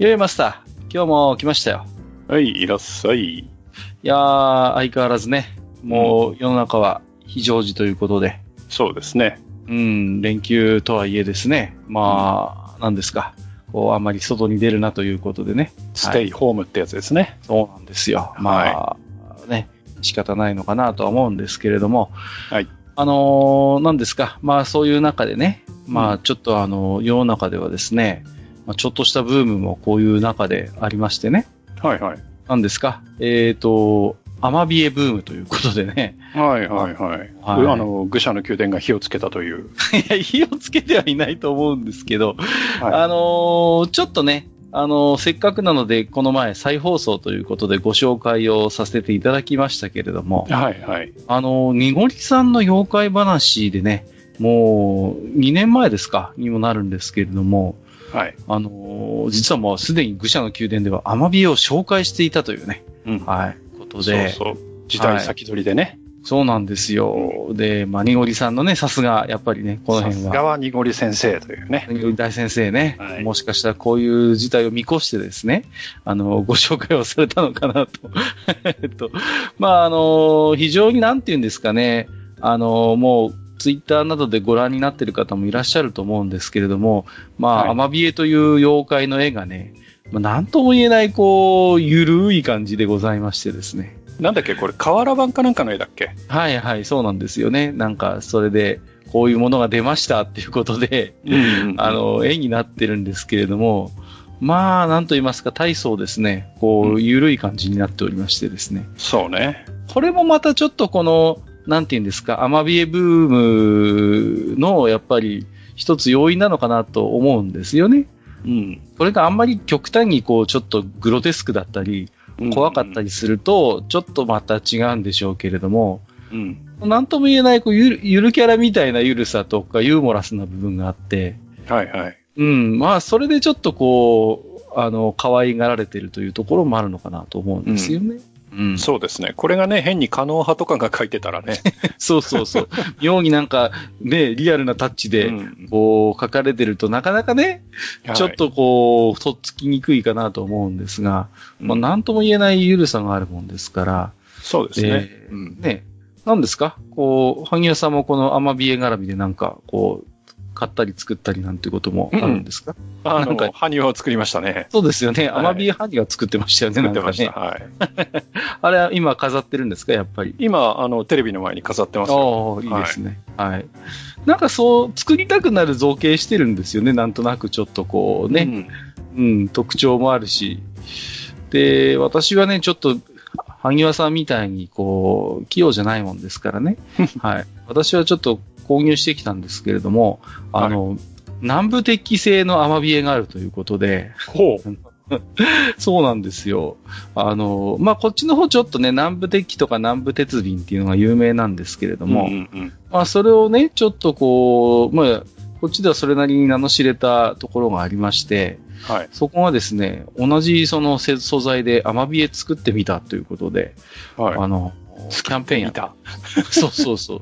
いやマスター、今日も来ましたよ。はい、いらっしゃい。いやー、相変わらずね、もう世の中は非常時ということで、そうですね。うん、連休とはいえですね、まあ、なんですか、こう、あんまり外に出るなということでね。ステイホームってやつですね。そうなんですよ。まあ、ね、仕方ないのかなとは思うんですけれども、はい。あのー、なんですか、まあそういう中でね、まあちょっとあの、世の中ではですね、まあ、ちょっとしたブームもこういう中でありましてね、はいはい。なんですか、えっ、と、アマビエブームということでね、はいはいはい。はい。あの、愚者の宮殿が火をつけたという。いや、火をつけてはいないと思うんですけど、はい。あのーちょっとね、あのーせっかくなので、この前再放送ということでご紹介をさせていただきましたけれども、はいはい。あのー、にごりさんの妖怪話でね、もう2年前ですか、にもなるんですけれども、はい。あのー実はもうすでに愚者の宮殿ではアマビエを紹介していたというね、うん。はい、ことそうで、そう。時代先取りでね。そうなんですよ。で、まあ、にごりさんのね、さすが、やっぱりね、このさ辺は。すがはにごり先生というね。にごり大先生ね、はいもしかしたらこういう事態を見越してですね、あの、ご紹介をされたのかなと。えっと、まあ、あの、非常になんて言うんですかね、あの、もう、ツイッターなどでご覧になっている方もいらっしゃると思うんですけれども、まあ、はいアマビエという妖怪の絵がね、まあ、なんとも言えない、こう、ゆるい感じでございましてですね。なんだっけこれ、瓦版かなんかの絵だっけ？はいはい、そうなんですよね。なんか、それで、こういうものが出ましたっていうことで、うんあ、の、絵になってるんですけれども、まあ、なんと言いますか、体操ですね、こう、うんゆるい感じになっておりましてですね。そうね。これもまたちょっとこの、なんて言うんですか、アマビエブームの、やっぱり、一つ要因なのかなと思うんですよね。うん。これがあんまり極端にこう、ちょっとグロテスクだったり、怖かったりすると、ちょっとまた違うんでしょうけれども、うん。なんとも言えない、こうゆる、ゆるキャラみたいなゆるさとか、ユーモラスな部分があって、はいはい。うん、まあ、それでちょっとこう、あの、可愛がられてるというところもあるのかなと思うんですよね。うん。そうですね。これがね、変に可能派とかが書いてたらね。そうそうそう。妙になんか、ね、リアルなタッチで、うんこう、書かれてるとなかなかね、ちょっ、とこう、とっつきにくいかなと思うんですが、はいまあ、なんとも言えないゆるさがあるもんですから、そうですね。えーうんね、なんですか？こう、萩谷さんもこのアマビエ絡みでなんか、こう、買ったり作ったりなんてこともあるんですか、あなんかの、埴輪を作りましたね。そうですよね。はいアマビエハニが作ってましたよね、作ってました。はい。あれは今飾ってるんですか、やっぱり？今、あの、テレビの前に飾ってますよ。ああ、いいですね。はい。なんかそう、作りたくなる造形してるんですよね、なんとなくちょっとこうね。うん、特徴もあるし。で、私はね、ちょっと、萩和さんみたいに、こう、器用じゃないもんですからね。はい。私はちょっと購入してきたんですけれども、あの、南部鉄器製のアマビエがあるということで、ほう。そうなんですよ。あの、まあ、こっちの方ちょっとね、南部鉄器とか南部鉄瓶っていうのが有名なんですけれども、うんうんまあ、それをね、ちょっとこう、まあ、こっちではそれなりに名の知れたところがありまして、はい。そこがですね、同じそのせ素材でアマビエ作ってみたということで、はい。あの、キャンペーンや見た。そうそうそう。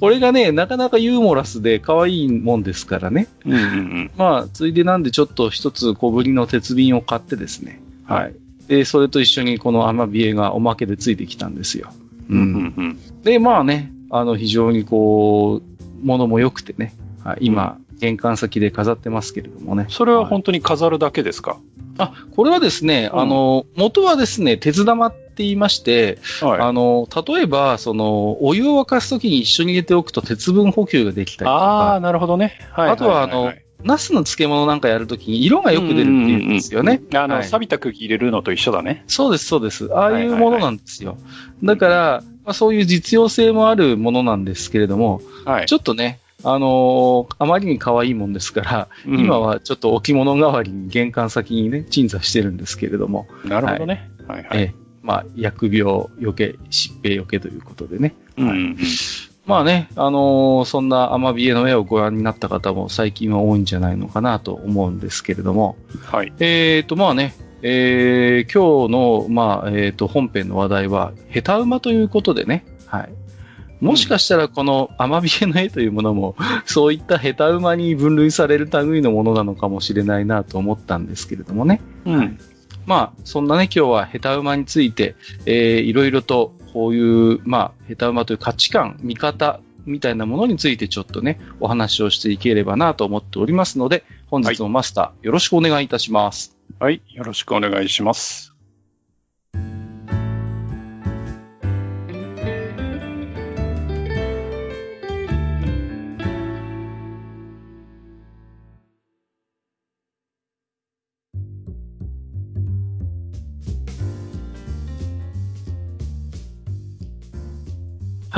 これがね、なかなかユーモラスで可愛いもんですからね。うんうんうん。まあ、ついでなんでちょっと一つ小ぶりの鉄瓶を買ってですね。はい。で、それと一緒にこのアマビエがおまけでついてきたんですよ。う。うんんうん。で、まあね、あの、非常にこう、ものも良くてね、はい、今、玄関先で飾ってますけれどもね。それは本当に飾るだけですか？あ、これはですね、うんあの、元はですね、鉄玉って言いまして、はい。あの、例えば、その、お湯を沸かすときに一緒に入れておくと鉄分補給ができたりとああ、か、なるほどね。はい。あとはあのナスの漬物なんかやるときに色がよく出るっていうんですよね。あの、はい錆びた空気入れるのと一緒だね。そうです、そうです。ああいうものなんですよ。だから、ままあ、そういう実用性もあるものなんですけれども、はい。ちょっとね、あのーあまりに可愛いもんですから、うん今はちょっと置物代わりに玄関先にね、鎮座してるんですけれども、なるほどね。はい、はい。ええまあ、疫病よけ、疾病よけということでね。うんうん。まあね、あのーそんなアマビエの絵をご覧になった方も最近は多いんじゃないのかなと思うんですけれども、はい。えーと、まあね、えー今日の、まあ、えーと、本編の話題は、ヘタウマということでね、はい。もしかしたらこのアマビエの絵というものも、そういったヘタウマに分類される類のものなのかもしれないなと思ったんですけれどもね。うん。まあ、そんなね、今日はヘタウマについて、えーいろいろと、こういう、まあ、ヘタウマという価値観、見方、みたいなものについてちょっとね、お話をしていければなと思っておりますので、本日もマスター、よろしくお願いいたします。はい。よろしくお願いします。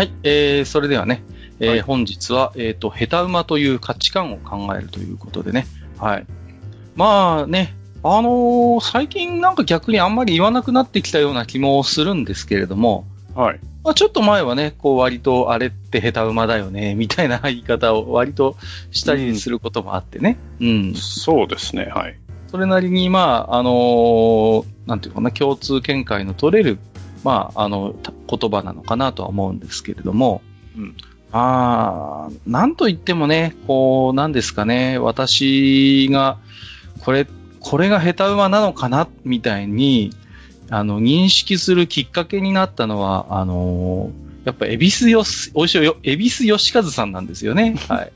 はい、えー、それではね、えーはい本日は、えっ、と、ヘタウマという価値観を考えるということでね、はい。まあね、あのー最近なんか逆にあんまり言わなくなってきたような気もするんですけれども、はい。まあ、ちょっと前はね、こう割とあれってヘタウマだよね、みたいな言い方を割としたりすることもあってね。うん。そうですね。はい。それなりに、まあ、あのーなんていうかな、共通見解の取れる、まあ、あの、た言葉なのかなとは思うんですけれども、うんまあ、なんと言ってもね、こう、なんですかね、私が、これ、これがヘタウマなのかな、みたいに、あの、認識するきっかけになったのは、あのーやっぱ、エビスよし、おいしいよ、エビス吉和さんなんですよね。はい。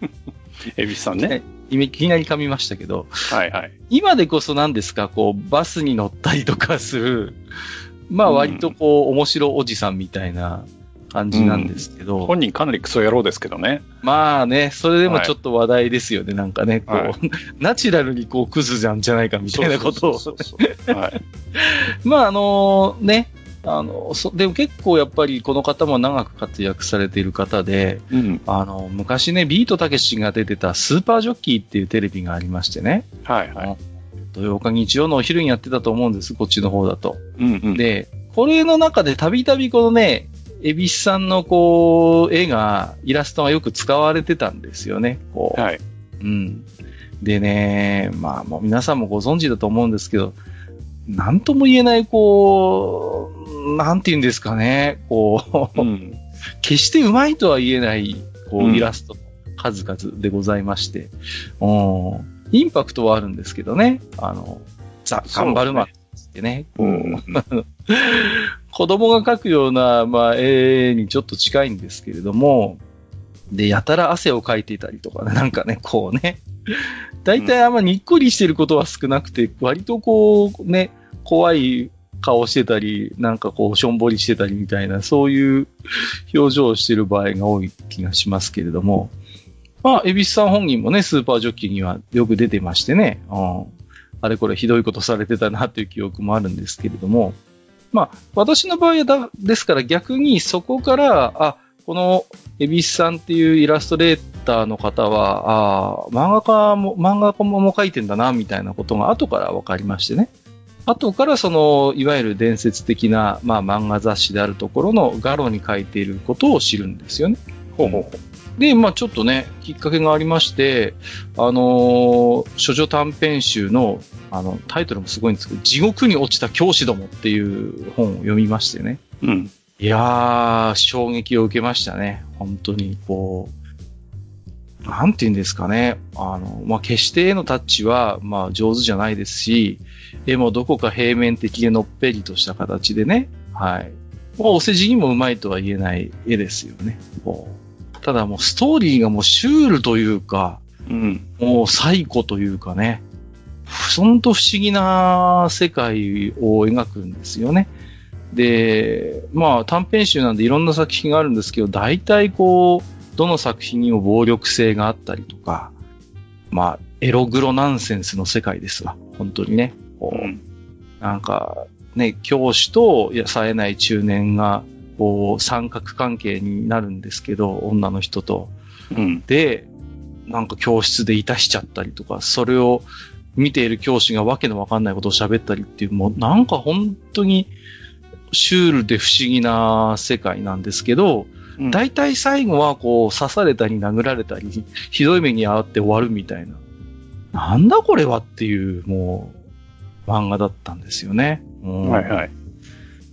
エビスさんね。いきなり噛みましたけど、はいはい。今でこそ何ですか、こう、バスに乗ったりとかする、まあうん。割とこう、面白おじさんみたいな感じなんですけど、本人かなりクソ野郎ですけどね。まあね、それでもちょっと話題ですよね、なんかね、こう、はい。ナチュラルにこう、クズじゃんじゃないかみたいなことを。まああのね、あの、そでも結構やっぱりこの方も長く活躍されている方で、うん。あの、昔ね、ビートたけしが出てたスーパージョッキーっていうテレビがありましてね、はいはい。土曜か日曜のお昼にやってたと思うんです、こっちの方だと。うんうん。で、これの中でたびたびこのね、エビスさんのこう、絵が、イラストがよく使われてたんですよね。こう。はい。うん。でね、まあもう皆さんもご存知だと思うんですけど、なんとも言えない、こう、なんて言うんですかね、こう、うん。決してうまいとは言えない、こう、うんイラストの数々でございまして、うん、インパクトはあるんですけどね、あの、ザ・頑張るマンってね、うん。子供が描くような、まあ、絵にちょっと近いんですけれども、で、やたら汗をかいていたりとかね、なんかね、こうね、大体あんまにっこりしてることは少なくて、割とこう、ね、怖い顔してたり、なんかこう、しょんぼりしてたりみたいな、そういう表情をしてる場合が多い気がしますけれども、まあ、エビスさん本人もね、スーパージョッキーにはよく出てましてね、うん、あれこれひどいことされてたなという記憶もあるんですけれども、まあ、私の場合はだ、ですから逆にそこから、あ、このエビスさんっていうイラストレーターの方は、あ漫画家も、漫画家も描いてんだな、みたいなことが後から分かりましてね。後からその、いわゆる伝説的な、まあ漫画雑誌であるところのガロに書いていることを知るんですよね。ほうほうほで、まあちょっとね、きっかけがありまして、あのー処女短編集の、あの、タイトルもすごいんですけど、地獄に落ちた教師どもっていう本を読みましてね。う。うん。いやー、衝撃を受けましたね。本当に、こう、なんて言うんですかね。あの、まあ、決して絵のタッチは、まあ、上手じゃないですし、絵もどこか平面的でのっぺりとした形でね。はい。まあ、お世辞にもうまいとは言えない絵ですよね。こうただもうストーリーがもうシュールというか、うん。もう最古というかね、ほんと不思議な世界を描くんですよね。で、まあ短編集なんでいろんな作品があるんですけど、大体こう、どの作品にも暴力性があったりとか、まあ、エログロナンセンスの世界ですわ。本当にね。こううん。なんか、ね、教師と冴えない中年が、こう、三角関係になるんですけど、女の人と。うん。で、なんか教室でいたしちゃったりとか、それを見ている教師がわけのわかんないことを喋ったりっていう、もうなんか本当にシュールで不思議な世界なんですけど、うん大体最後はこう刺されたり殴られたり、ひどい目に遭って終わるみたいな。なんだこれはっていう、もう、漫画だったんですよね。うんはいはい。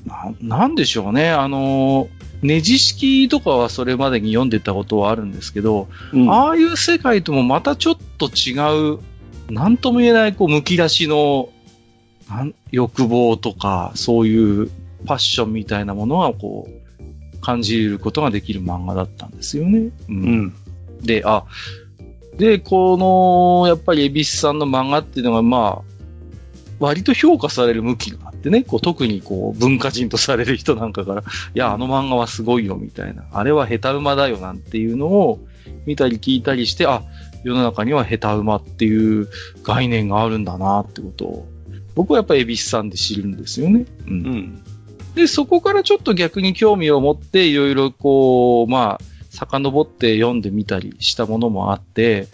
ななんでしょうね。あの、ネジ式とかはそれまでに読んでたことはあるんですけど、うんああいう世界ともまたちょっと違う、なんとも言えない、こう、むき出しの、なん欲望とか、そういうパッションみたいなものは、こう、感じることができる漫画だったんですよね。う。うんん。で、あ、で、この、やっぱり、エビスさんの漫画っていうのが、まあ、割と評価される向きがあってね、こう特にこう文化人とされる人なんかから、いや、あの漫画はすごいよみたいな、あれは下手馬だよなんていうのを見たり聞いたりして、あ、世の中には下手馬っていう概念があるんだなってことを、僕はやっぱりエビスさんで知るんですよね。うんうん。で、そこからちょっと逆に興味を持って、いろいろこう、まあ、遡って読んでみたりしたものもあって、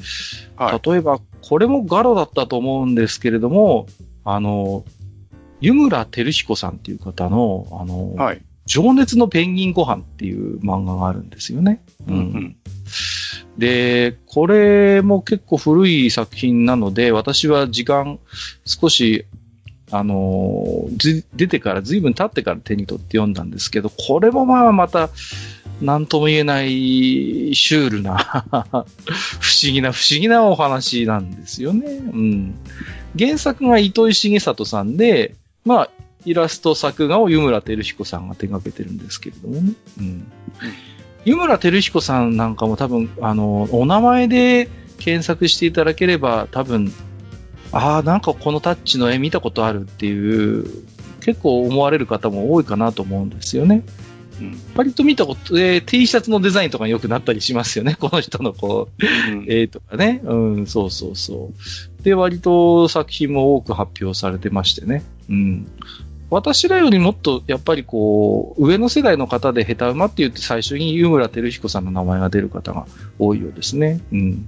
はい。例えば、これもガロだったと思うんですけれども、あの、湯村照彦さんっていう方の、あの、はい。情熱のペンギンご飯っていう漫画があるんですよね。うんうん。で、これも結構古い作品なので、私は時間少し、あの出てから、随分経ってから手に取って読んだんですけど、これもまあまた、なんとも言えないシュールな、不思議な不思議なお話なんですよね。うん。原作が糸井重里さんで、まあ、イラスト作画を湯村照彦さんが手掛けてるんですけれどもね。うん。湯村照彦さんなんかも多分、あの、お名前で検索していただければ多分、ああ、なんかこのタッチの絵見たことあるっていう、結構思われる方も多いかなと思うんですよね。うん割と見たことで、T シャツのデザインとか良くなったりしますよね。この人のこう、うん絵とかね。うん、そうそうそう。で、割と作品も多く発表されてましてね。うん。私らよりもっと、やっぱりこう、上の世代の方で下手馬って言って最初に湯村照彦さんの名前が出る方が多いようですね。うん。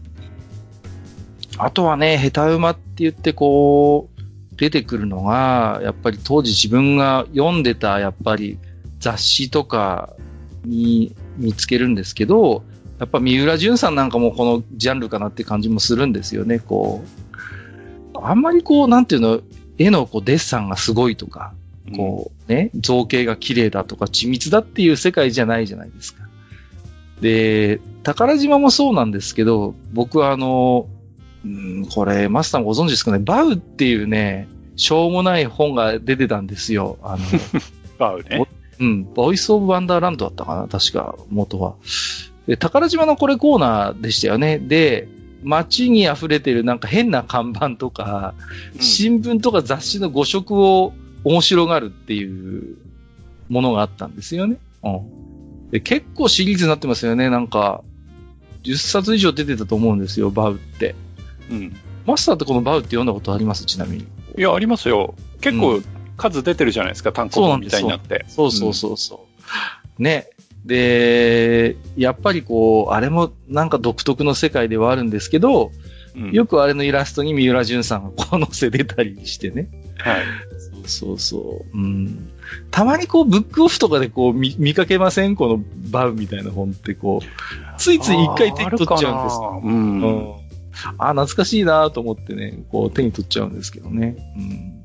あとはね、下手馬って言ってこう、出てくるのが、やっぱり当時自分が読んでた、やっぱり雑誌とかに見つけるんですけど、やっぱ三浦淳さんなんかもこのジャンルかなって感じもするんですよね、こう。あんまりこう、なんていうの、絵のこうデッサンがすごいとか、こうね、造形が綺麗だとか緻密だっていう世界じゃないじゃないですか。で、宝島もそうなんですけど、僕はあの、うん、これ、マスターもご存知ですかね、バウっていうね、しょうもない本が出てたんですよ。あの、バウね。うん、ボイスオブワンダーランドだったかな、確か、元は。で、宝島のこれコーナーでしたよね。で、街に溢れてるなんか変な看板とか、新聞とか雑誌の誤色を面白がるっていうものがあったんですよね。うん。で、結構シリーズになってますよね。なんか、10冊以上出てたと思うんですよ、バウって。うん。マスターってこのバウって読んだことあります？ちなみに。いや、ありますよ。結構数出てるじゃないですか、単行本みたいになって。そうそうそうそう。ね。で、やっぱりこう、あれもなんか独特の世界ではあるんですけど、うんよくあれのイラストに三浦淳さんがこう載せ出たりしてね。はい。そうそうそう。うん。たまにこう、ブックオフとかでこう見、見かけません？このバウみたいな本ってこう、ついつい一回手に取っちゃうんですあーあるかなうん。うん。あ、懐かしいなと思ってね、こう手に取っちゃうんですけどね。うん。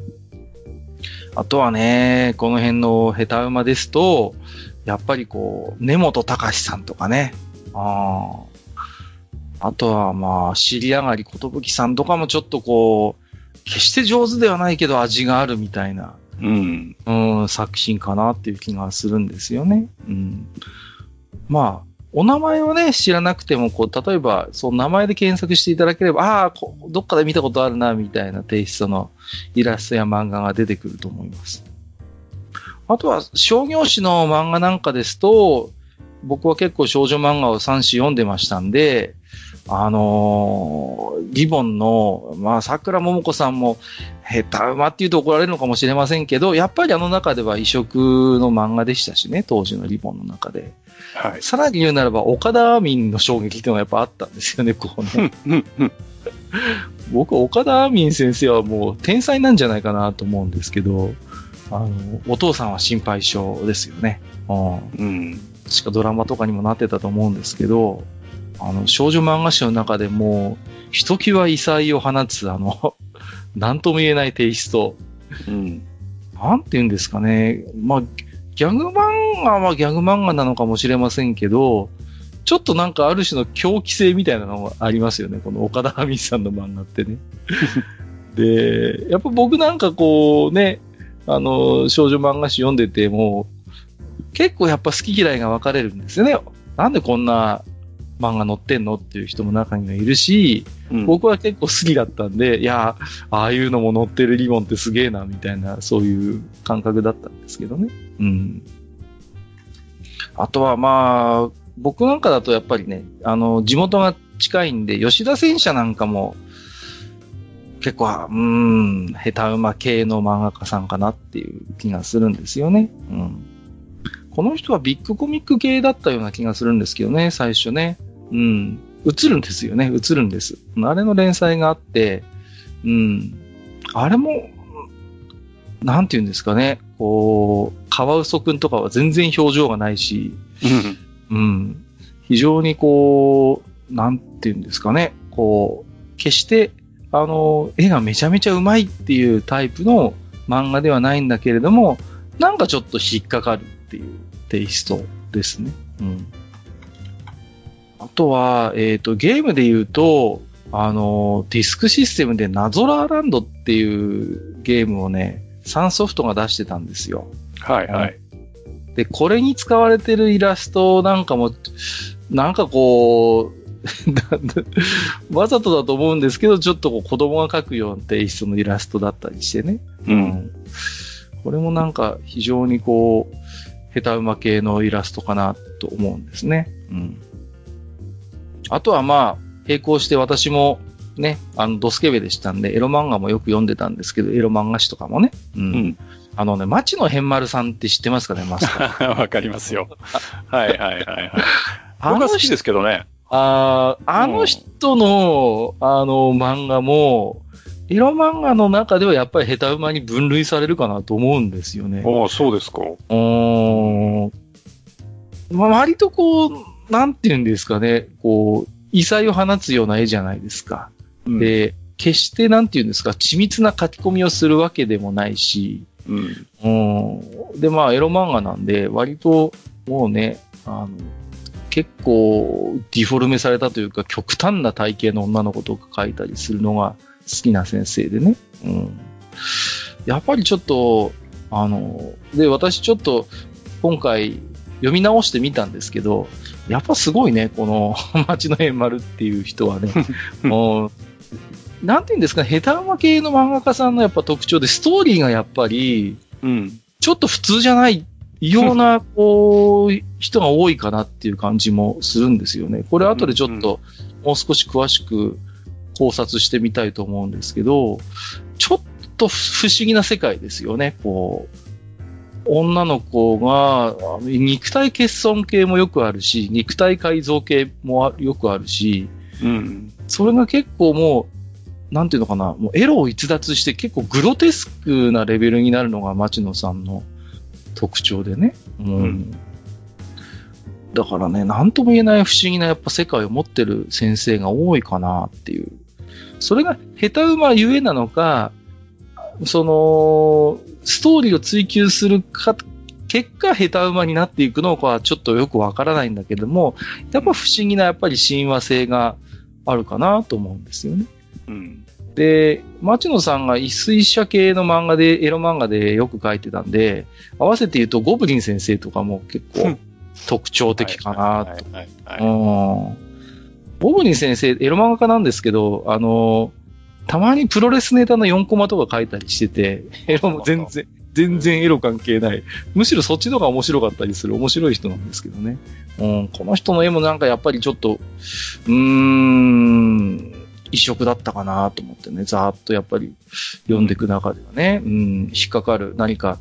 あとはね、この辺の下手馬ですと、やっぱりこう、根本隆さんとかね。ああ。あとはまあ、尻上がりことぶきさんとかもちょっとこう、決して上手ではないけど味があるみたいな、うん。うん、作品かなっていう気がするんですよね。うん。まあ、お名前をね、知らなくても、こう、例えば、その名前で検索していただければ、ああ、こどっかで見たことあるな、みたいなテイストのイラストや漫画が出てくると思います。あとは、商業誌の漫画なんかですと、僕は結構少女漫画を3、4読んでましたんで、あのーリボンの、まあ、桜桃子さんも、下手馬って言うと怒られるのかもしれませんけど、やっぱりあの中では異色の漫画でしたしね、当時のリボンの中で。はい。さらに言うならば、岡田アーミンの衝撃っていうのがやっぱあったんですよね、こうね。僕、岡田アーミン先生はもう天才なんじゃないかなと思うんですけど、あの、お父さんは心配性ですよね。うん。うん。確かドラマとかにもなってたと思うんですけど、あの、少女漫画誌の中でも、ひときわ異彩を放つ、あの、なんとも言えないテイスト。うん。なんて言うんですかね。まあ、ギャグ漫画はギャグ漫画なのかもしれませんけど、ちょっとなんかある種の狂気性みたいなのがありますよね。この岡田亜美さんの漫画ってね。で、やっぱ僕なんかこうね、あの、少女漫画誌読んでても、結構やっぱ好き嫌いが分かれるんですよね。なんでこんな漫画載ってんのっていう人も中にはいるし、うん僕は結構好きだったんで、いや、ああいうのも載ってるリボンってすげえな、みたいな、そういう感覚だったんですけどね。うん。あとはまあ、僕なんかだとやっぱりね、あの、地元が近いんで、吉田戦車なんかも、結構、うーん、下手馬系の漫画家さんかなっていう気がするんですよね。うん。この人はビッグコミック系だったような気がするんですけどね、最初ね。うん。映るんですよね、映るんです。あれの連載があって、うん。あれも、なんて言うんですかね、こう、カワウソくんとかは全然表情がないし、うん。うん。非常にこう、なんて言うんですかね、こう、決して、あの、絵がめちゃめちゃうまいっていうタイプの漫画ではないんだけれども、なんかちょっと引っかかるっていうテイストですね。うん。あとは、えっ、と、ゲームで言うと、あの、ディスクシステムでナゾラーランドっていうゲームをね、サンソフトが出してたんですよ。はいはい。で、これに使われてるイラストなんかも、なんかこう、わざとだと思うんですけど、ちょっとこう子供が描くようなテイストのイラストだったりしてね。うん。これもなんか非常にこう、下手馬系のイラストかなと思うんですね。うん。あとはまあ、並行して私もね、あの、ドスケベでしたんで、エロ漫画もよく読んでたんですけど、エロ漫画誌とかもね。うん。うん。あのね、町野変丸さんって知ってますかね、マスター。わかりますよ。はいはいはいはい。僕は好きですけどね。あーあの人の、あの、漫画も、色漫画の中ではやっぱり下手馬に分類されるかなと思うんですよね。ああ、そうですか。うーん。まあ、割とこう、なんて言うんですかね、こう、異彩を放つような絵じゃないですか。うん、で、決してなんて言うんですか、緻密な書き込みをするわけでもないし、うん。うん。で、まあ、エロ漫画なんで、割と、もうね、あの、結構、ディフォルメされたというか、極端な体型の女の子とか描いたりするのが好きな先生でね。うん。やっぱりちょっと、あの、で、私ちょっと、今回、読み直してみたんですけど、やっぱすごいね、この、町の変丸っていう人はね。もうなんていうんですかね、下手馬系の漫画家さんのやっぱ特徴で、ストーリーがやっぱり、うん。ちょっと普通じゃないような、こう、人が多いかなっていう感じもするんですよね。これ後でちょっと、もう少し詳しく考察してみたいと思うんですけど、ちょっと不思議な世界ですよね。こう、女の子が、肉体欠損系もよくあるし、肉体改造系もあよくあるし、うん。それが結構もう、なんていうのかな、もうエロを逸脱して結構グロテスクなレベルになるのが町野さんの特徴でね。うん。うんだからね、なんとも言えない不思議なやっぱ世界を持ってる先生が多いかなっていう。それが下手馬ゆえなのか、その、ストーリーを追求するか、結果下手馬になっていくのかはちょっとよくわからないんだけども、やっぱ不思議なやっぱり親和性があるかなと思うんですよね。うん。で、町野さんが一水車系の漫画で、エロ漫画でよく書いてたんで、合わせて言うとゴブリン先生とかも結構特徴的かなはいと。ゴブリン先生、エロ漫画家なんですけど、あの、たまにプロレスネタの4コマとか書いたりしてて、エロも全然、全然エロ関係ない。むしろそっちの方が面白かったりする面白い人なんですけどね。うん、この人の絵もなんかやっぱりちょっと、うーん、異色だったかなと思ってね、ざーっとやっぱり読んでいく中ではね、うん、引っかかる。何か、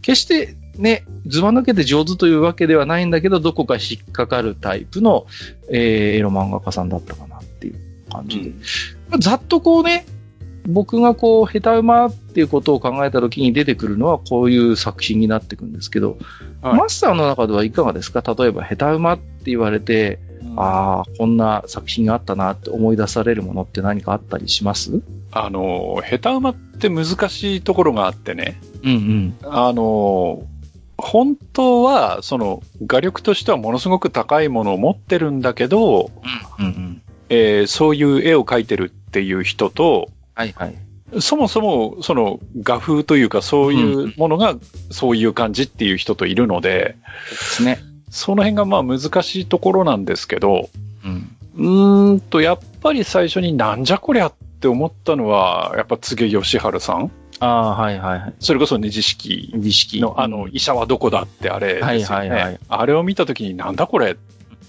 決してね、ズバ抜けて上手というわけではないんだけど、どこか引っかかるタイプの、えー、エロ漫画家さんだったかなっていう感じで。うん、ざっとこうね、僕がこう、下手馬っていうことを考えた時に出てくるのはこういう作品になってくるんですけど、はい、マスターの中ではいかがですか？例えば下手馬って言われて、うん、ああ、こんな作品があったなって思い出されるものって何かあったりします？あの、下手馬って難しいところがあってね。うんうん。あの、本当は、その、画力としてはものすごく高いものを持ってるんだけど、うんうん、えー、そういう絵を描いてるっていう人と、はいはい。そもそも、その画風というかそういうものがそういう感じっていう人といるので、ですね。その辺がまあ難しいところなんですけど、うん。うーんと、やっぱり最初になんじゃこりゃって思ったのは、やっぱ柘義治さんああ、はいはいはい。それこそ二次式の、あの、医者はどこだってあれですよね。はいはいはい。あれを見たときになんだこれ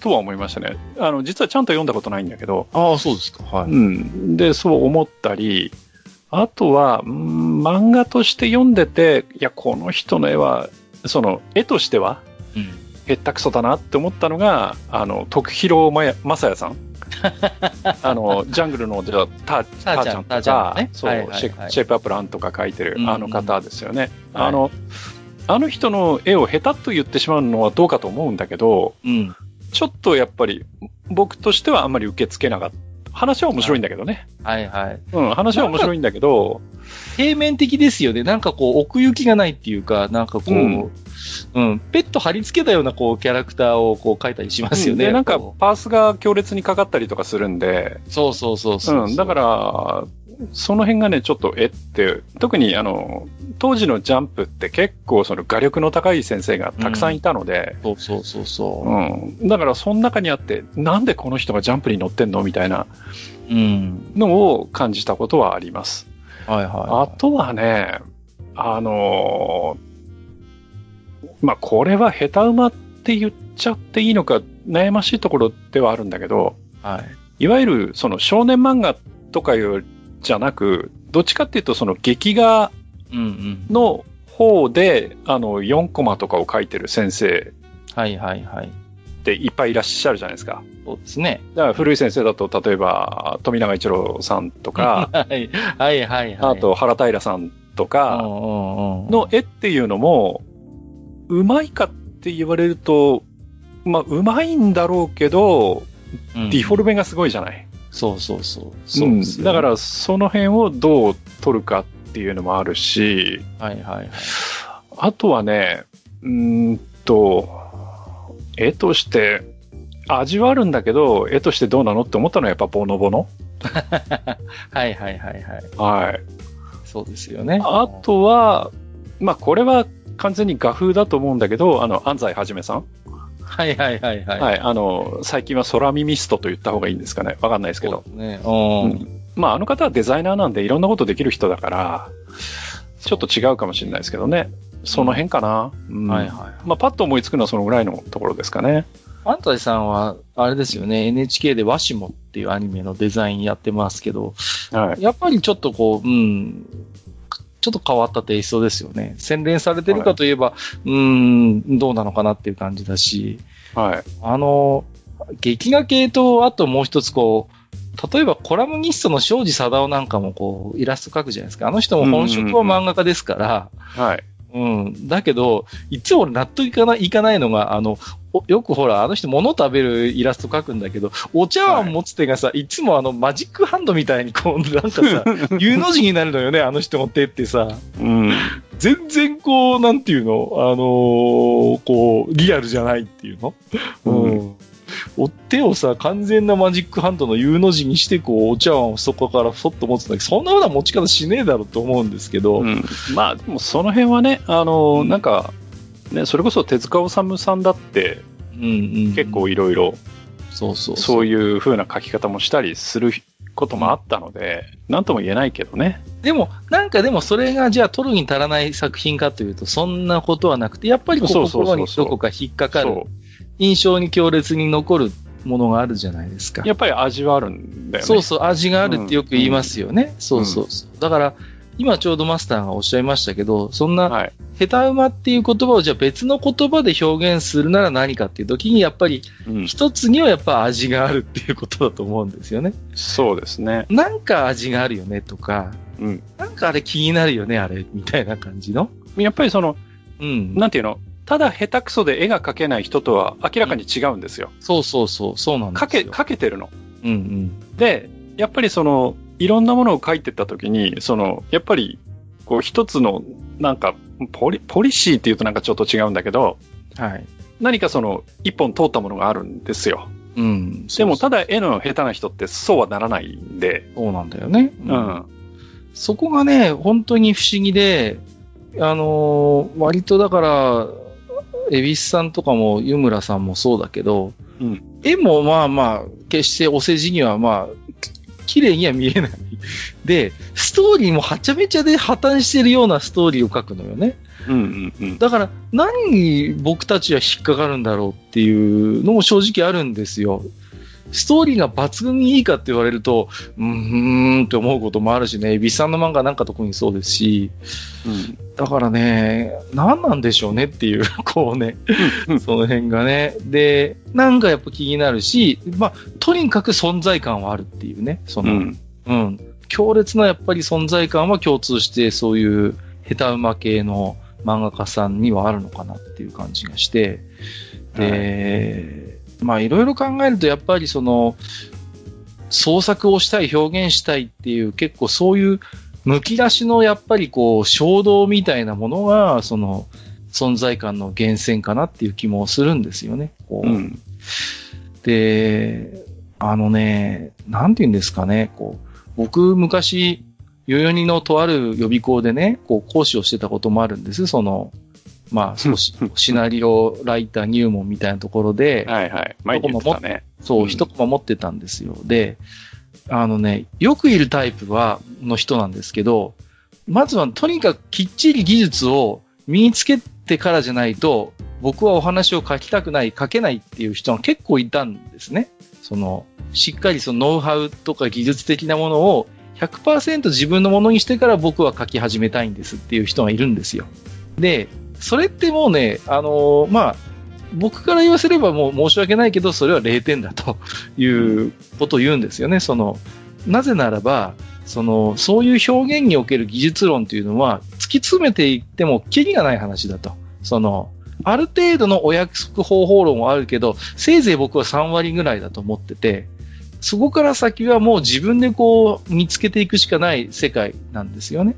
とは思いましたね。あの、実はちゃんと読んだことないんだけど。ああ、そうですか。はい。うん。で、そう思ったり、あとは、ん、漫画として読んでて、いや、この人の絵は、その、絵としては、うん、へったくそだなって思ったのが、あの、徳弘正也さん。あの、ジャングルの、じゃターちゃんとか、ね、そう、はいはいはい、シェイプアップランとか描いてる、あの方ですよね。うんうん、あの、はい、あの人の絵を下手と言ってしまうのはどうかと思うんだけど、うん、ちょっとやっぱり、僕としてはあんまり受け付けなかった。話は面白いんだけどね。はいはい。うん、話は面白いんだけど、平面的ですよね。なんかこう、奥行きがないっていうか、なんかこう、うん、うん、ペット貼り付けたようなこう、キャラクターをこう描いたりしますよね。で、なんか、パースが強烈にかかったりとかするんで。そうそうそうそううん、だから、その辺がね、ちょっとえって、特にあの、当時のジャンプって結構その画力の高い先生がたくさんいたので、うん、そうそうそうそう。うん。だからその中にあって、なんでこの人がジャンプに乗ってんの？みたいな、のを感じたことはあります。はいはい、あとはね、あのー、まあ、これは下手馬って言っちゃっていいのか悩ましいところではあるんだけど、はい。いわゆるその少年漫画とかよりじゃなく、どっちかっていうとその劇画の方で、あの、4コマとかを書いてる先生。はいはいはい。っていっぱいいらっしゃるじゃないですか。そうですね。だから古い先生だと、例えば、富永一郎さんとか、はい、はいはいはい。あと原平さんとか、の絵っていうのも、うまいかって言われると、まあ、うまいんだろうけど、うん、ディフォルメがすごいじゃない。そうそうそう。そう、ねうん、だから、その辺をどう取るかっていうのもあるし、はいはいはい。あとはね、うんと、絵として、味はあるんだけど、絵としてどうなのって思ったのはやっぱボノボノ はいはいはいはい。はい。そうですよね。あとは、まあこれは完全に画風だと思うんだけど、あの、安西はじめさん。はいはいはいはい。はい。あの、最近は空耳ストと言った方がいいんですかね。わかんないですけど。ね。うん。まああの方はデザイナーなんでいろんなことできる人だから、ちょっと違うかもしれないですけどね。その辺かな。うん、はいはい。まあパッと思いつくのはそのぐらいのところですかね。安西さんは、あれですよね、NHK でワシモっていうアニメのデザインやってますけど、はい、やっぱりちょっとこう、うん、ちょっと変わったテイストですよね。洗練されてるかといえば、はい、うん、どうなのかなっていう感じだし、はい。あの、劇画系と、あともう一つこう、例えばコラムニストの庄司貞夫なんかもこう、イラスト描くじゃないですか。あの人も本職は漫画家ですから、はい。うん。だけど、いつも俺納得いかない、いかないのが、あの、よくほら、あの人物食べるイラスト描くんだけど、お茶碗持つ手がさ、はい、いつもあのマジックハンドみたいにこう、なんかさ、U の字になるのよね、あの人の手ってさ。うん。全然こう、なんていうの？あのー、こう、リアルじゃないっていうの？うん。お手をさ、完全なマジックハンドの U の字にして、こう、お茶碗をそこからそっと持つんだけど、そんなような持ち方しねえだろうと思うんですけど。うん、まあ、でもその辺はね、あの、うん、なんか、ね、それこそ手塚治虫さんだって、うんうん、結構いろいろ、そういう風な書き方もしたりすることもあったので、なんとも言えないけどね。でも、なんかでもそれがじゃあ取るに足らない作品かというと、そんなことはなくて、やっぱり心にどこか引っかかる、印象に強烈に残るっものがあるじゃないですか。やっぱり味はあるんだよね。そうそう、味があるってよく言いますよね。うん、そうそうそう。だから、今ちょうどマスターがおっしゃいましたけど、そんな、下手馬っていう言葉をじゃあ別の言葉で表現するなら何かっていう時に、やっぱり、一つにはやっぱ味があるっていうことだと思うんですよね。そうですね。なんか味があるよねとか、うん、なんかあれ気になるよね、あれ、みたいな感じの？やっぱりその、うん、なんていうの、ただ下手くそで絵が描けない人とは明らかに違うんですよ。うん、そうそうそう、そうなんですよ。描け、描けてるの。うんうん。で、やっぱりその、いろんなものを書いてったときに、その、やっぱり、こう一つの、なんか、ポリ、ポリシーって言うとなんかちょっと違うんだけど、はい。何かその、一本通ったものがあるんですよ。うん。でも、ただ絵の下手な人ってそうはならないんで。そうなんだよね。うん。うん、そこがね、本当に不思議で、あのー、割とだから、恵比寿さんとかも湯村さんもそうだけど、うん、絵もまあまあ、決してお世辞にはまあ、綺麗には見えない。で、ストーリーもはちゃめちゃで破綻してるようなストーリーを書くのよね。うんうんうん、だから、何に僕たちは引っかかるんだろうっていうのも正直あるんですよ。ストーリーが抜群にいいかって言われると、うーんって思うこともあるしね、ビさんの漫画なんか特にそうですし、うん、だからね、何なんでしょうねっていう、こうね、その辺がね。で、なんかやっぱ気になるし、まあ、とにかく存在感はあるっていうね、その、うん、うん、強烈なやっぱり存在感は共通して、そういう下手馬系の漫画家さんにはあるのかなっていう感じがして、で、はいまあいろいろ考えるとやっぱりその創作をしたい、表現したいっていう結構そういう剥き出しのやっぱりこう衝動みたいなものがその存在感の源泉かなっていう気もするんですよね。こう、うん、で、あのね、なんて言うんですかね、こう、僕昔、代々木のとある予備校でね、こう講師をしてたこともあるんです。その、まあ、少し、シナリオライター入門みたいなところで、はいはい。前に言ってたね。そう、一コマ持ってたんですよ。で、あのね、よくいるタイプは、の人なんですけど、まずはとにかくきっちり技術を身につけてからじゃないと、僕はお話を書きたくない、書けないっていう人が結構いたんですね。その、しっかりそのノウハウとか技術的なものを100%自分のものにしてから僕は書き始めたいんですっていう人がいるんですよ。で、それってもうね、あのー、まあ、僕から言わせればもう申し訳ないけど、それは0点だと いうことを言うんですよね。その、なぜならば、その、そういう表現における技術論というのは、突き詰めていっても、キリがない話だと。その、ある程度のお約束方法論はあるけど、せいぜい僕は3割ぐらいだと思ってて、そこから先はもう自分でこう見つけていくしかない世界なんですよね。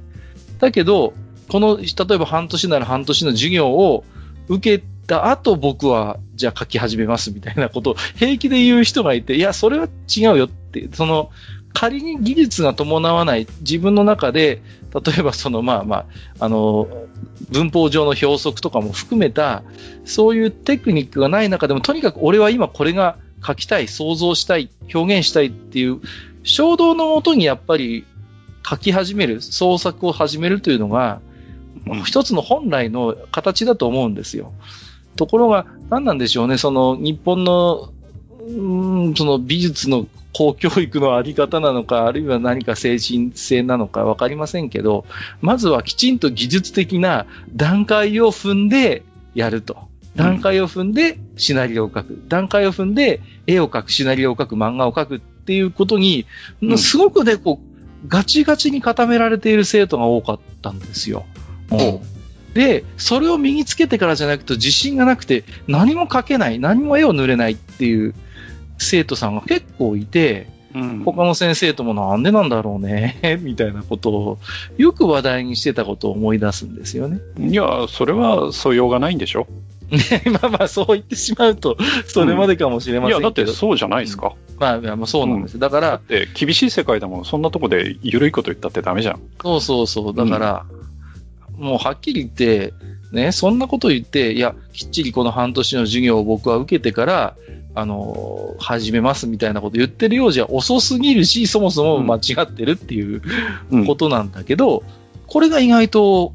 だけど、この、例えば半年なら半年の授業を受けた後僕は、じゃあ書き始めますみたいなことを平気で言う人がいて、いや、それは違うよって、その、仮に技術が伴わない自分の中で、例えばその、まあまあ、あの、文法上の表則とかも含めた、そういうテクニックがない中でも、とにかく俺は今これが書きたい、想像したい、表現したいっていう衝動のもとにやっぱり書き始める、創作を始めるというのが、一つの本来の形だと思うんですよ。ところが、何なんでしょうね、その日本の、うん、その美術の公教育のあり方なのか、あるいは何か精神性なのかわかりませんけど、まずはきちんと技術的な段階を踏んでやると。段階を踏んでシナリオを書く。段階を踏んで絵を描く、シナリオを書く、漫画を描くっていうことに、すごくね、こう、ガチガチに固められている生徒が多かったんですよ。で、それを身につけてからじゃなくて自信がなくて何も描けない、何も絵を塗れないっていう生徒さんが結構いて、うん、他の先生ともなんでなんだろうね、みたいなことをよく話題にしてたことを思い出すんですよね。いや、それは素養がないんでしょ？ね、まあまあ、そう言ってしまうと、それまでかもしれませんけど、うん、いや、だってそうじゃないですか。うん、まあ、まあ、そうなんです。だから。だって、厳しい世界でも、そんなとこで緩いこと言ったってダメじゃん。そうそうそう。だから、もうはっきり言って、ね、そんなこと言って、いや、きっちりこの半年の授業を僕は受けてから、あの、始めますみたいなこと言ってるようじゃ遅すぎるし、そもそも間違ってるっていう、うん、ことなんだけど、これが意外と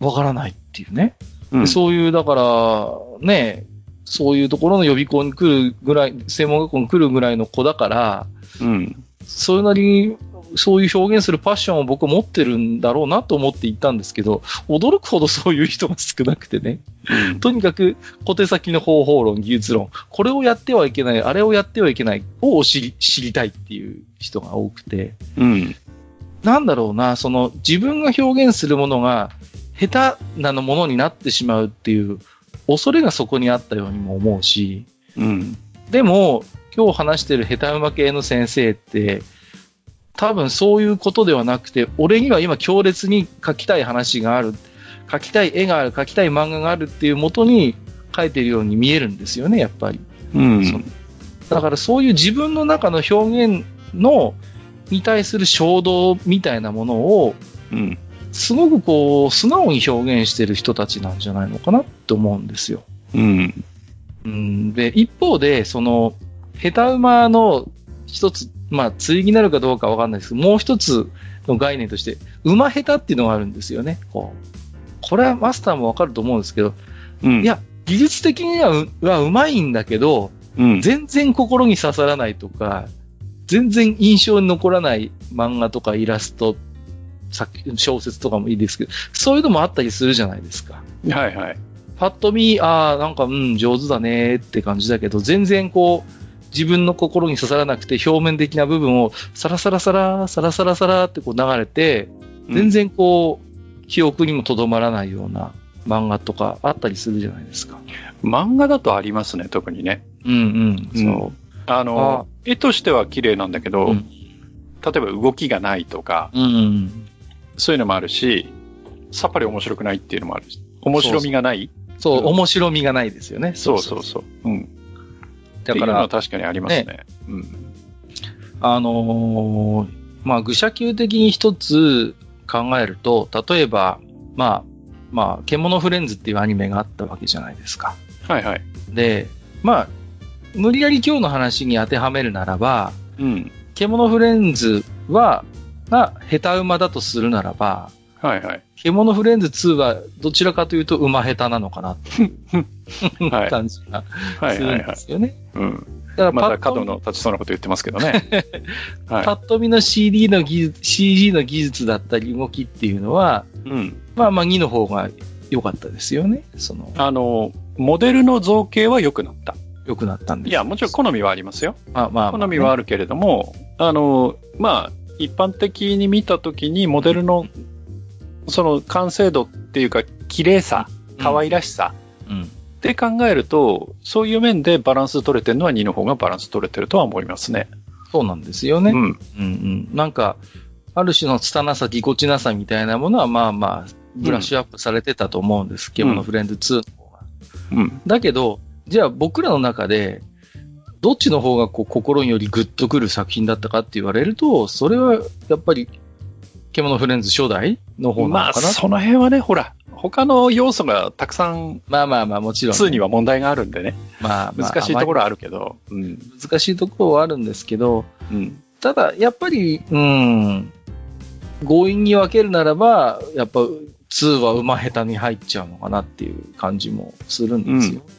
わからないっていうね。うん、そういう、だから、ね、そういうところの予備校に来るぐらい、専門学校に来るぐらいの子だから、うん。それなりに、そういう表現するパッションを僕は持ってるんだろうなと思って行ったんですけど、驚くほどそういう人が少なくてね。うん、とにかく、小手先の方法論、技術論、これをやってはいけない、あれをやってはいけないを知り知りたいっていう人が多くて。うん。なんだろうな、その自分が表現するものが下手なのものになってしまうっていう恐れがそこにあったようにも思うし、うん。でも、今日話してる下手馬系の先生って、多分そういうことではなくて、俺には今強烈に書きたい話がある、書きたい絵がある、書きたい漫画があるっていうもとに書いてるように見えるんですよね、やっぱり。うん。だからそういう自分の中の表現の、に対する衝動みたいなものを、うん。すごくこう、素直に表現してる人たちなんじゃないのかなって思うんですよ。うん。うん、で、一方で、その、下手馬の一つ、まあ、対になるかどうかわかんないですけど、もう一つの概念として、馬下手っていうのがあるんですよね。こう。これはマスターもわかると思うんですけど、うん、いや、技術的にはうはうまいんだけど、うん、全然心に刺さらないとか、全然印象に残らない漫画とかイラスト小説とかもいいですけど、そういうのもあったりするじゃないですか。はいはい。パッと見、ああ、なんか、うん、上手だねって感じだけど、全然こう、自分の心に刺さらなくて、表面的な部分をサラサラサラ、サラサラサラってこう流れて、全然こう、記憶にもとどまらないような漫画とかあったりするじゃないですか。漫画だとありますね、特にね。うんうん。そう。あの、絵としては綺麗なんだけど、うん、例えば動きがないとか、うん、そういうのもあるし、さっぱり面白くないっていうのもあるし、面白みがないそう、面白みがないですよね。そうそうそう。うん。だから、確かにありますね。ねうん。あのー、まあ、愚者級的に一つ考えると、例えば、まあ、まあ、獣フレンズっていうアニメがあったわけじゃないですか。はいはい。で、まあ、無理やり今日の話に当てはめるならば、うん。獣フレンズは、が下手馬だとするならば、はいはい。獣フレンズ2はどちらかというと馬下手なのかなっていう感じがするんですよね。うん。だからまた角の立ちそうなこと言ってますけどね。はい、パッと見の CD の技術、CG の技術だったり動きっていうのは、うん。まあまあ2の方が良かったですよね。その。あの、モデルの造形は良くなった。良くなったんです。いや、もちろん好みはありますよ。まあまあ、好みはあるけれども、あの、まあ、一般的に見たときにモデルのその完成度っていうか綺麗さ、可愛らしさ、うん、って考えると、そういう面でバランス取れてるのは2の方がバランス取れてるとは思いますね。そうなんですよね。うん。うんうん。なんか、ある種の拙さ、ぎこちなさみたいなものは、まあまあ、ブラッシュアップされてたと思うんです。けど、フレンズ2の方が。うん。だけど、じゃあ僕らの中で、どっちの方がこう心によりグッとくる作品だったかって言われると、それはやっぱり、獣フレンズ初代の方なのかな？まあ、その辺はね、ほら、他の要素がたくさん、まあまあまあ、もちろん、2には問題があるんでね。まあ、まあ、難しいところはあるけど、うん。難しいところはあるんですけど、うん。ただ、やっぱり、うん、強引に分けるならば、やっぱ、2は馬下手に入っちゃうのかなっていう感じもするんですよ。うん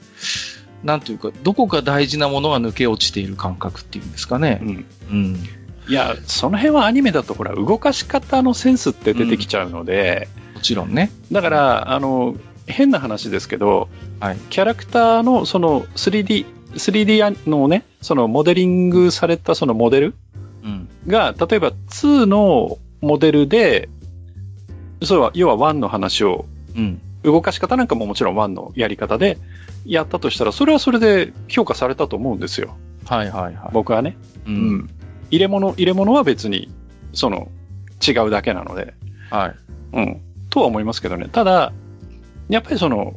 なんていうか、どこか大事なものが抜け落ちている感覚っていうんですかね。うん。うん。いや、その辺はアニメだとほら、動かし方のセンスって出てきちゃうので、うん、もちろんね。だから、あの、変な話ですけど、はい、キャラクターのその 3D、3D のね、そのモデリングされたそのモデルが、うん、例えば2のモデルで、そうは、要は1の話を、うん、動かし方なんかももちろん1のやり方でやったとしたら、それはそれで評価されたと思うんですよ。はいはいはい。僕はね。うん。入れ物、入れ物は別に、その、違うだけなので。はい。うん。とは思いますけどね。ただ、やっぱりその、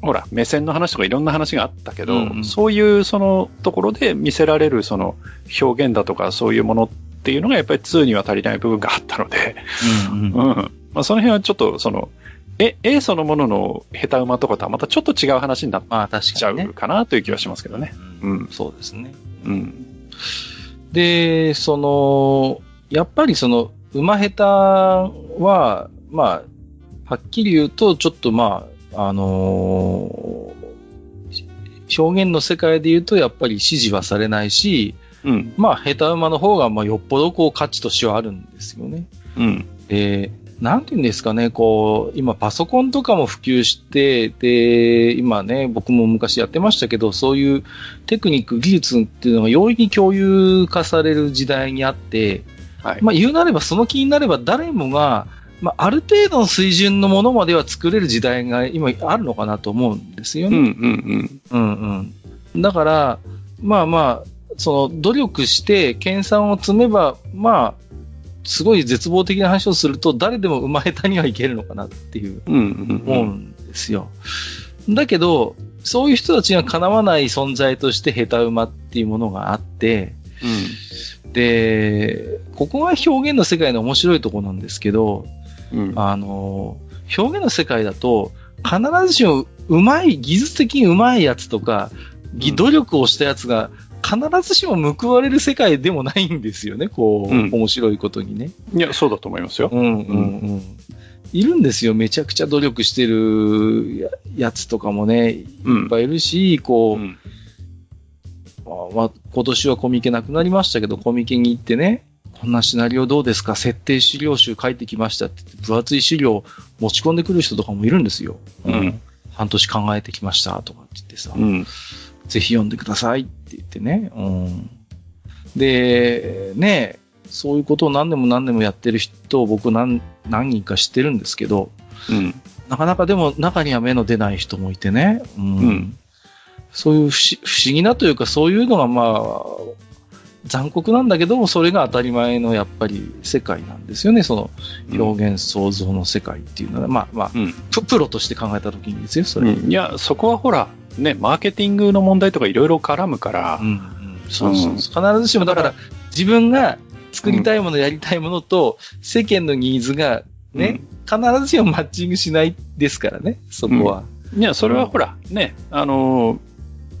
ほら、目線の話とかいろんな話があったけど、うんうん、そういうそのところで見せられるその表現だとかそういうものっていうのがやっぱり2には足りない部分があったので、うん、うんうん、まあ、その辺はちょっとその、え、A そのものの下手馬とかとはまたちょっと違う話になっちゃうかなという気はしますけどね。うん、そうですね。うん。で、その、やっぱりその、馬下手は、まあ、はっきり言うと、ちょっとまあ、あのー、表現の世界で言うと、やっぱり支持はされないし、うん、まあ、下手馬の方が、まあ、よっぽどこう価値としてはあるんですよね。うん。で、なんていうんですかね、こう、今パソコンとかも普及して、で、今ね、僕も昔やってましたけど、そういうテクニック、技術っていうのが容易に共有化される時代にあって、はい、まあ言うなればその気になれば誰もが、まあある程度の水準のものまでは作れる時代が今あるのかなと思うんですよね。うんうんうん。うんうん。だから、まあまあ、その努力して研鑽を積めば、まあ、すごい絶望的な話をすると、誰でも生まれたにはいけるのかなっていう、思うんですよ。だけど、そういう人たちが叶わない存在として下手馬っていうものがあって、うん、で、ここが表現の世界の面白いところなんですけど、うん、あの、表現の世界だと、必ずしもうまい、技術的にうまいやつとか、努力をしたやつが必ずしも報われる世界でもないんですよね、こう、うん、面白いことにね。いや、そうだと思いますよ。うんうんうん。いるんですよ、めちゃくちゃ努力してるやつとかもね、いっぱいいるし、こう、うん、まあ、今年はコミケなくなりましたけど、コミケに行ってね、こんなシナリオどうですか設定資料集書いてきましたってって分厚い資料持ち込んでくる人とかもいるんですよ。うん。半年考えてきましたとかって言ってさ。うん。ぜひ読んでくださいって言ってね。うん。で、ね、そういうことを何年も何年もやってる人を僕何何人か知ってるんですけど、うん、なかなかでも中には目の出ない人もいてね、うん、うん、そういう不思議なというかそういうのがまあ、残酷なんだけども、それが当たり前のやっぱり世界なんですよね、その表現創造の世界っていうのは、うん、まあまあ、うん、プロとして考えたときにですよ、それ、いや、そこはほら、ね、マーケティングの問題とかいろいろ絡むから、うんそうそう必ずしもだから、自分が作りたいもの、やりたいものと、世間のニーズがね、必ずしもマッチングしないですからね、そこは。いや、それはほら、ね、あの、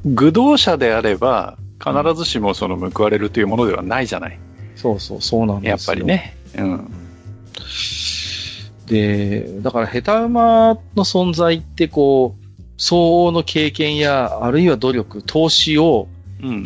愚道者であれば、必ずしもその報われるというものではないじゃない。そうそう、そうなんですよ。やっぱりね。うん。で、だから下手馬の存在ってこう、相応の経験や、あるいは努力、投資を、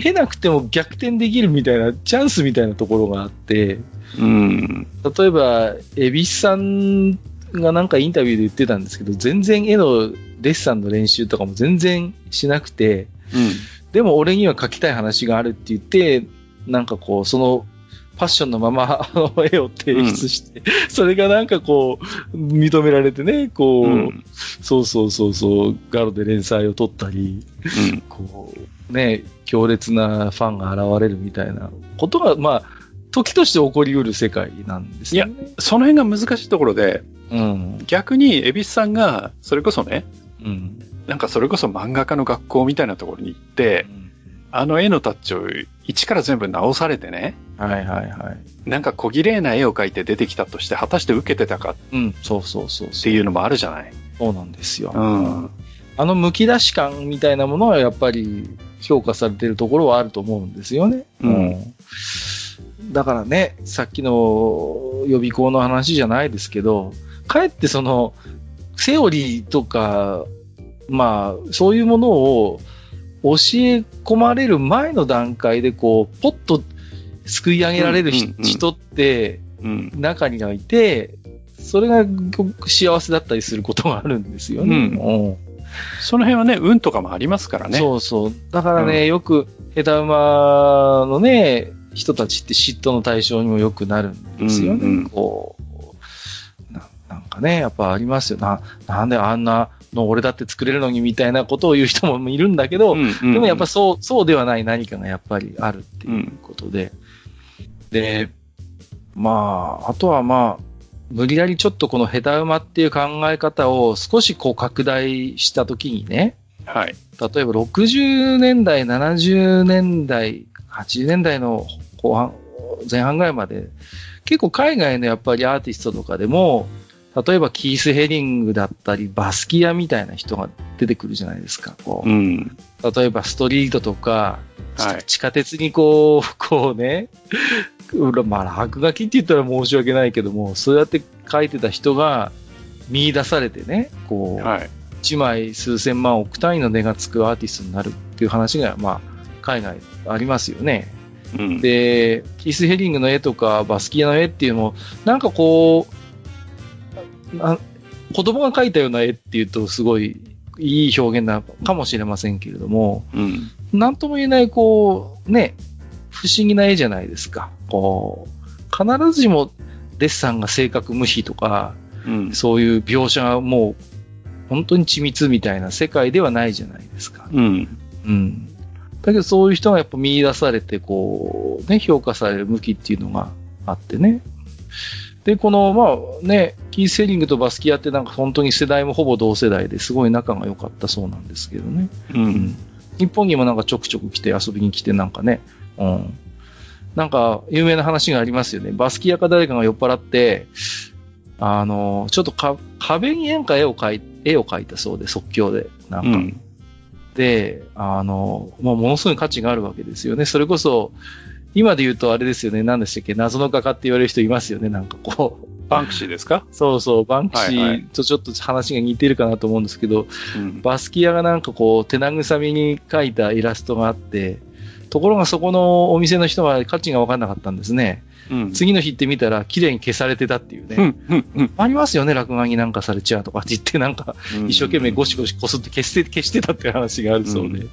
経なくても逆転できるみたいな、チャンスみたいなところがあって、うん、例えば、エビスさんがなんかインタビューで言ってたんですけど、全然絵のデッサンの練習とかも全然しなくて、うん、でも俺には描きたい話があるって言って、なんかこう、そのパッションのまま、あの、絵を提出して、うん、それがなんかこう、認められてね、こう、うん、そうそうそうそう、ガロで連載を取ったり、うん、こう、ね、強烈なファンが現れるみたいなことが、まあ、時として起こりうる世界なんですよね。いや、その辺が難しいところで、うん、逆に、恵比寿さんが、それこそね、うん、なんかそれこそ漫画家の学校みたいなところに行って、うんあの絵のタッチを一から全部直されてね。はいはいはい。なんか小綺麗な絵を描いて出てきたとして、果たして受けてたか。うん、そうそうそうっていうのもあるじゃない。そうなんですよ。うん。あの剥き出し感みたいなものはやっぱり評価されてるところはあると思うんですよね。うん。うん、だからね、さっきの予備校の話じゃないですけど、かえってその、セオリーとか、まあ、そういうものを教え込まれる前の段階で、こう、ポッとすくい上げられる、人って、中にはいて、それが幸せだったりすることがあるんですよね。うんその辺はね、運とかもありますからね。そうそう。だからね、うん、よく、枝馬のね、人たちって嫉妬の対象にもよくなるんですよね。うんうん、こうな。なんかね、やっぱありますよ。な、なんであんなの俺だって作れるのにみたいなことを言う人もいるんだけど、うんうんうん、でもやっぱそう、そうではない何かがやっぱりあるっていうことで。うん、で、まあ、あとはまあ、無理やりちょっとこの下手馬っていう考え方を少しこう拡大したときにね、はい。例えば60年代、70年代、80年代の後半、前半ぐらいまで、結構海外のやっぱりアーティストとかでも、例えばキース・ヘリングだったり、バスキアみたいな人が出てくるじゃないですか。こう。うん、例えばストリートとか、はい、地下鉄にこう、こうね、まあ落書きって言ったら申し訳ないけども、そうやって書いてた人が見出されてね、こう、はい、1枚数千万億単位の値がつくアーティストになるっっていう話が、まあ、海外ありますよね。うん、で、キース・ヘリングの絵とか、バスキアの絵っていうのも、なんかこう、子供が描いたような絵っていうと、すごいいい表現なのかもしれませんけれども、うん、なんとも言えない、こう、ね、不思議な絵じゃないですか。こう、必ずしもデッサンが正確無比とか、うん、そういう描写がもう、本当に緻密みたいな世界ではないじゃないですか。うん。うん。だけどそういう人がやっぱ見出されて、こう、ね、評価される向きっていうのがあってね。で、この、まあね、キーセリングとバスキアってなんか本当に世代もほぼ同世代ですごい仲が良かったそうなんですけどね。うん。日本にもなんかちょくちょく来て遊びに来てなんかね、うん。なんか有名な話がありますよね。バスキアか誰かが酔っ払って、あの、ちょっとか壁になんか絵を描い絵を描いたそうで、即興で。なんか。うん、で、あの、まあ、ものすごい価値があるわけですよね。それこそ、今で言うとあれですよね、何でしたっけ、謎の画家って言われる人いますよね、なんかこう。バンクシーですか？そうそう、バンクシーとちょっと話が似てるかなと思うんですけど、バスキアがなんかこう、手慰みに描いたイラストがあって、ところがそこのお店の人は価値が分かんなかったんですね。うん、次の日って見たら綺麗に消されてたっていうね。うんうんうん、ありますよね、落書きなんかされちゃうとかって言ってなんか、一生懸命ゴシゴシこすって消して消してたって話があるそうで。うん、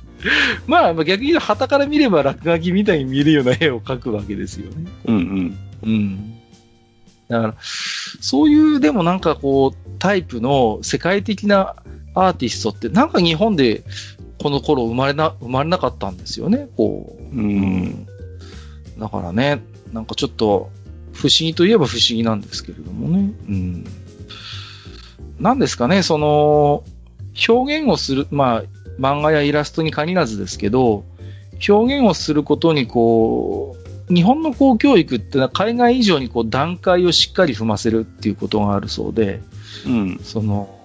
まあ逆に言うと、旗から見れば落書きみたいに見えるような絵を描くわけですよね。うんうん。うん。だから、そういう、でもなんかこう、タイプの世界的なアーティストって、なんか日本でこの頃生まれな、生まれなかったんですよね、こう。うん。だからね、なんかちょっと、不思議といえば不思議なんですけれどもね。うん。なんですかね、その、表現をする、まあ、漫画やイラストに限らずですけど、表現をすることにこう、日本の公教育ってのは海外以上にこう段階をしっかり踏ませるっていうことがあるそうで、うん、その、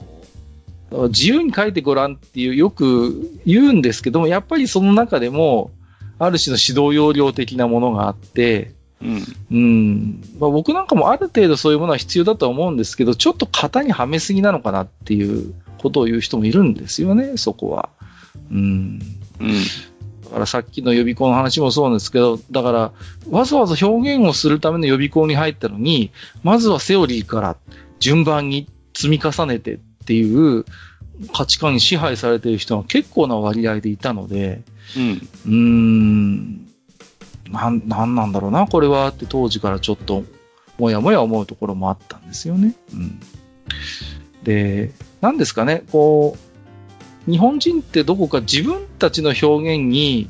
自由に書いてごらんっていうよく言うんですけども、やっぱりその中でも、ある種の指導要領的なものがあって、うん。うん。まあ、僕なんかもある程度そういうものは必要だと思うんですけど、ちょっと型にはめすぎなのかなっていうことを言う人もいるんですよね、そこは。うん。うん。だからさっきの予備校の話もそうなんですけど、だから、わざわざ表現をするための予備校に入ったのに、まずはセオリーから順番に積み重ねてっていう価値観に支配されている人が結構な割合でいたので、うん。うーん。なん、なんだろうな、これはって当時からちょっと、もやもや思うところもあったんですよね。うん。で、なんですかね、こう、日本人ってどこか自分たちの表現に、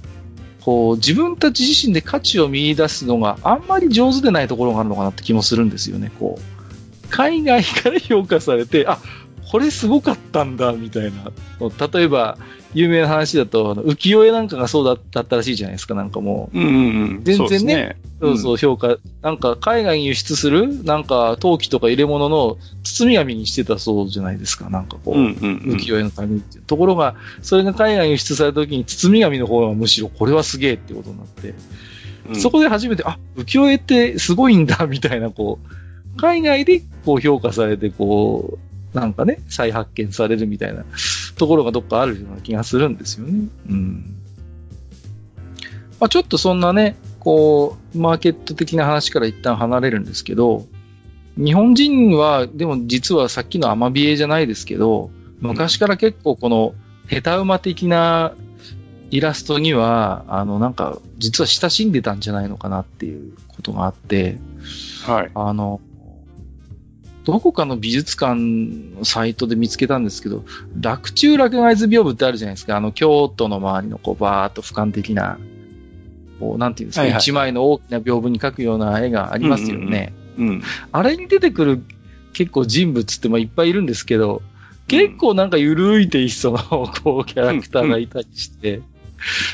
こう、自分たち自身で価値を見出すのがあんまり上手でないところがあるのかなって気もするんですよね、こう。海外から評価されて、あ、これすごかったんだ、みたいな。例えば、有名な話だと、浮世絵なんかがそうだったらしいじゃないですか、なんかもう。うんうんうん、全然ね、そう、ね,、そう評価、なんか海外に輸出する、なんか陶器とか入れ物の包み紙にしてたそうじゃないですか、なんかこう、うんうんうん、浮世絵の紙ってところが、それが海外に輸出された時に包み紙の方がむしろこれはすげえってことになって、うん、そこで初めて、あ、浮世絵ってすごいんだ、みたいな、こう、海外でこう評価されて、こう、なんかね、再発見されるみたいなところがどっかあるような気がするんですよね。うん。まあ、ちょっとそんなね、こう、マーケット的な話から一旦離れるんですけど、日本人は、でも実はさっきのアマビエじゃないですけど、昔から結構この、ヘタウマ的なイラストには、あの、なんか、実は親しんでたんじゃないのかなっていうことがあって、はい。あの、どこかの美術館のサイトで見つけたんですけど、落中落外図屏風ってあるじゃないですか。あの、京都の周りのこう、バーっと俯瞰的な、こう、なんていうんですか、一、はいはい、枚の大きな屏風に描くような絵がありますよね。うん、うんうん、あれに出てくる結構人物ってまあいっぱいいるんですけど、結構なんか緩いテイストのこうキャラクターがいたりして、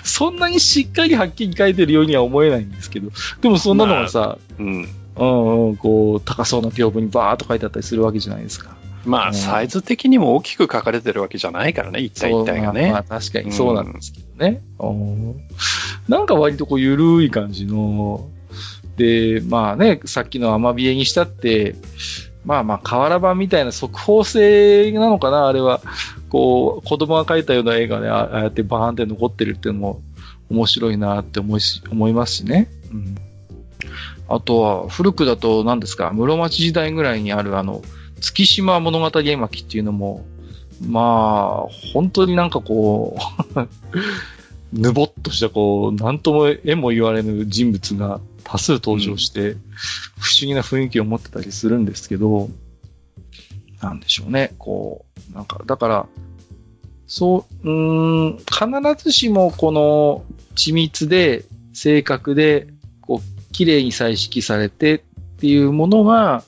そんなにしっかりはっきり描いてるようには思えないんですけど、でもそんなのがさ、まあ、うん、うんうん、こう、高そうな屏風にバーっと書いてあったりするわけじゃないですか。まあ、サイズ的にも大きく書かれてるわけじゃないからね、一体一体がね。まあ、確かにそうなんですけどね。うん、なんか割とこう、ゆるい感じの、で、まあね、さっきのアマビエにしたって、まあまあ、瓦版みたいな速報性なのかな、あれは。こう、子供が描いたような絵がね、ああやってバーンって残ってるっていうのも面白いなって思いし思いますしね。うん。あとは、古くだと何ですか、室町時代ぐらいにあるあの、月島物語絵巻っていうのも、まあ、本当になんかこう ぬぼっとしたこう、なんとも絵も言われぬ人物が多数登場して、不思議な雰囲気を持ってたりするんですけど、なんでしょうね。こう、なんか、だから、そう、うん、必ずしもこの緻密で、正確で、綺麗に彩色されてっていうものが、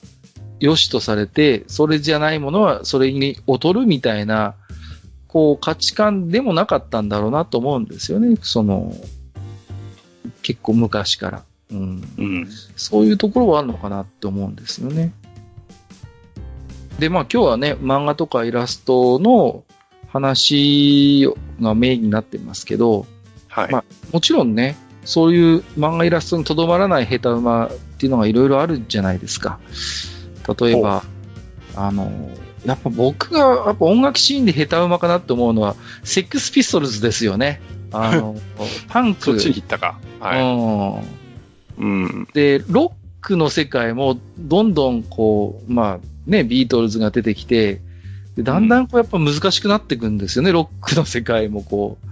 良しとされて、それじゃないものはそれに劣るみたいな、こう価値観でもなかったんだろうなと思うんですよね。その、結構昔から。うん。うん、そういうところはあるのかなって思うんですよね。で、まあ今日はね、漫画とかイラストの話がメインになってますけど、はい。まあもちろんね、そういう漫画イラストにとどまらない下手馬っていうのがいろいろあるじゃないですか。例えば、あの、やっぱ僕がやっぱ音楽シーンで下手馬かなって思うのは、セックスピストルズですよね。あの、パンク。そっちに行ったか。はい。うん。で、ロックの世界もどんどんこう、まあね、ビートルズが出てきて、でだんだんこうやっぱ難しくなっていくんですよね、ロックの世界もこう、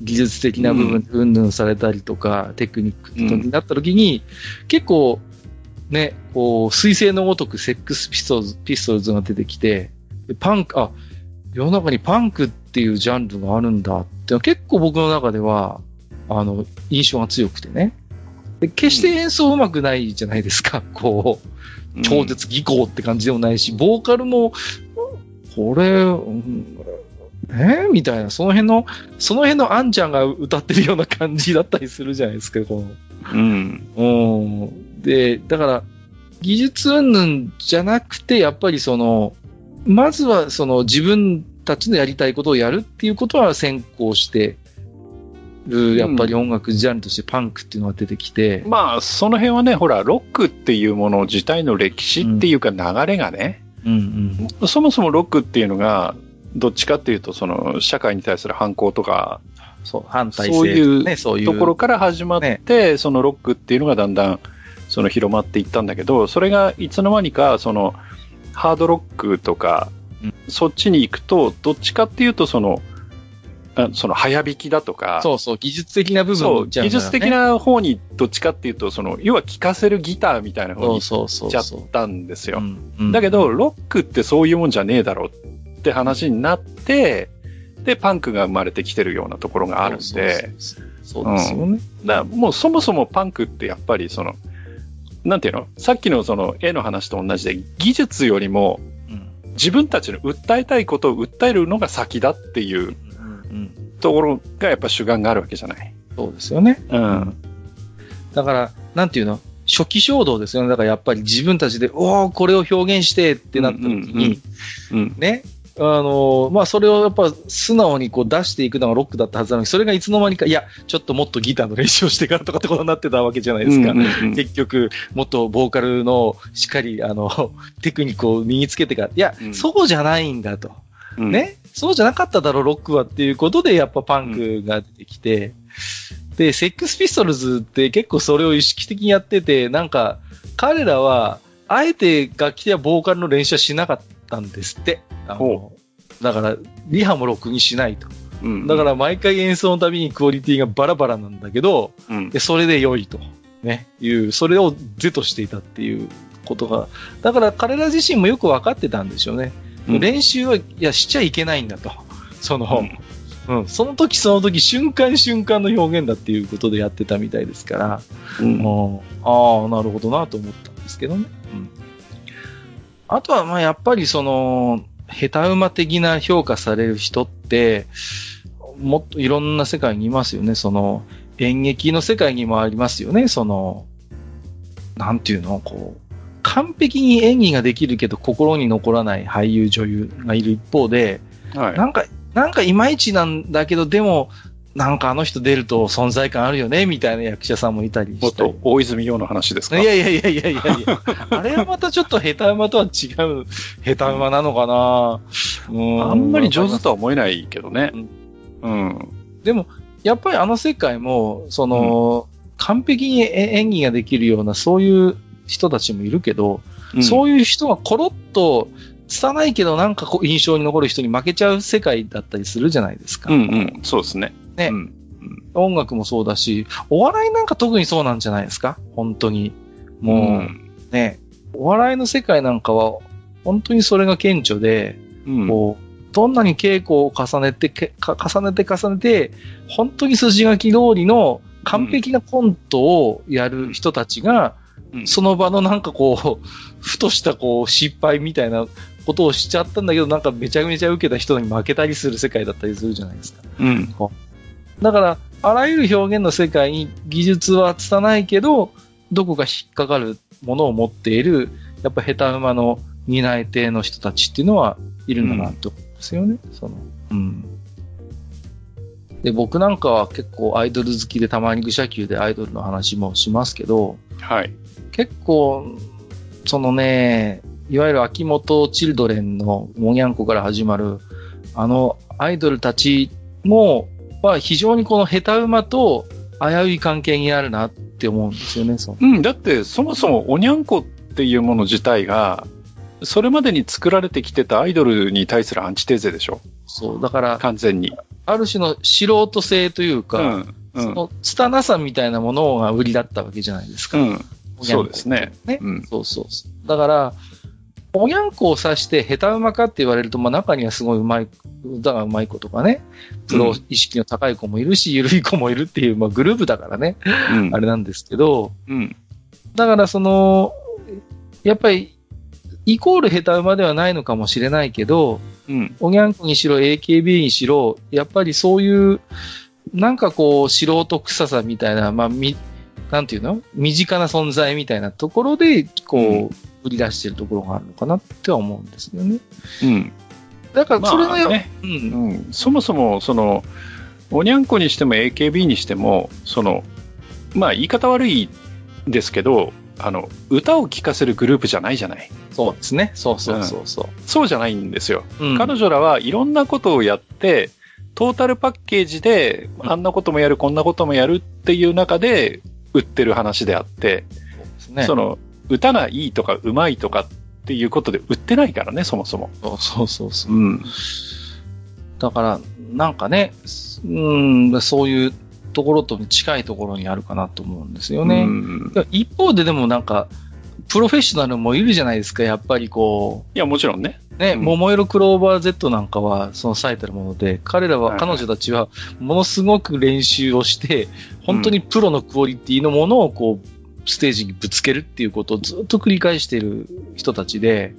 技術的な部分でうん。ぬんされたりとか、テクニックとかになった時に、結構ね、こう、水星のごとくセックスピストルズ、ピストルズが出てきて、パンク、あ、世の中にパンクっていうジャンルがあるんだって結構僕の中では、あの、印象が強くてね。で決して演奏うまくないじゃないですか、こう、超絶技巧って感じでもないし、ボーカルも、これ、えー、みたいな、その辺の、その辺のあんちゃんが歌ってるような感じだったりするじゃないですか、この。うん。うん。で、だから、技術云々じゃなくて、やっぱりその、まずはその自分たちのやりたいことをやるっていうことは先行してる、やっぱり音楽ジャンルとしてパンクっていうのが出てきて。うん、まあ、その辺はね、ほら、ロックっていうもの自体の歴史っていうか流れがね、うんうん、そもそもロックっていうのが、どっちかっていうと、その、社会に対する反抗とか、そう、反対そういうところから始まって、ね、そのロックっていうのがだんだん、その広まっていったんだけど、それがいつの間にか、その、ハードロックとか、うん、そっちに行くと、どっちかっていうと、その、その早弾きだとか。そうそう、技術的な部分そう、技術的な方にどっちかっていうと、その、要は聴かせるギターみたいな方に行っちゃったんですよ。だけど、ロックってそういうもんじゃねえだろって話になって、で、パンクが生まれてきてるようなところがあるんで。そうですよね。だからもうそもそもパンクってやっぱりその、なんていうの？さっきのその絵の話と同じで、技術よりも、自分たちの訴えたいことを訴えるのが先だっていうところがやっぱ主眼があるわけじゃない。そうですよね。うん。だから、なんていうの？初期衝動ですよね。だからやっぱり自分たちで、おお、これを表現してってなった時に、うんうんうん、ね、あの、まあ、それをやっぱ素直にこう出していくのがロックだったはずなのに、それがいつの間にか、いや、ちょっともっとギターの練習をしてからとかってことになってたわけじゃないですか。うんうんうん、結局、もっとボーカルのしっかり、あの、テクニックを身につけてから、いや、うん、そうじゃないんだと。うん、ね？そうじゃなかっただろう、ロックはっていうことで、やっぱパンクが出てきて、うん、で、セックスピストルズって結構それを意識的にやってて、なんか、彼らは、あえて楽器やボーカルの練習はしなかったんですって。あのだから、リハもろくにしないと。うん、だから毎回演奏のたびにクオリティがバラバラなんだけど、うん、でそれで良いと。ね、いう、それを是としていたっていうことが、だから彼ら自身もよく分かってたんでしょうね。うん、練習は、いや、しちゃいけないんだと。その、うん、その時その時、瞬間瞬間の表現だっていうことでやってたみたいですから、うん、ああ、なるほどなと思ったんですけどね。うん、あとは、まあ、やっぱりその、下手馬的な評価される人って、もっといろんな世界にいますよね。その、演劇の世界にもありますよね。その、なんていうのこう、完璧に演技ができるけど心に残らない俳優女優がいる一方で、はい、なんか、なんかいまいちなんだけど、でも、なんかあの人出ると存在感あるよね、みたいな役者さんもいたりもっと大泉洋の話ですか？いやいやいやいやいやいや。あれはまたちょっと下手馬とは違う、下手馬なのかな、うん、あんまり上手とは思えないけどね。うん。うん、でも、やっぱりあの世界も、その、うん、完璧に演技ができるような、そういう人たちもいるけど、うん、そういう人がコロッと、拙いけどなんかこう印象に残る人に負けちゃう世界だったりするじゃないですか。うんうん、そうですね。ね、うん、音楽もそうだし、お笑いなんか特にそうなんじゃないですか？本当に。もう、うん、ね、お笑いの世界なんかは、本当にそれが顕著で、うん、こう、どんなに稽古を重ねて、重ねて重ねて、本当に筋書き通りの完璧なコントをやる人たちが、うん、その場のなんかこう、ふとしたこう失敗みたいなことをしちゃったんだけど、なんかめちゃめちゃ受けた人に負けたりする世界だったりするじゃないですか。うん。だから、あらゆる表現の世界に技術は拙いけど、どこか引っかかるものを持っている、やっぱ下手馬の担い手の人たちっていうのはいるんだなって思うんですよね。うん、その、うん。で、僕なんかは結構アイドル好きでたまに愚者級でアイドルの話もしますけど、はい。結構、そのね、いわゆる秋元チルドレンのモニャンコから始まる、あのアイドルたちも、は非常にこの下手馬と危うい関係にあるなって思うんですよね、そうん、だってそもそもおにゃんこっていうもの自体が、それまでに作られてきてたアイドルに対するアンチテーゼでしょ。そう、だから、完全に。ある種の素人性というか、うんうん、その拙さみたいなものが売りだったわけじゃないですか。うん、そうですね。ね、うん、そうそうだから、おにゃんこを指して下手馬かって言われると、まあ中にはすごい上手い、歌が上手い子とかね、プロ意識の高い子もいるし、緩い子もいるっていう、まあグループだからね、うん、あれなんですけど、うん、だからその、やっぱり、イコール下手馬ではないのかもしれないけど、うん、おにゃんこにしろ、AKB にしろ、やっぱりそういう、なんかこう、素人臭さみたいな、まあ、み、なんていうの？身近な存在みたいなところで、こう、うん売り出してるところがあるのかなっては思うんですよね。うん。だから、それが、まあね、うん、うん。そもそも、その、おにゃんこにしても AKB にしても、その、まあ言い方悪いですけど、あの、歌を聴かせるグループじゃないじゃない。そうですね。そうそうそうそう。うん、そうじゃないんですよ、うん、彼女らはいろんなことをやって、トータルパッケージで、あんなこともやる、こんなこともやるっていう中で売ってる話であって、そうですね。その、歌がいいとか上手いとかっていうことで売ってないからね、そもそも。そうそうそうう。ん。だから、なんかね、うん、そういうところと近いところにあるかなと思うんですよね。一方ででもなんか、プロフェッショナルもいるじゃないですか、やっぱりこう。いや、もちろんね。ね、うん、桃色クローバー Z なんかは、その最たるもので、彼らは、彼女たちは、ものすごく練習をして、本当にプロのクオリティのものをこう、ステージにぶつけるっていうことをずっと繰り返している人たちで、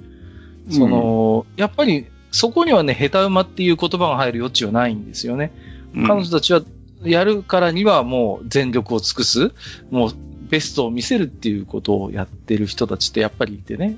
その、うん、やっぱりそこにはね、下手馬っていう言葉が入る余地はないんですよね。うん、彼女たちはやるからにはもう全力を尽くす、もうベストを見せるっていうことをやってる人たちってやっぱりいてね。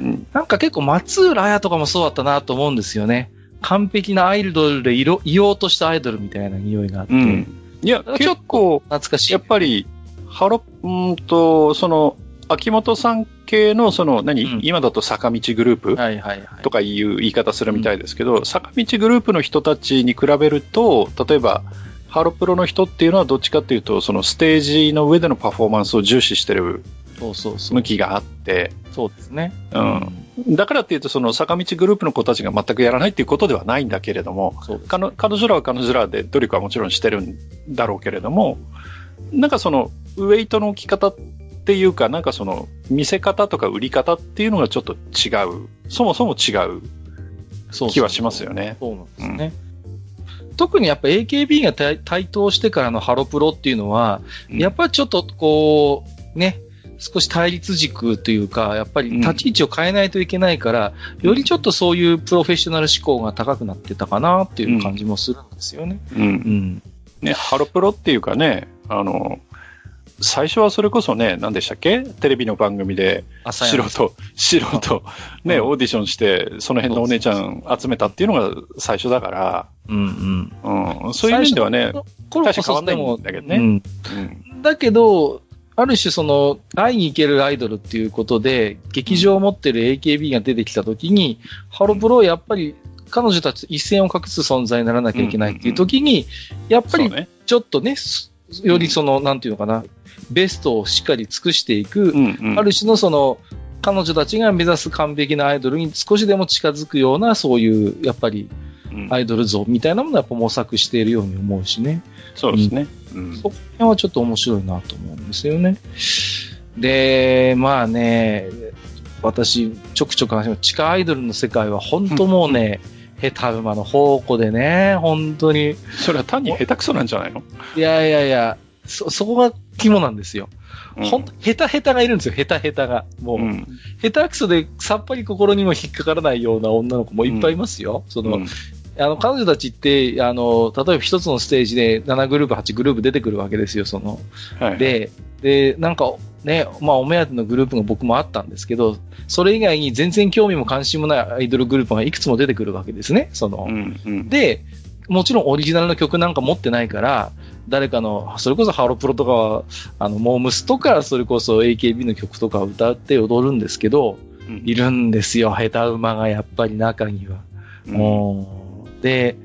うん、なんか結構松浦綾とかもそうだったなと思うんですよね。完璧なアイドルでいろ、いようとしたアイドルみたいな匂いがあって。うん、いや、結構、懐かしい。やっぱり、ハロ、うんと、その、秋元さん系の、その、何、うん、今だと坂道グループ？とかいう言い方するみたいですけど、うん、坂道グループの人たちに比べると、例えば、ハロプロの人っていうのはどっちかっていうと、そのステージの上でのパフォーマンスを重視してる向きがあって、そうですね。うん。だからっていうと、その坂道グループの子たちが全くやらないっていうことではないんだけれども、彼女らは彼女らで努力はもちろんしてるんだろうけれども、なんかその、ウェイトの置き方っていうか、なんかその、見せ方とか売り方っていうのがちょっと違う。そもそも違う気はしますよね。そうなんですね。うん、特にやっぱ AKB が台頭してからのハロプロっていうのは、うん、やっぱりちょっとこう、ね、少し対立軸というか、やっぱり立ち位置を変えないといけないから、うん、よりちょっとそういうプロフェッショナル志向が高くなってたかなっていう感じもするんですよね。うん。うん、ね、ハロプロっていうかね、あの、最初はそれこそね、何でしたっけ？テレビの番組で、素人、素人、ね、うん、オーディションして、その辺のお姉ちゃん集めたっていうのが最初だから、うんうん。うん、そういう意味ではね、大して変わんないんだけどね。うん。うん、だけど、ある種その、会いに行けるアイドルっていうことで、劇場を持ってる AKB が出てきたときに、ハロプロやっぱり彼女たち一線を画す存在にならなきゃいけないっていう時に、やっぱりちょっとね、よりその、なんていうのかな、ベストをしっかり尽くしていく、ある種のその、彼女たちが目指す完璧なアイドルに少しでも近づくような、そういう、やっぱり、アイドル像みたいなものはやっぱ模索しているように思うしね。そうですね。うん、そこはちょっと面白いなと思うんですよね。で、まあね、私、ちょくちょく話します。地下アイドルの世界は本当もうね、うん下手馬の宝庫でね、本当に。それは単に下手くそなんじゃないの？いやいやいや、そ、そこが肝なんですよ。うん、ほんと、下手下手がいるんですよ、下手下手が。もう、うん、下手くそでさっぱり心にも引っかからないような女の子もいっぱいいますよ。うん、その、あの、彼女たちって、あの、例えば一つのステージで7グループ、8グループ出てくるわけですよ、その。はい、で、で、なんか、ね、まあ、お目当てのグループが僕もあったんですけど、それ以外に全然興味も関心もないアイドルグループがいくつも出てくるわけですね、その。うんうん、で、もちろんオリジナルの曲なんか持ってないから、誰かの、それこそハロプロとかは、あの、モームスとか、それこそ AKB の曲とかを歌って踊るんですけど、うん、いるんですよ、下手馬がやっぱり中には。うん、で、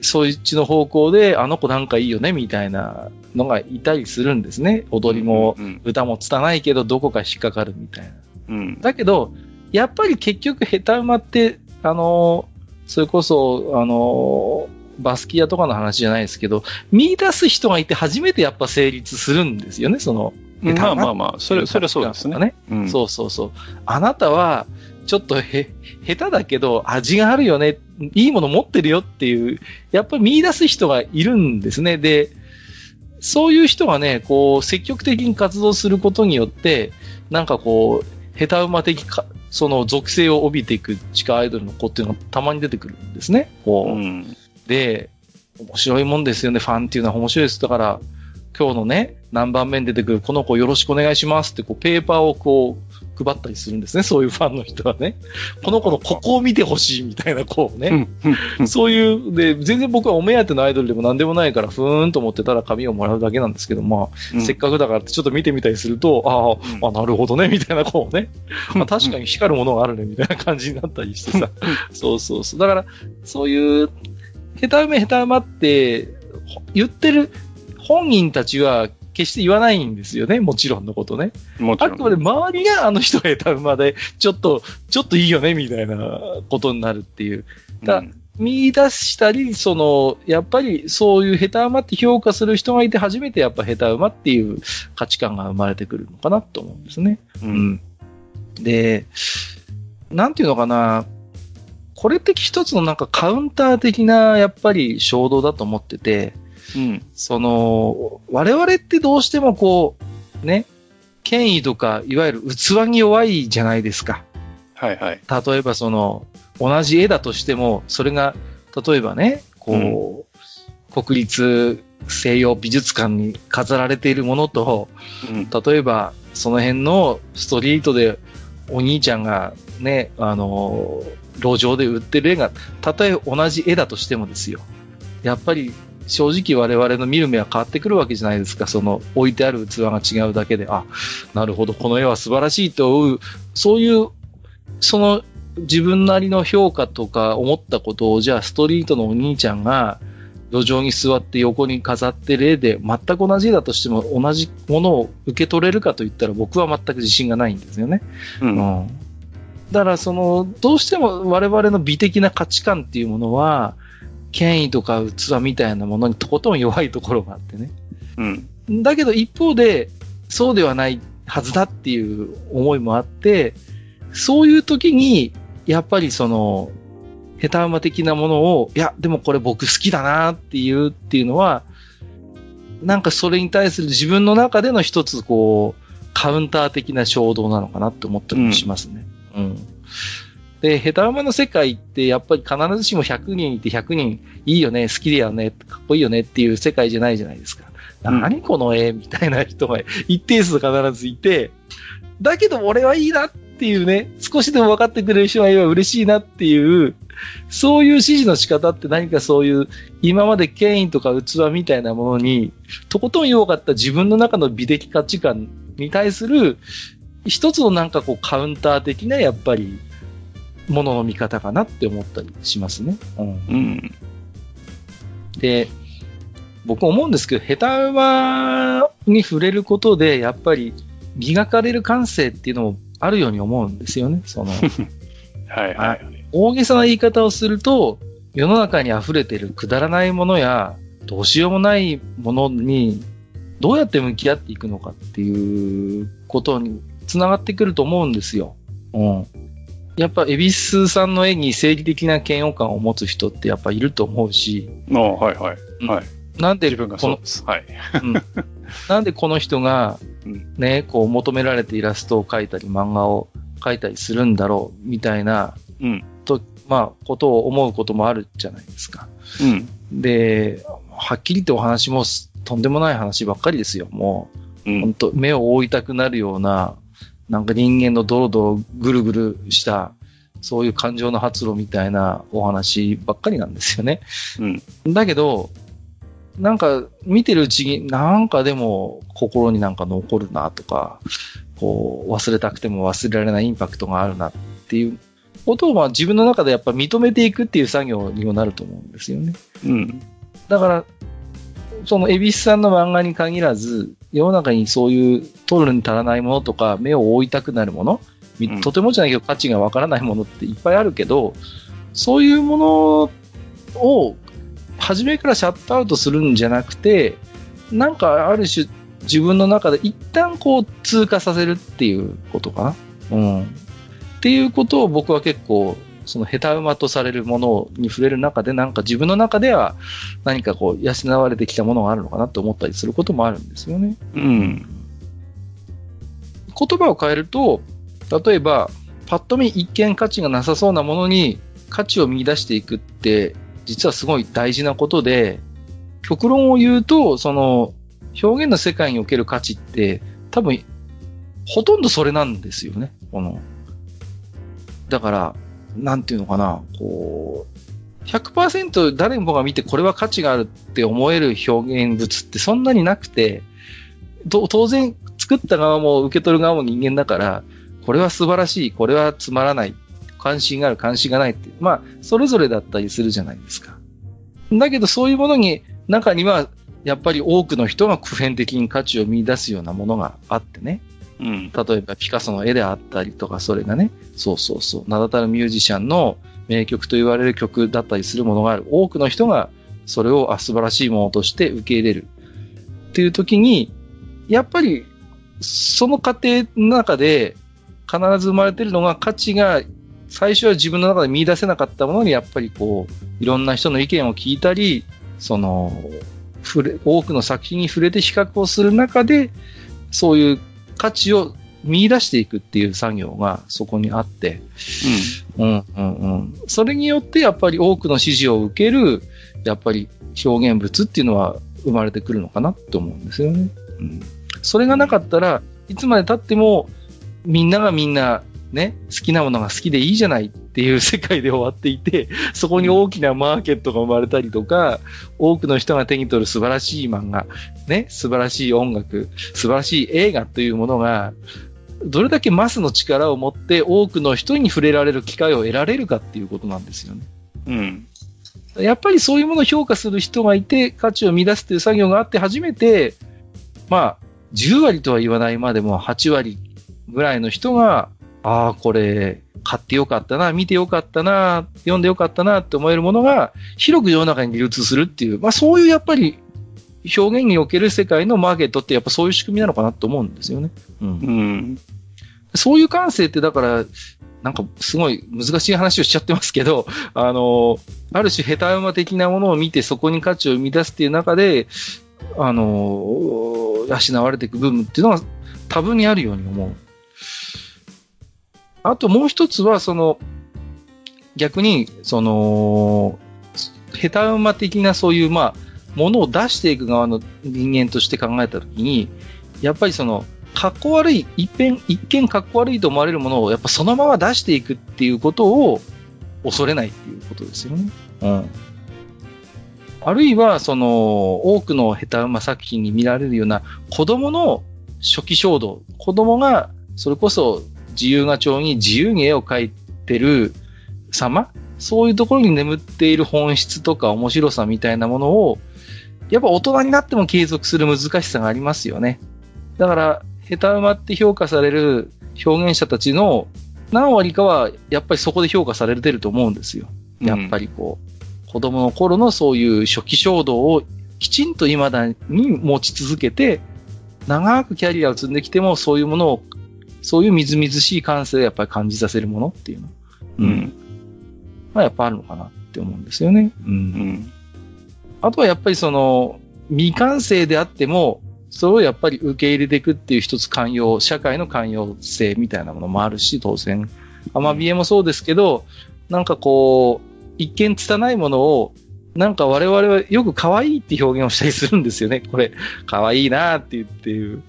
そいつの方向で、あの子なんかいいよね、みたいなのがいたりするんですね。踊りも、歌も拙いけど、どこか引っかかるみたいな。うん、だけど、やっぱり結局、下手馬って、あの、それこそ、あの、バスキアとかの話じゃないですけど、見出す人がいて初めてやっぱ成立するんですよね、その。まあまあまあ、それ、それはそうですね。うん、そうそうそう。あなたは、ちょっとへ、下手だけど味があるよね、いいもの持ってるよっていう、やっぱり見出す人がいるんですね。で、そういう人がね、こう、積極的に活動することによって、なんかこう、下手馬的か、その属性を帯びていく地下アイドルの子っていうのがたまに出てくるんですね。こう。うん、で、面白いもんですよね、ファンっていうのは面白いです。だから、今日のね、何番目に出てくるこの子よろしくお願いしますって、こう、ペーパーをこう、配ったりするんですね、そういうファンの人はね。この子のここを見てほしいみたいな、こうね。そういう、で、全然僕はお目当てのアイドルでも何でもないから、ふーんと思ってたら紙をもらうだけなんですけど、まあ、うん、せっかくだからってちょっと見てみたりすると、ああ、あ、なるほどね、みたいな、こうね。まあ、確かに光るものがあるね、みたいな感じになったりしてさ。そうそうそう。だから、そういう、下手馬下手馬って、言ってる本人たちは決して言わないんですよね、もちろんのことね。もちろん。あくまで周りがあの人が得た馬で、ちょっと、ちょっといいよね、みたいなことになるっていう。だ、うん、見出したり、その、やっぱりそういう下手馬って評価する人がいて初めてやっぱ下手馬っていう価値観が生まれてくるのかなと思うんですね。うん。で、なんていうのかな、これって一つのなんかカウンター的なやっぱり衝動だと思ってて、うん。その、我々ってどうしてもこう、ね、権威とか、いわゆる器に弱いじゃないですか。はいはい。例えばその、同じ絵だとしても、それが、例えばね、こう、うん、国立西洋美術館に飾られているものと、うん、例えば、その辺のストリートでお兄ちゃんがね、あの、路上で売ってる絵が、たとえ同じ絵だとしてもですよ。やっぱり正直我々の見る目は変わってくるわけじゃないですか。その置いてある器が違うだけで、あ、なるほど、この絵は素晴らしいと思う、そういう、その自分なりの評価とか思ったことを、じゃあストリートのお兄ちゃんが路上に座って横に飾ってる絵で全く同じだとしても同じものを受け取れるかと言ったら僕は全く自信がないんですよね。うん、うん、だからその、どうしても我々の美的な価値観っていうものは、権威とか器みたいなものにとことん弱いところがあってね。うん。だけど一方で、そうではないはずだっていう思いもあって、そういう時に、やっぱりその、下手馬的なものを、いや、でもこれ僕好きだなっていうっていうのは、なんかそれに対する自分の中での一つこう、カウンター的な衝動なのかなって思ったりもしますね。うん、うんで、下手馬の世界ってやっぱり必ずしも100人いて100人いいよね、好きだよね、かっこいいよねっていう世界じゃないじゃないですか。何この絵みたいな人が一定数必ずいて、だけど俺はいいなっていうね、少しでも分かってくれる人がいれば嬉しいなっていう、そういう指示の仕方って何かそういう今まで権威とか器みたいなものに、とことん弱かった自分の中の美的価値観に対する一つのなんかこうカウンター的なやっぱりものの見方かなって思ったりしますね。うん。うん、で、僕思うんですけど、下手馬に触れることで、やっぱり磨かれる感性っていうのもあるように思うんですよね。その、はいはい。大げさな言い方をすると、世の中に溢れてるくだらないものや、どうしようもないものに、どうやって向き合っていくのかっていうことにつながってくると思うんですよ。うん。やっぱ、エビスさんの絵に正義的な嫌悪感を持つ人ってやっぱいると思うし。ああ、はいはい。はい。なんで、自分がこの、はい。うん。なんでこの人が、ね、こう求められてイラストを描いたり漫画を描いたりするんだろう、みたいな、うん。と、まあ、ことを思うこともあるじゃないですか。うん。で、はっきり言ってお話もとんでもない話ばっかりですよ。もう、うん、本当目を覆いたくなるような、なんか人間のドロドロぐるぐるした、そういう感情の発露みたいなお話ばっかりなんですよね。うん。だけど、なんか見てるうちに、なんかでも心になんか残るなとか、こう忘れたくても忘れられないインパクトがあるなっていうことをまあ自分の中でやっぱ認めていくっていう作業にもなると思うんですよね。うん。だから、その、エビスさんの漫画に限らず、世の中にそういう取るに足らないものとか、目を覆いたくなるもの、とてもじゃないけど価値がわからないものっていっぱいあるけど、そういうものを初めからシャットアウトするんじゃなくて、なんかある種自分の中で一旦こう通過させるっていうことかな。うん。っていうことを僕は結構その下手馬とされるものに触れる中で、なんか自分の中では何かこう、養われてきたものがあるのかなと思ったりすることもあるんですよね。うん。言葉を変えると、例えば、パッと見一見価値がなさそうなものに価値を見出していくって、実はすごい大事なことで、極論を言うと、その、表現の世界における価値って、多分、ほとんどそれなんですよね。この、だから、なんていうのかな、こう、100%誰もが見てこれは価値があるって思える表現物ってそんなになくて、当然作った側も受け取る側も人間だから、これは素晴らしい、これはつまらない、関心がある、関心がないって、まあ、それぞれだったりするじゃないですか。だけどそういうものに、中には、やっぱり多くの人が普遍的に価値を見出すようなものがあってね。うん、例えばピカソの絵であったりとか、それがね、そうそうそう、名だたるミュージシャンの名曲と言われる曲だったりするものがある。多くの人がそれをあ素晴らしいものとして受け入れる。っていう時に、やっぱり、その過程の中で必ず生まれてるのが価値が最初は自分の中で見出せなかったものにやっぱりこう、いろんな人の意見を聞いたり、その、触れ、多くの作品に触れて比較をする中で、そういう価値を見出していくっていう作業がそこにあって、うん、うん、うん、それによってやっぱり多くの支持を受ける、やっぱり表現物っていうのは生まれてくるのかなと思うんですよね。うん。それがなかったらいつまで経ってもみんながみんなね、好きなものが好きでいいじゃないっていう世界で終わっていて、そこに大きなマーケットが生まれたりとか、多くの人が手に取る素晴らしい漫画、ね、素晴らしい音楽、素晴らしい映画というものが、どれだけマスの力を持って多くの人に触れられる機会を得られるかっていうことなんですよね。うん。やっぱりそういうものを評価する人がいて、価値を乱すという作業があって初めて、まあ、10割とは言わないまでも8割ぐらいの人がああ、これ、買ってよかったな、見てよかったな、読んでよかったなって思えるものが、広く世の中に流通するっていう、まあそういうやっぱり、表現における世界のマーケットってやっぱそういう仕組みなのかなと思うんですよね。うん。うん、そういう感性ってだから、なんかすごい難しい話をしちゃってますけど、あの、ある種下手馬的なものを見てそこに価値を生み出すっていう中で、あの、養われていく部分っていうのは多分にあるように思う。あともう一つは、その、逆に、その、下手馬的なそういう、まあ、ものを出していく側の人間として考えたときに、やっぱりその、かっこ悪い、一見、一見かっこ悪いと思われるものを、やっぱそのまま出していくっていうことを恐れないっていうことですよね。うん。あるいは、その、多くの下手馬作品に見られるような子供の初期衝動、子供が、それこそ自由が帳に自由に絵を描いてる様？そういうところに眠っている本質とか面白さみたいなものを、やっぱ大人になっても継続する難しさがありますよね。だから、下手馬って評価される表現者たちの何割かは、やっぱりそこで評価されてると思うんですよ。やっぱりこう、うん、子供の頃のそういう初期衝動をきちんと未だに持ち続けて、長くキャリアを積んできても、そういうものを、そういうみずみずしい感性をやっぱり感じさせるものっていうの。うん。まあ、やっぱあるのかなって思うんですよね。うん。うん、あとはやっぱりその、未完成であっても、それをやっぱり受け入れていくっていう一つ寛容、社会の寛容性みたいなものもあるし、当然。アマビエもそうですけど、なんかこう、一見拙いものを、なんか我々はよく可愛いって表現をしたりするんですよね。これ、可愛いなって言っていう。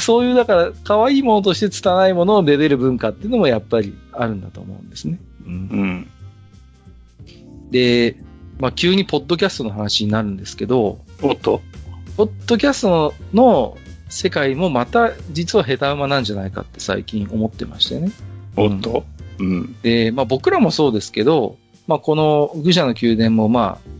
そういう、だから、可愛いものとして拙いものを出れる文化っていうのもやっぱりあるんだと思うんですね。うん。うん、で、まあ急にポッドキャストの話になるんですけど。おっとポッドキャストの世界もまた実は下手馬なんじゃないかって最近思ってましてね。おっと、うん、で、まあ僕らもそうですけど、まあこの愚者の宮殿もまあ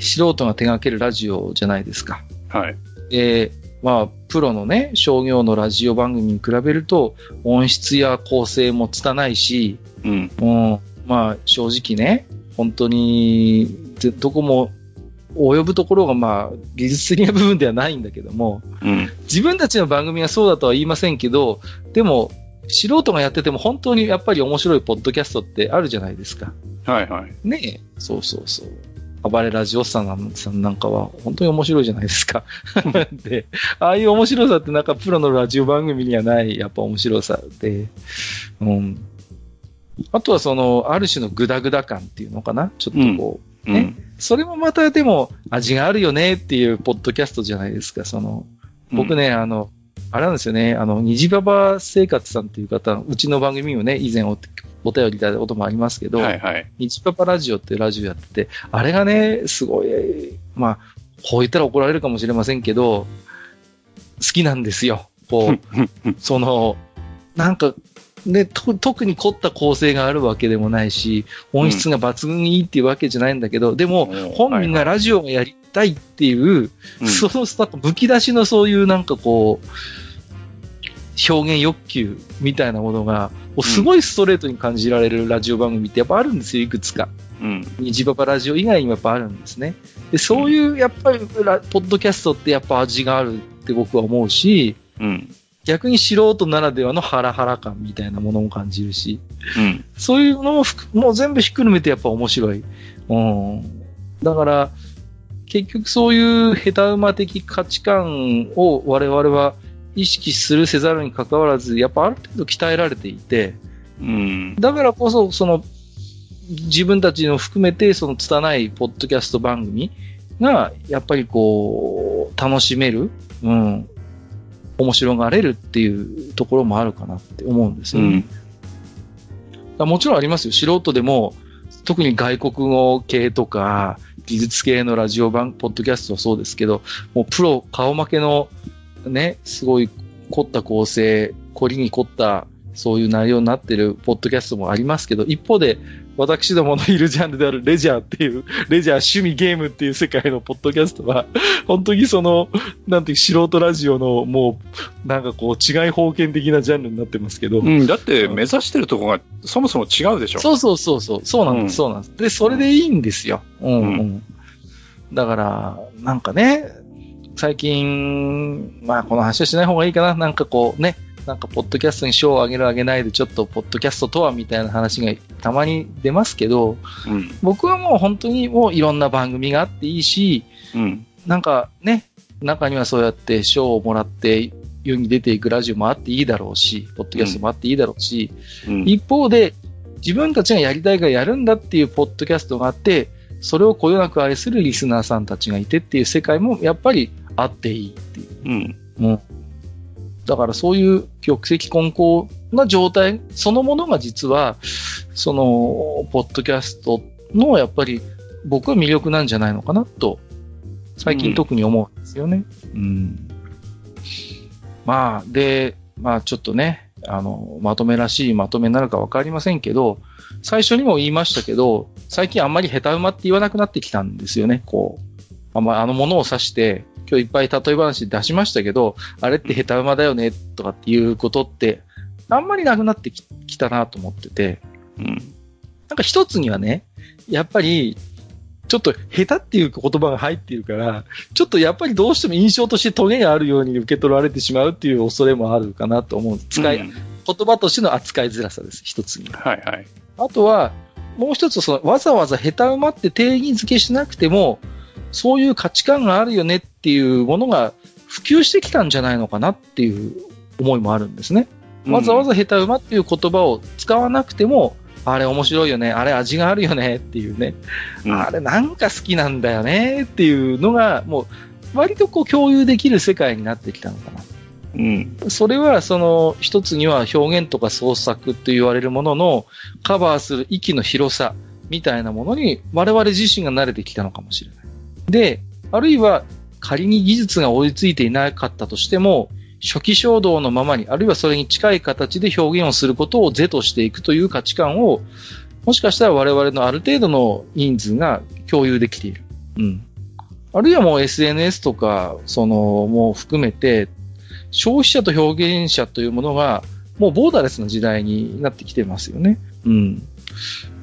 素人が手掛けるラジオじゃないですか。はい。で、まあプロのね、商業のラジオ番組に比べると音質や構成も拙いし、うん。うん、まあ正直ね、本当にどこも及ぶところが、まあ、技術的な部分ではないんだけども、うん、自分たちの番組はそうだとは言いませんけど、でも、素人がやってても本当にやっぱり面白いポッドキャストってあるじゃないですか。はいはい。ねえ。そうそうそう。暴れラジオさんさんなんかは本当に面白いじゃないですか。で、ああいう面白さってなんかプロのラジオ番組にはないやっぱ面白さで、うん。あとはその、ある種のグダグダ感っていうのかな？ちょっとこう、ね、うん、それもまたでも味があるよねっていうポッドキャストじゃないですか。その、僕ね、うん、あの、あれなんですよね、あの、虹パパ生活さんっていう方、うちの番組をね、以前おお便りいただいたこともありますけど、はいはい、虹パパラジオっていうラジオやってて、あれがね、すごい、まあ、こう言ったら怒られるかもしれませんけど、好きなんですよ。こう、その、なんか、で、特に凝った構成があるわけでもないし、音質が抜群にいいっていうわけじゃないんだけど、うん、でも、本人がラジオをやりたいっていう、はい、そのなんかむき出しのそういうなんかこう、表現欲求みたいなものが、すごいストレートに感じられるラジオ番組ってやっぱあるんですよ、いくつか。うん。虹パパラジオ以外にもやっぱあるんですね。で、そういうやっぱり、ポッドキャストってやっぱ味があるって僕は思うし、うん。逆に素人ならではのハラハラ感みたいなものも感じるし、うん、そういうのももう全部ひっくるめてやっぱ面白い。うん、だから、結局そういう下手馬的価値観を我々は意識するせざるに関わらず、やっぱある程度鍛えられていて、うん、だからこそ、その、自分たちの含めて、その拙いポッドキャスト番組が、やっぱりこう、楽しめる、うん、面白がれるっていうところもあるかなって思うんですよね。うん、もちろんありますよ。素人でも、特に外国語系とか、技術系のラジオ版、ポッドキャストはそうですけど、もうプロ、顔負けのね、すごい凝った構成、凝りに凝ったそういう内容になってるポッドキャストもありますけど、一方で、私どものいるジャンルであるレジャーっていう、レジャー趣味ゲームっていう世界のポッドキャストは、本当にその、なんていう素人ラジオのもう、なんかこう違い封建的なジャンルになってますけど。うん、だって目指してるとこがそもそも違うでしょ。そうそうそうそう、そうなんです、そうなんです。で、それでいいんですよ。うん、うん。だから、なんかね、最近、まあこの話はしない方がいいかな。なんかこうね、なんか、ポッドキャストに賞をあげるあげないで、ちょっと、ポッドキャストとはみたいな話がたまに出ますけど、うん、僕はもう本当にもういろんな番組があっていいし、うん、なんかね、中にはそうやって賞をもらって、世に出ていくラジオもあっていいだろうし、ポッドキャストもあっていいだろうし、うん、一方で、自分たちがやりたいからやるんだっていうポッドキャストがあって、それをこよなく愛するリスナーさんたちがいてっていう世界もやっぱりあっていいっていう。うん。うん。だからそういう玉石混交な状態そのものが実は、その、ポッドキャストのやっぱり僕は魅力なんじゃないのかなと、最近特に思うんですよね。うん、うん。まあ、で、まあちょっとね、あの、まとめらしいまとめになるかわかりませんけど、最初にも言いましたけど、最近あんまり下手馬って言わなくなってきたんですよね、こう。あんまあのものを指して、今日いっぱい例え話出しましたけど、あれって下手馬だよね、とかっていうことって、あんまりなくなってきたなと思ってて、うん。なんか一つにはね、やっぱり、ちょっと下手っていう言葉が入っているから、ちょっとやっぱりどうしても印象としてトゲがあるように受け取られてしまうっていう恐れもあるかなと思う。使い、うん、言葉としての扱いづらさです、一つに。はいはい。あとは、もう一つ、その、わざわざ下手馬って定義づけしなくても、そういう価値観があるよねっていうものが普及してきたんじゃないのかなっていう思いもあるんですね。わざわざ下手馬っていう言葉を使わなくても、あれ面白いよね、あれ味があるよねっていうね、うん、あれなんか好きなんだよねっていうのが、もう割とこう共有できる世界になってきたのかな。うん。それは、その、一つには表現とか創作と言われるもののカバーする域の広さみたいなものに我々自身が慣れてきたのかもしれない。で、あるいは仮に技術が追いついていなかったとしても、初期衝動のままに、あるいはそれに近い形で表現をすることを是としていくという価値観を、もしかしたら我々のある程度の人数が共有できている。うん。あるいはもう SNS とか、その、もう含めて、消費者と表現者というものが、もうボーダーレスな時代になってきてますよね。うん。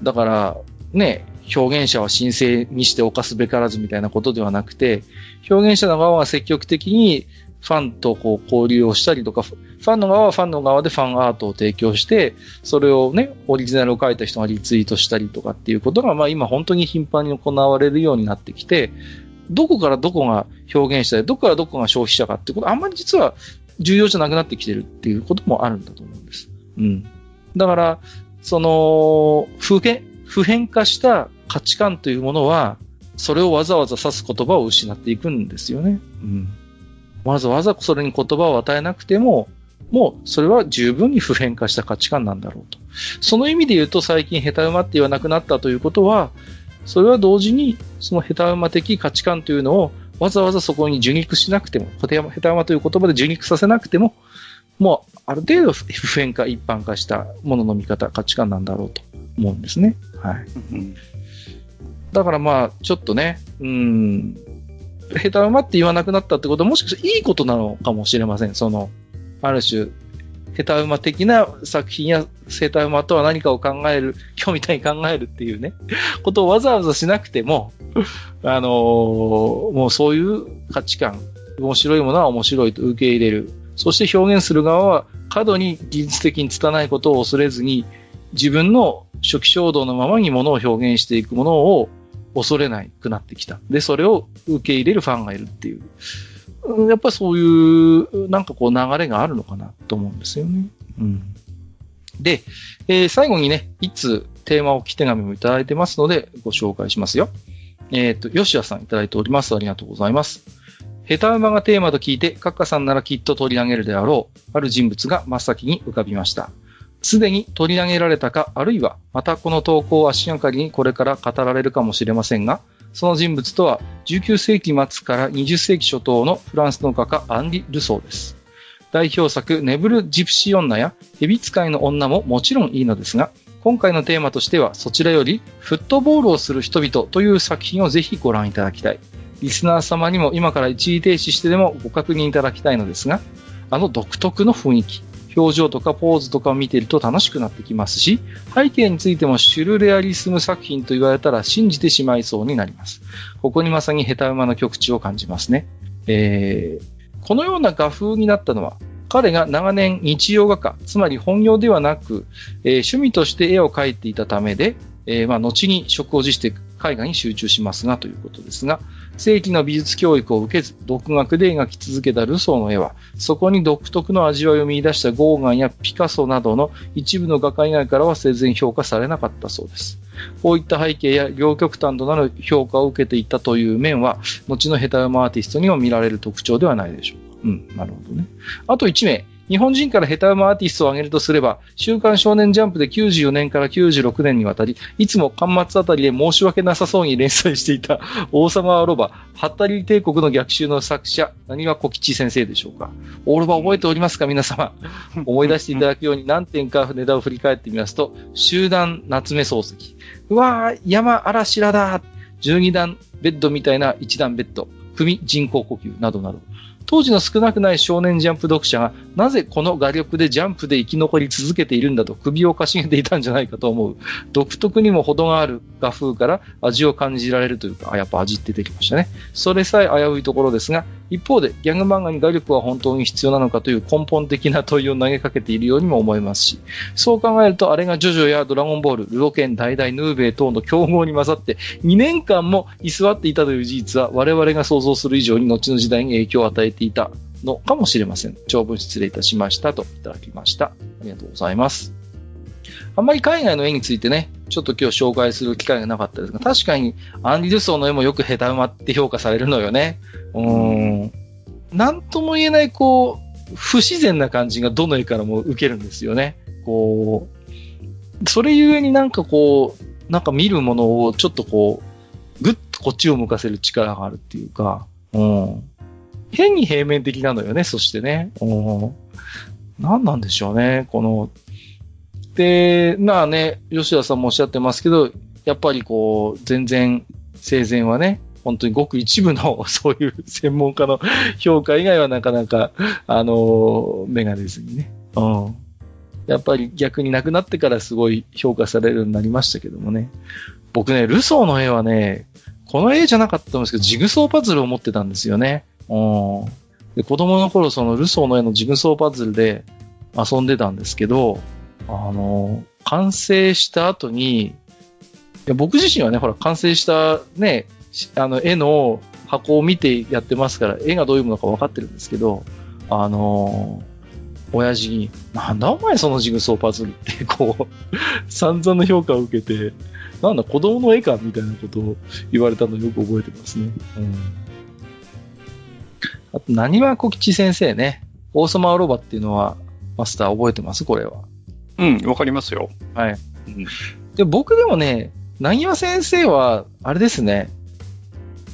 だから、ね、表現者は神聖にして犯すべからずみたいなことではなくて、表現者の側が積極的にファンとこう交流をしたりとか、ファンの側はファンの側でファンアートを提供して、それをね、オリジナルを書いた人がリツイートしたりとかっていうことが、まあ今本当に頻繁に行われるようになってきて、どこからどこが表現者で、どこからどこが消費者かってこと、あんまり実は重要じゃなくなってきてるっていうこともあるんだと思うんです。うん。だから、その、普遍、普遍化した価値観というものは、それをわざわざ指す言葉を失っていくんですよね。うん。わざわざそれに言葉を与えなくても、もうそれは十分に普遍化した価値観なんだろうと。その意味で言うと最近下手馬って言わなくなったということは、それは同時にその下手馬的価値観というのをわざわざそこに受肉しなくても、下手馬という言葉で受肉させなくても、もうある程度普遍化、一般化したものの見方、価値観なんだろうと思うんですね。はい。だからまあ、ちょっとね、うん、下手馬って言わなくなったってことはもしかしたらいいことなのかもしれません。その、ある種、下手馬的な作品や下手馬とは何かを考える、今日みたいに考えるっていうね、ことをわざわざしなくても、あのー、もうそういう価値観、面白いものは面白いと受け入れる。そして表現する側は過度に技術的に拙いことを恐れずに、自分の初期衝動のままにものを表現していくものを恐れなくなってきた。で、それを受け入れるファンがいるっていう。やっぱそういう、なんかこう流れがあるのかなと思うんですよね。うん。で、えー、最後にね、いつテーマをき手紙もいただいてますので、ご紹介しますよ。えっ、ー、と、吉谷さんいただいております。ありがとうございます。下手馬がテーマと聞いて、カッカさんならきっと取り上げるであろう、ある人物が真っ先に浮かびました。すでに取り上げられたか、あるいはまたこの投稿を足がかりにこれから語られるかもしれませんが、その人物とは19世紀末から20世紀初頭のフランスの画家アンリ・ルソーです。代表作ネブル・ジプシー女やヘビ使いの女ももちろんいいのですが、今回のテーマとしてはそちらよりフットボールをする人々という作品をぜひご覧いただきたい。リスナー様にも今から一時停止してでもご確認いただきたいのですが、あの独特の雰囲気、表情とかポーズとかを見ていると楽しくなってきますし、背景についてもシュルレアリスム作品と言われたら信じてしまいそうになります。ここにまさに下手馬の極地を感じますね。えー、このような画風になったのは、彼が長年日曜画家、つまり本業ではなく、えー、趣味として絵を描いていたためで、えー、まあ、後に職を辞して絵画に集中しますがということですが、正規の美術教育を受けず、独学で描き続けたルソーの絵は、そこに独特の味わいを見出したゴーガンやピカソなどの一部の画家以外からは生前評価されなかったそうです。こういった背景や両極端となる評価を受けていたという面は、後のヘタウマアーティストにも見られる特徴ではないでしょうか。うん、なるほどね。あと1名、日本人からヘタウマアーティストを挙げるとすれば、週刊少年ジャンプで94年から96年にわたり、いつも端末あたりで申し訳なさそうに連載していた王様はロバ、ハッタリ帝国の逆襲の作者、何は小吉先生でしょうか。オーロバ覚えておりますか皆様。思い出していただくように何点かネタを振り返ってみますと、集団夏目漱石。うわー、山嵐らだ12段ベッドみたいな1段ベッド。組人工呼吸などなど。当時の少なくない少年ジャンプ読者が、なぜこの画力でジャンプで生き残り続けているんだと首をかしげていたんじゃないかと思う。独特にも程がある画風から味を感じられるというか、あ、やっぱ味って出てきましたね。それさえ危ういところですが、一方でギャグ漫画に画力は本当に必要なのかという根本的な問いを投げかけているようにも思えますし、そう考えるとあれがジョジョやドラゴンボール、ルロケン、ダイダイ、ヌーベイ等の競合に混ざって2年間も居座っていたという事実は我々が想像する以上に後の時代に影響を与えていたのかもしれません。長文失礼いたしましたといただきました。ありがとうございます。あんまり海外の絵についてね、ちょっと今日紹介する機会がなかったですが、確かにアンディ・ルソーの絵もよく下手馬って評価されるのよね。うん。なんとも言えない、こう、不自然な感じがどの絵からも受けるんですよね。こう、それゆえになんかこう、なんか見るものをちょっとこう、ぐっとこっちを向かせる力があるっていうか、うん。変に平面的なのよね、そしてね。何なんでしょうね、この。で、まあね、吉田さんもおっしゃってますけど、やっぱりこう、全然、生前はね、本当にごく一部の そういう専門家の評価以外はなかなか、あの、目が出ずにね。うん。やっぱり逆に亡くなってからすごい評価されるようになりましたけどもね。僕ね、ルソーの絵はね、この絵じゃなかったんですけど、ジグソーパズルを持ってたんですよね。うん。で、子供の頃、そのルソーの絵のジグソーパズルで遊んでたんですけど、あの、完成した後に、いや僕自身はね、ほら、完成したね、あの、絵の箱を見てやってますから、絵がどういうものか分かってるんですけど、あの親父に、なんだお前そのジグソーパズルって、こう、散々な評価を受けて、なんだ子供の絵かみたいなことを言われたのをよく覚えてますね。うん。あと、何は小吉先生ね。王様アロバっていうのは、マスター覚えてます？これは。うん、わかりますよ。はい。うん、で、僕でもね、何は先生は、あれですね。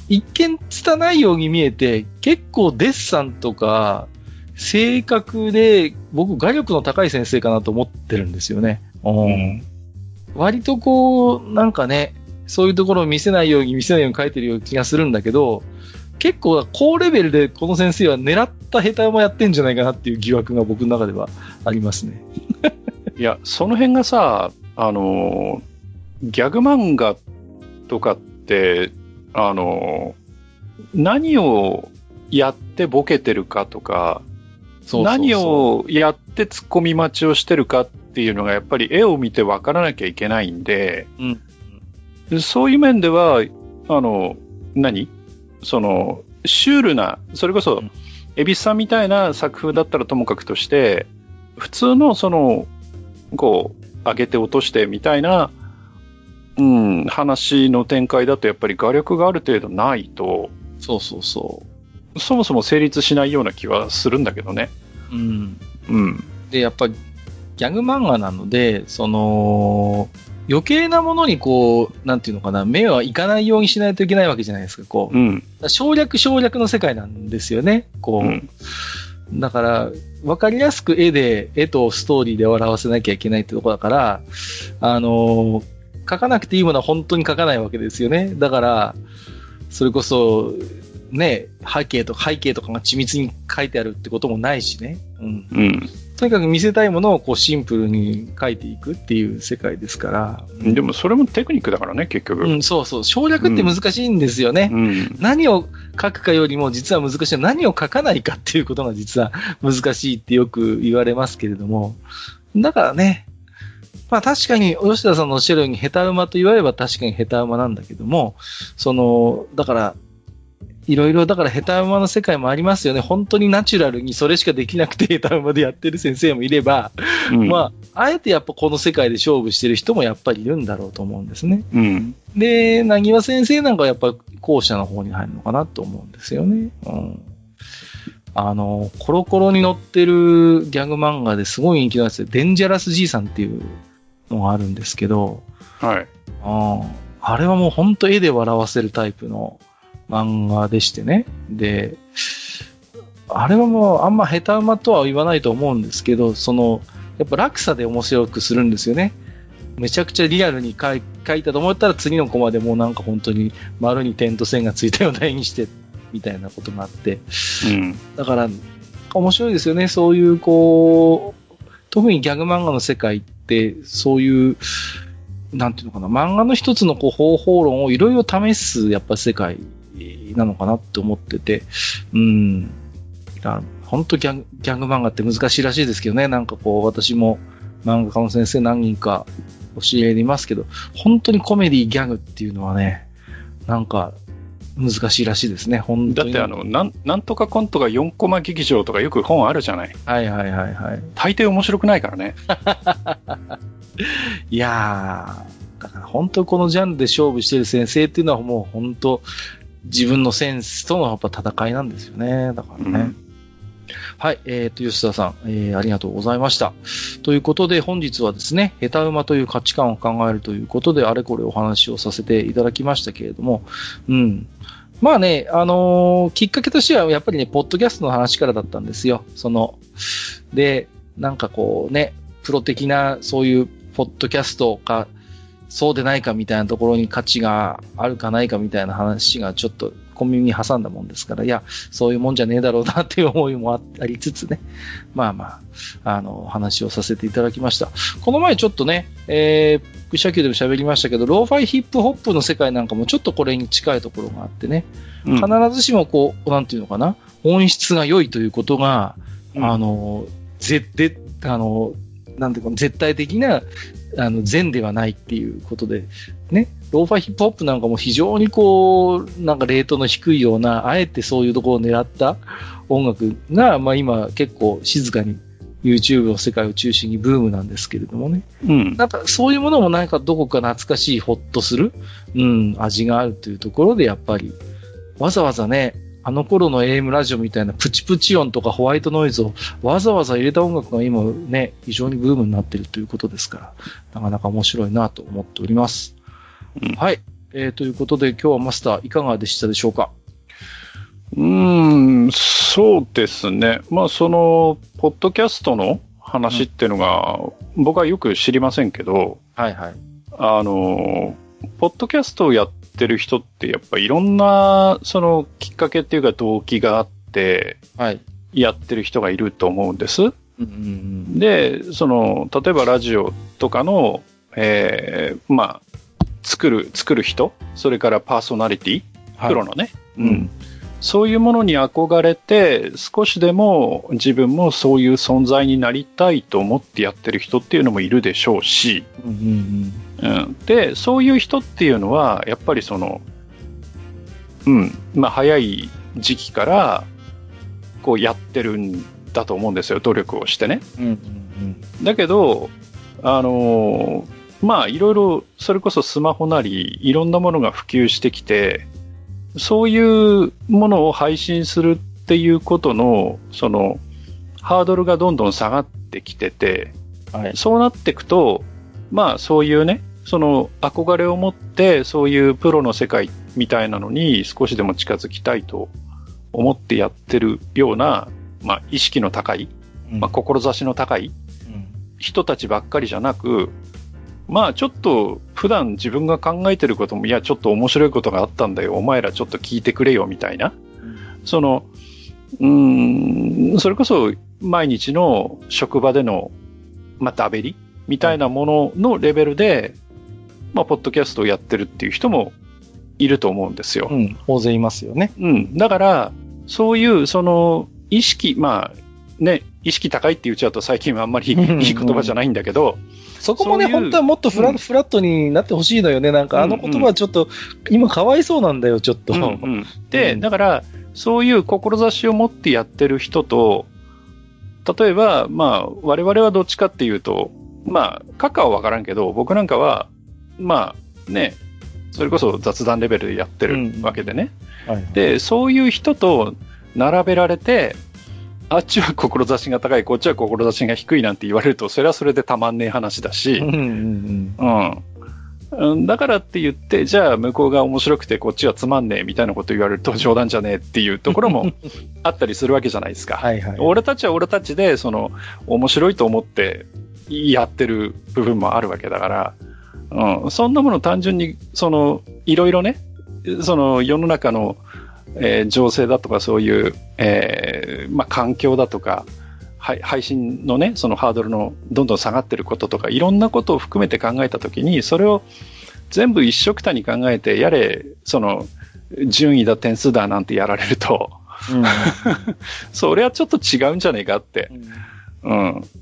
一見拙いように見えて、結構デッサンとか、正確で、僕、画力の高い先生かなと思ってるんですよね。うん。割とこう、なんかね、そういうところを見せないように見せないように書いてるような気がするんだけど、結構高レベルでこの先生は狙った下手もやってんじゃないかなっていう疑惑が僕の中ではありますね。いや、その辺がさ、あの、ギャグ漫画とかって、あの、何をやってボケてるかとか、そう何をやって突っ込み待ちをしてるかっていうのがやっぱり絵を見て分からなきゃいけないんで、うん、そういう面では、あの、何？その、シュールな、それこそ、エビスさんみたいな作風だったらともかくとして、普通のその、こう、上げて落としてみたいな、うん、話の展開だとやっぱり画力がある程度ないと、そうそうそう。そもそも成立しないような気はするんだけどね。うん。うん。で、やっぱり、ギャグ漫画なので、その、余計なものにこう、なんていうのかな、目はいかないようにしないといけないわけじゃないですか、こう。うん、省略省略の世界なんですよね、こう。うん、だから、わかりやすく絵で、絵とストーリーで笑わせなきゃいけないってとこだから、あのー、書かなくていいものは本当に書かないわけですよね。だから、それこそ、ね、背景とか背景とかが緻密に書いてあるってこともないしね。うん。うん。とにかく見せたいものをこうシンプルに書いていくっていう世界ですから。うん、でもそれもテクニックだからね、結局。うん、そうそう。省略って難しいんですよね。うん、何を書くかよりも実は難しい。何を書かないかっていうことが実は難しいってよく言われますけれども。だからね、まあ確かに、吉田さんのおっしゃるように、下手馬と言われば確かに下手馬なんだけども、その、だから、いろいろ、だから下手馬の世界もありますよね。本当にナチュラルにそれしかできなくて下手馬でやってる先生もいれば、うん、まあ、あえてやっぱこの世界で勝負してる人もやっぱりいるんだろうと思うんですね。うん、で、なぎわ先生なんかはやっぱ後者の方に入るのかなと思うんですよね。うん。あの、コロコロに載ってるギャグ漫画ですごい人気なんですよ。デンジャラスじいさんっていうのがあるんですけど、はい。ああれはもう本当絵で笑わせるタイプの漫画でしてね。で、あれはもうあんま下手馬とは言わないと思うんですけど、その、やっぱ落差で面白くするんですよね。めちゃくちゃリアルに書い書いたと思ったら次のコマでもうなんか本当に丸に点と線がついたような絵にしてみたいなことがあって。うん。だから、面白いですよね。そういうこう、特にギャグ漫画の世界って、そういう、なんていうのかな、漫画の一つのこう方法論をいろいろ試す、やっぱ世界なのかなって思ってて、うん。本当ギャギャング漫画って難しいらしいですけどね。なんかこう、私も漫画家の先生何人か教えいますけど、本当にコメディギャグっていうのはね、なんか難しいらしいですね、本当に。だってあの、なん、なんとかコントが4コマ劇場とかよく本あるじゃない。はいはいはいはい。大抵面白くないからね。いやー、だから本当このジャンルで勝負してる先生っていうのはもう本当自分のセンスとのやっぱ戦いなんですよね。だからね。うんはい。えっ、ー、と、吉田さん、えー、ありがとうございました。ということで、本日はですね、下手馬という価値観を考えるということで、あれこれお話をさせていただきましたけれども、うん。まあね、あのー、きっかけとしては、やっぱりね、ポッドキャストの話からだったんですよ。その、で、なんかこうね、プロ的な、そういう、ポッドキャストか、そうでないかみたいなところに価値があるかないかみたいな話がちょっと小耳に挟んだもんですから、いや、そういうもんじゃねえだろうなっていう思いもありつつね、まあまあ、あの、話をさせていただきました。この前ちょっとね、えー、クシャキューでも喋りましたけど、ローファイヒップホップの世界なんかもちょっとこれに近いところがあってね、うん、必ずしもこう、なんていうのかな、音質が良いということが、うん、あの、ぜ、で、あの、なんていうか、絶対的な、あの、善ではないっていうことで、ね、ローファイヒップホップなんかも非常にこう、なんかレートの低いような、あえてそういうところを狙った音楽が、まあ今結構静かに YouTube の世界を中心にブームなんですけれどもね。うん。なんかそういうものもなんかどこか懐かしい、ほっとする、うん、味があるというところでやっぱり、わざわざね、あの頃の AM ラジオみたいなプチプチ音とかホワイトノイズをわざわざ入れた音楽が今ね、非常にブームになっているということですから、なかなか面白いなと思っております。うん、はい。えー、ということで今日はマスターいかがでしたでしょうか？うーん、そうですね。まあその、ポッドキャストの話っていうのが、うん、僕はよく知りませんけど、はいはい。あの、ポッドキャストをやってる人ってやっぱいろんな、そのきっかけっていうか動機があって、はい。やってる人がいると思うんです。うんうんうん、で、その、例えばラジオとかの、えー、まあ、作る、作る人、それからパーソナリティ、はい、プロのね、うん。そういうものに憧れて、少しでも自分もそういう存在になりたいと思ってやってる人っていうのもいるでしょうし、うんうんうん、で、そういう人っていうのは、やっぱりその、うん、まあ早い時期から、こうやってるんだと思うんですよ、努力をしてね。うんうんうん、だけど、あのまあいろいろ、それこそスマホなり、いろんなものが普及してきて、そういうものを配信するっていうことの、その、ハードルがどんどん下がってきてて、はい、そうなっていくと、まあそういうね、その憧れを持ってそういうプロの世界みたいなのに少しでも近づきたいと思ってやってるような、まあ意識の高い、まあ志の高い人たちばっかりじゃなく、まあちょっと普段自分が考えてることも、いやちょっと面白いことがあったんだよ、お前らちょっと聞いてくれよみたいな。その、うん、それこそ毎日の職場での、まあダベリみたいなもののレベルで、まあポッドキャストをやってるっていう人もいると思うんですよ。うん、大勢いますよね。うん。だから、そういう、その、意識、まあ、ね、意識高いって言っちゃうと最近はあんまりいい言葉じゃないんだけど、そこもね、本当はもっとフラ,、フラットになってほしいのよね。なんかあの言葉はちょっと、今かわいそうなんだよ、ちょっと。で、だから、そういう志を持ってやってる人と、例えば、まあ、我々はどっちかっていうと、まあ、カカはわからんけど、僕なんかは、まあ、ね、それこそ雑談レベルでやってるわけでね。で、そういう人と並べられて、あっちは志が高い、こっちは志が低いなんて言われると、それはそれでたまんねえ話だし、うん、うん、だからって言って、じゃあ向こうが面白くてこっちはつまんねえみたいなこと言われると冗談じゃねえっていうところも あったりするわけじゃないですか。はいはい、俺たちは俺たちで、その、面白いと思ってやってる部分もあるわけだから、うん、そんなもの単純に、その、いろいろね、その世の中の、えー、情勢だとかそういう、えー、まあ、環境だとか、配信のね、そのハードルのどんどん下がってることとか、いろんなことを含めて考えたときに、それを全部一緒くたに考えて、やれ、その、順位だ、点数だなんてやられると、うん、それはちょっと違うんじゃねえかって。うん。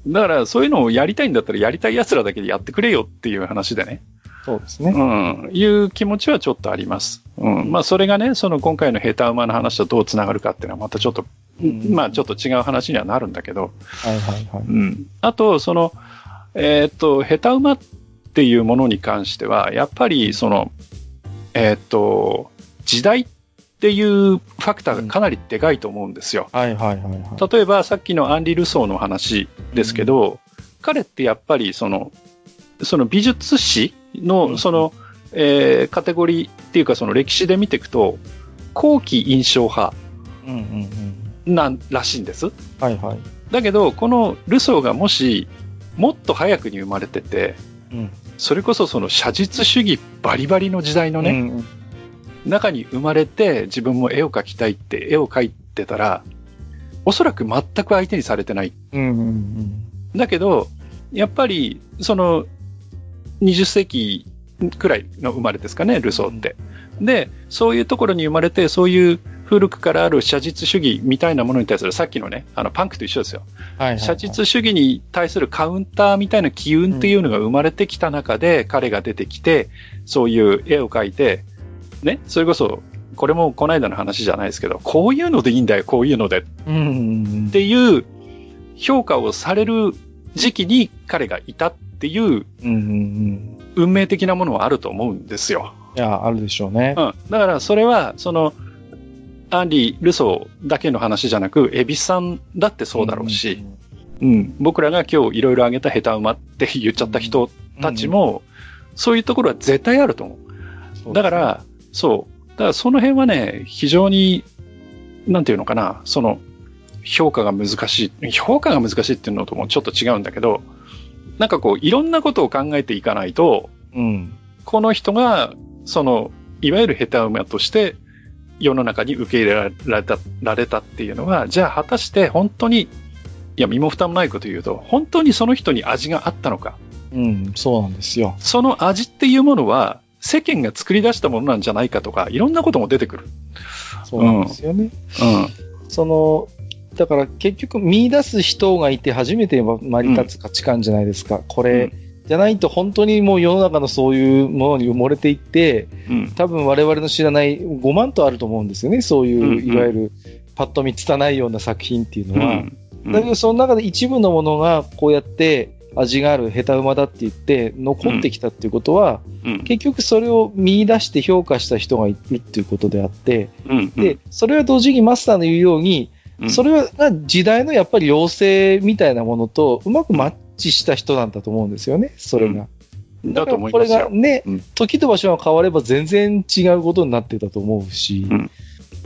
だから、そういうのをやりたいんだったら、やりたい奴らだけでやってくれよっていう話でね。そうですね。うん。いう気持ちはちょっとあります。うん。まあ、それがね、その今回のヘタ馬の話とどう繋がるかっていうのはまたちょっと、うん、まあ、ちょっと違う話にはなるんだけど。はいはいはい。うん。あと、その、えー、っと、ヘタ馬っていうものに関しては、やっぱり、その、えー、っと、時代っていうファクターがかなりでかいと思うんですよ。例えば、さっきのアンリ・ルソーの話ですけど、うん、彼ってやっぱり、その、その美術史の、その、えー、カテゴリーっていうかその歴史で見ていくと、後期印象派なんらしいんです。はいはい。だけど、このルソーがもし、もっと早くに生まれてて、うん、それこそその写実主義バリバリの時代のね、うん、中に生まれて自分も絵を描きたいって絵を描いてたら、おそらく全く相手にされてない。うんうんうん、だけど、やっぱり、その、20世紀くらいの生まれですかね、ルソーって。で、そういうところに生まれて、そういう古くからある写実主義みたいなものに対する、さっきのね、あのパンクと一緒ですよ、はいはいはい。写実主義に対するカウンターみたいな機運っていうのが生まれてきた中で、彼が出てきて、そういう絵を描いて、ね、それこそ、これもこの間の話じゃないですけど、こういうのでいいんだよ、こういうので。っていう評価をされる時期に彼がいたっていう、運命的なものはあると思うんですよ。いや、あるでしょうね。うん。だから、それは、その、アンリー・ルソーだけの話じゃなく、エビさんだってそうだろうし、うん、うん、僕らが今日いろいろ挙げた下手馬って言っちゃった人たちも、そういうところは絶対あると思う。だから、そう。だからその辺はね、非常に、なんていうのかな、その、評価が難しい。評価が難しいっていうのともちょっと違うんだけど、なんかこう、いろんなことを考えていかないと、うん、この人が、その、いわゆる下手馬として世の中に受け入れられたられたっていうのは、じゃあ果たして本当に、いや、身も蓋もないこと言うと、本当にその人に味があったのか。うん、そうなんですよ。その味っていうものは、世間が作り出したものなんじゃないかとか、いろんなことも出てくる。そうなんですよね。うん。うん、その、だから結局見出す人がいて初めて成り立つ価値観じゃないですか。うん、これ、じゃないと本当にもう世の中のそういうものに埋もれていって、うん、多分我々の知らない5万とあると思うんですよね。そういう、うんうん、いわゆるパッと見拙いような作品っていうのは。うんうん、だけどその中で一部のものがこうやって味がある下手馬だって言って残ってきたっていうことは、うん、結局それを見出して評価した人がいるっていうことであって、うんうん、で、それは同時にマスターの言うように、それが時代のやっぱり要請みたいなものとうまくマッチした人なんだと思うんですよね、それが。だと思いますよ。これがね、時と場所が変われば全然違うことになってたと思うし。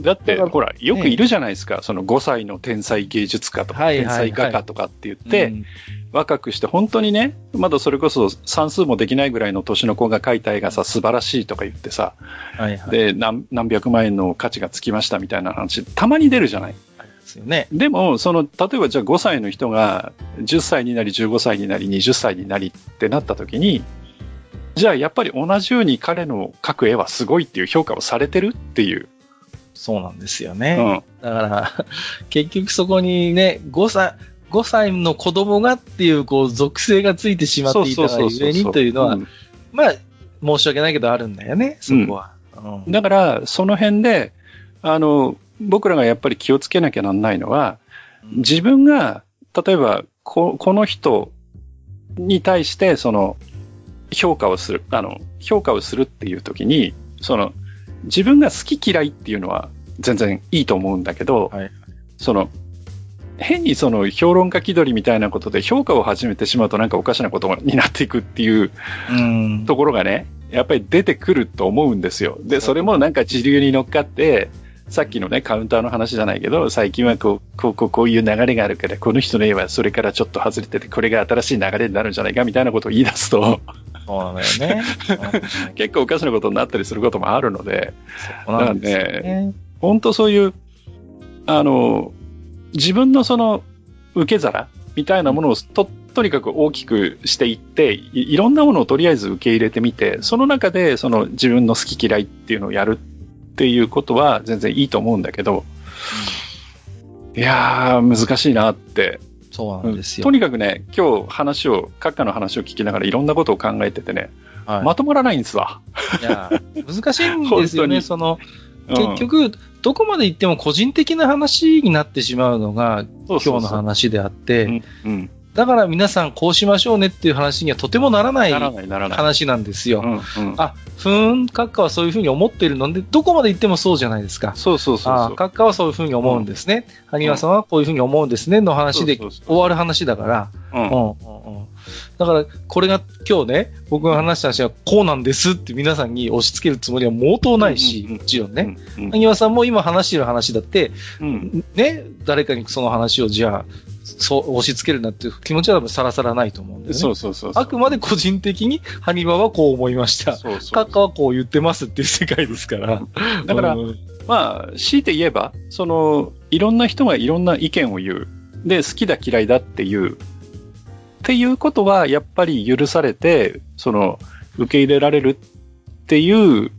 だって、ほら、よくいるじゃないですか、その5歳の天才芸術家とか、天才画家とかって言って、若くして本当にね、まだそれこそ算数もできないぐらいの年の子が描いた絵がさ、素晴らしいとか言ってさ、はいはい、で何、何百万円の価値がつきましたみたいな話、たまに出るじゃない？ですよね。でも、その、例えばじゃあ5歳の人が10歳になり15歳になり20歳になりってなった時に、じゃあやっぱり同じように彼の描く絵はすごいっていう評価をされてるっていう。そうなんですよね。うん、だから、結局そこにね、5歳、5歳の子供がっていう、こう、属性がついてしまっていたがゆえにというのは、まあ、申し訳ないけどあるんだよね、そこは。うん、だから、その辺で、あの、僕らがやっぱり気をつけなきゃなんないのは、自分が、例えば、ここの人に対して、その、評価をする、あの、評価をするっていう時に、その、自分が好き嫌いっていうのは全然いいと思うんだけど、はい、その、変にその評論家気取りみたいなことで評価を始めてしまうとなんかおかしなことになっていくっていうところがね、やっぱり出てくると思うんですよ。で、それもなんか自流に乗っかって、さっきのね、カウンターの話じゃないけど、最近はこう、こう、こうこういう流れがあるから、この人の絵はそれからちょっと外れてて、これが新しい流れになるんじゃないかみたいなことを言い出すと、そうなんだよね。結構おかしなことになったりすることもあるので、そうなんですね。本当そういう、あの、自分のその受け皿みたいなものをと、とにかく大きくしていってい、いろんなものをとりあえず受け入れてみて、その中でその自分の好き嫌いっていうのをやるっていうことは全然いいと思うんだけど、いやー、難しいなって。そうなんですよ。とにかくね、今日話を、閣下の話を聞きながらいろんなことを考えててね、はい、まとまらないんですわ。いや、難しいんですよね、その、結局、どこまで行っても個人的な話になってしまうのが、今日の話であって、だから皆さんこうしましょうねっていう話にはとてもならない話なんですよ。あ、ふーん、閣下はそういうふうに思ってるので、どこまで行ってもそうじゃないですか。そうそうそうあ閣下はそういうふうに思うんですね。萩、う、さんはこういうふうに思うんですねの話で終わる話だから。うん。うんだから、これが今日ね、僕が話した話はこうなんですって皆さんに押し付けるつもりは毛頭ないし、もちろんね。萩和さんも今話してる話だって、ね、誰かにその話をじゃあ、そう押し付けるなっていう気持ちはさらさらないと思うんです、ね、そうそうそうあくまで個人的に、ハニバはこう思いました。そうそうカッカはこう言ってますっていう世界ですから。だから、うん、まあ、強いて言えば、その、いろんな人がいろんな意見を言う。で、好きだ嫌いだっていう。っていうことは、やっぱり許されて、その、受け入れられるっていう、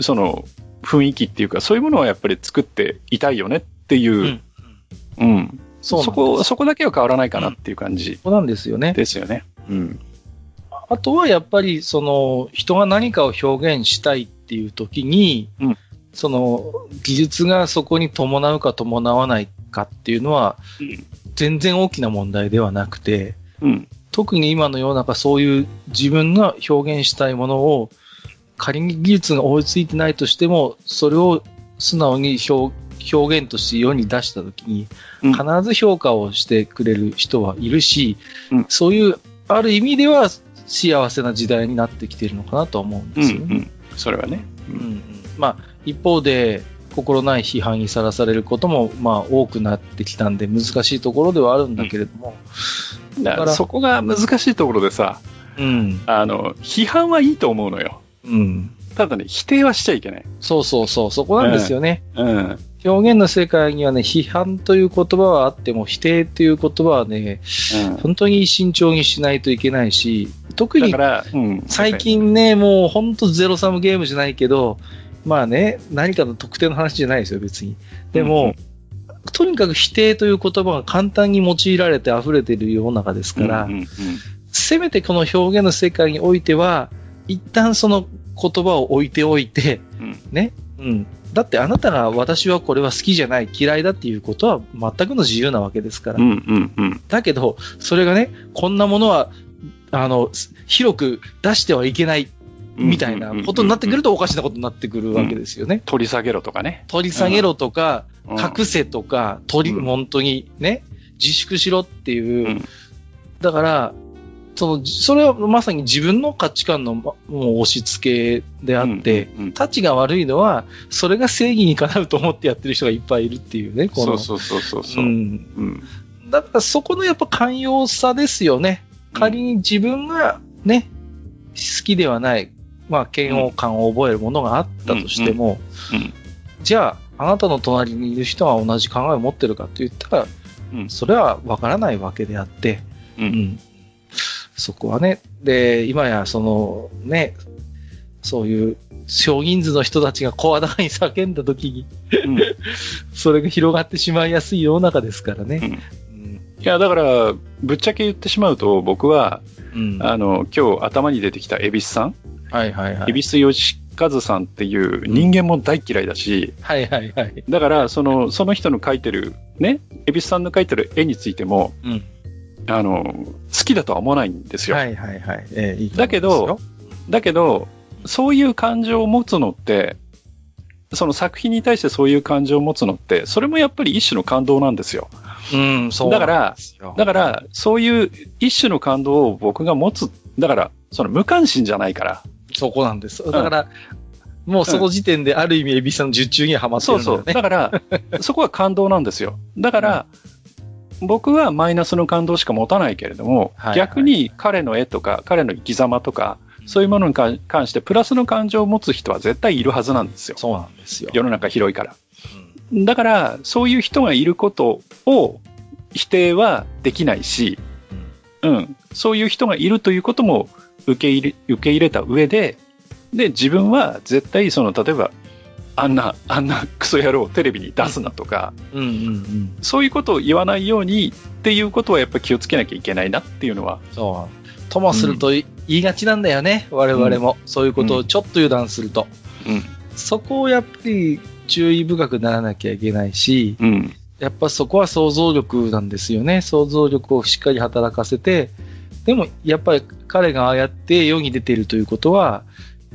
その、雰囲気っていうか、そういうものはやっぱり作っていたいよねっていう、うん、うん、そそこ、そこだけは変わらないかなっていう感じ、そうなんですよね。ですよね。うん。あとはやっぱり、その、人が何かを表現したいっていう時に、うん、その、技術がそこに伴うか伴わないかっていうのは、全然大きな問題ではなくて、うん、特に今の世の中そういう自分が表現したいものを、仮に技術が追いついてないとしても、それを素直に表表現として世に出したときに、必ず評価をしてくれる人はいるし、うん、そういう、ある意味では幸せな時代になってきているのかなと思うんですよね。うんうん、それはね。うん、まあ、一方で、心ない批判にさらされることも、まあ、多くなってきたんで、難しいところではあるんだけれども。うん、だからそこが難しいところでさ、うん、あの、批判はいいと思うのよ。うん。ただね、否定はしちゃいけない。そうそうそう、そこなんですよね。うん。表現の世界にはね、批判という言葉はあっても、否定という言葉はね、うん、本当に慎重にしないといけないし、特に、最近ね、もう本当ゼロサムゲームじゃないけど、まあね、何かの特定の話じゃないですよ、別に。でも、うんとにかく否定という言葉が簡単に用いられて溢れている世の中ですから、うんうんうん、せめてこの表現の世界においては、一旦その言葉を置いておいて、うん、ね、うん、だってあなたが私はこれは好きじゃない、嫌いだっていうことは全くの自由なわけですから。うんうんうん、だけど、それがね、こんなものは、あの、広く出してはいけない、みたいなことになってくるとおかしなことになってくるわけですよね。うん、取り下げろとかね。取り下げろとか、うん、隠せとか、取り、本当にね、自粛しろっていう。だから、その、それはまさに自分の価値観のもう押し付けであって、うんうん、タチが悪いのは、それが正義にかなうと思ってやってる人がいっぱいいるっていうね、この。そうそうそうそう。うん。だからそこのやっぱ寛容さですよね。仮に自分がね、好きではない、まあ、嫌悪感を覚えるものがあったとしても、じゃあ、あなたの隣にいる人は同じ考えを持ってるかと言ったら、それはわからないわけであって、うん、そこはね。で、今やそのね、そういう少人数の人たちが声高に叫んだ時にうん、それが広がってしまいやすい世の中ですからね。うん、いや、だから、ぶっちゃけ言ってしまうと、僕は、うん、あの、今日頭に出てきた恵比寿さん。はいはいはい。恵比寿義和さんっていう人間も大嫌いだし、うん、はいはいはい。だから、その、その人の描いてる、ね、恵比寿さんの描いてる絵についても、うん、あの、好きだとは思わないんですよ。はいはいはい。えー、いいだけど、だけど、そういう感情を持つのって、その作品に対してそういう感情を持つのって、それもやっぱり一種の感動なんですよ。うん、そうだから、だから、そういう一種の感動を僕が持つ、だから、その無関心じゃないから。そこなんです。だから、うん、もうその時点である意味、エビさんの受注にはまってるんだよね。そうそう。だから、そこは感動なんですよ。だから、うん、僕はマイナスの感動しか持たないけれども、はいはい、逆に彼の絵とか、彼の生き様とか、そういうものに関してプラスの感情を持つ人は絶対いるはずなんですよ。そうなんですよ。世の中広いから。うん、だから、そういう人がいることを否定はできないし、うん、うん、そういう人がいるということも受け入れ、受け入れた上で、で、自分は絶対その、例えば、あんな、あんなクソ野郎をテレビに出すなとか、うんうんうんうん、そういうことを言わないようにっていうことはやっぱ気をつけなきゃいけないなっていうのは。そう。ともすると、言いがちなんだよね、我々も。そういうことをちょっと油断すると。うん。そこをやっぱり注意深くならなきゃいけないし、うん。やっぱそこは想像力なんですよね。想像力をしっかり働かせて、でもやっぱり彼がああやって世に出ているということは、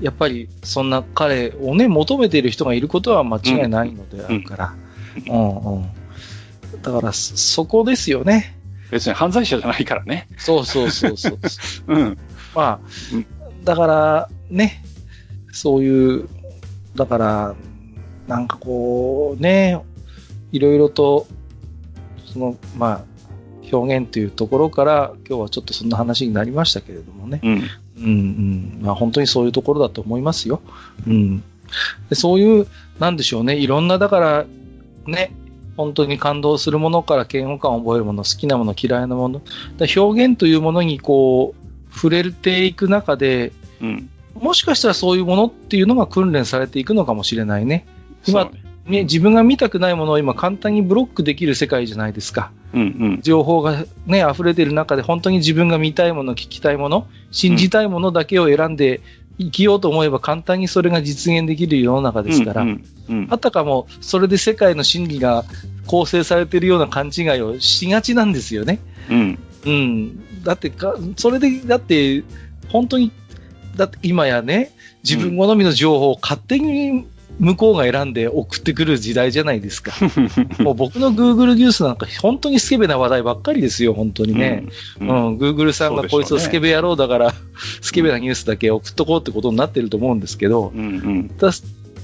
やっぱりそんな彼をね、求めている人がいることは間違いないのであるから。うん、うん、うん。だからそこですよね。別に犯罪者じゃないからね。そうそうそうそう。うん。まあ、だからね、そういう、だから、なんかこう、ね、いろいろと、その、まあ、表現というところから、今日はちょっとそんな話になりましたけれどもね。うん。うんうん。まあ本当にそういうところだと思いますよ。うん。でそういう、なんでしょうね。いろんな、だから、ね、本当に感動するものから嫌悪感を覚えるもの、好きなもの、嫌いなもの。表現というものにこう、触れていく中で、うん、もしかしたらそういうものっていうのが訓練されていくのかもしれないね。今、ね、自分が見たくないものを今簡単にブロックできる世界じゃないですか。うんうん、情報がね、溢れている中で本当に自分が見たいもの、聞きたいもの、信じたいものだけを選んで生きようと思えば簡単にそれが実現できる世の中ですから、うんうんうん、あたかもそれで世界の真理が構成されているような勘違いをしがちなんですよね。うん。うん。だってか、それで、だって、本当に、だって今やね、自分好みの情報を勝手に向こうが選んで送ってくる時代じゃないですか。もう僕の Google ニュースなんか本当にスケベな話題ばっかりですよ、本当にね。うん。うん、Google さんがこいつをスケベ野郎だから、ね、スケベなニュースだけ送っとこうってことになってると思うんですけど、うんうん、だ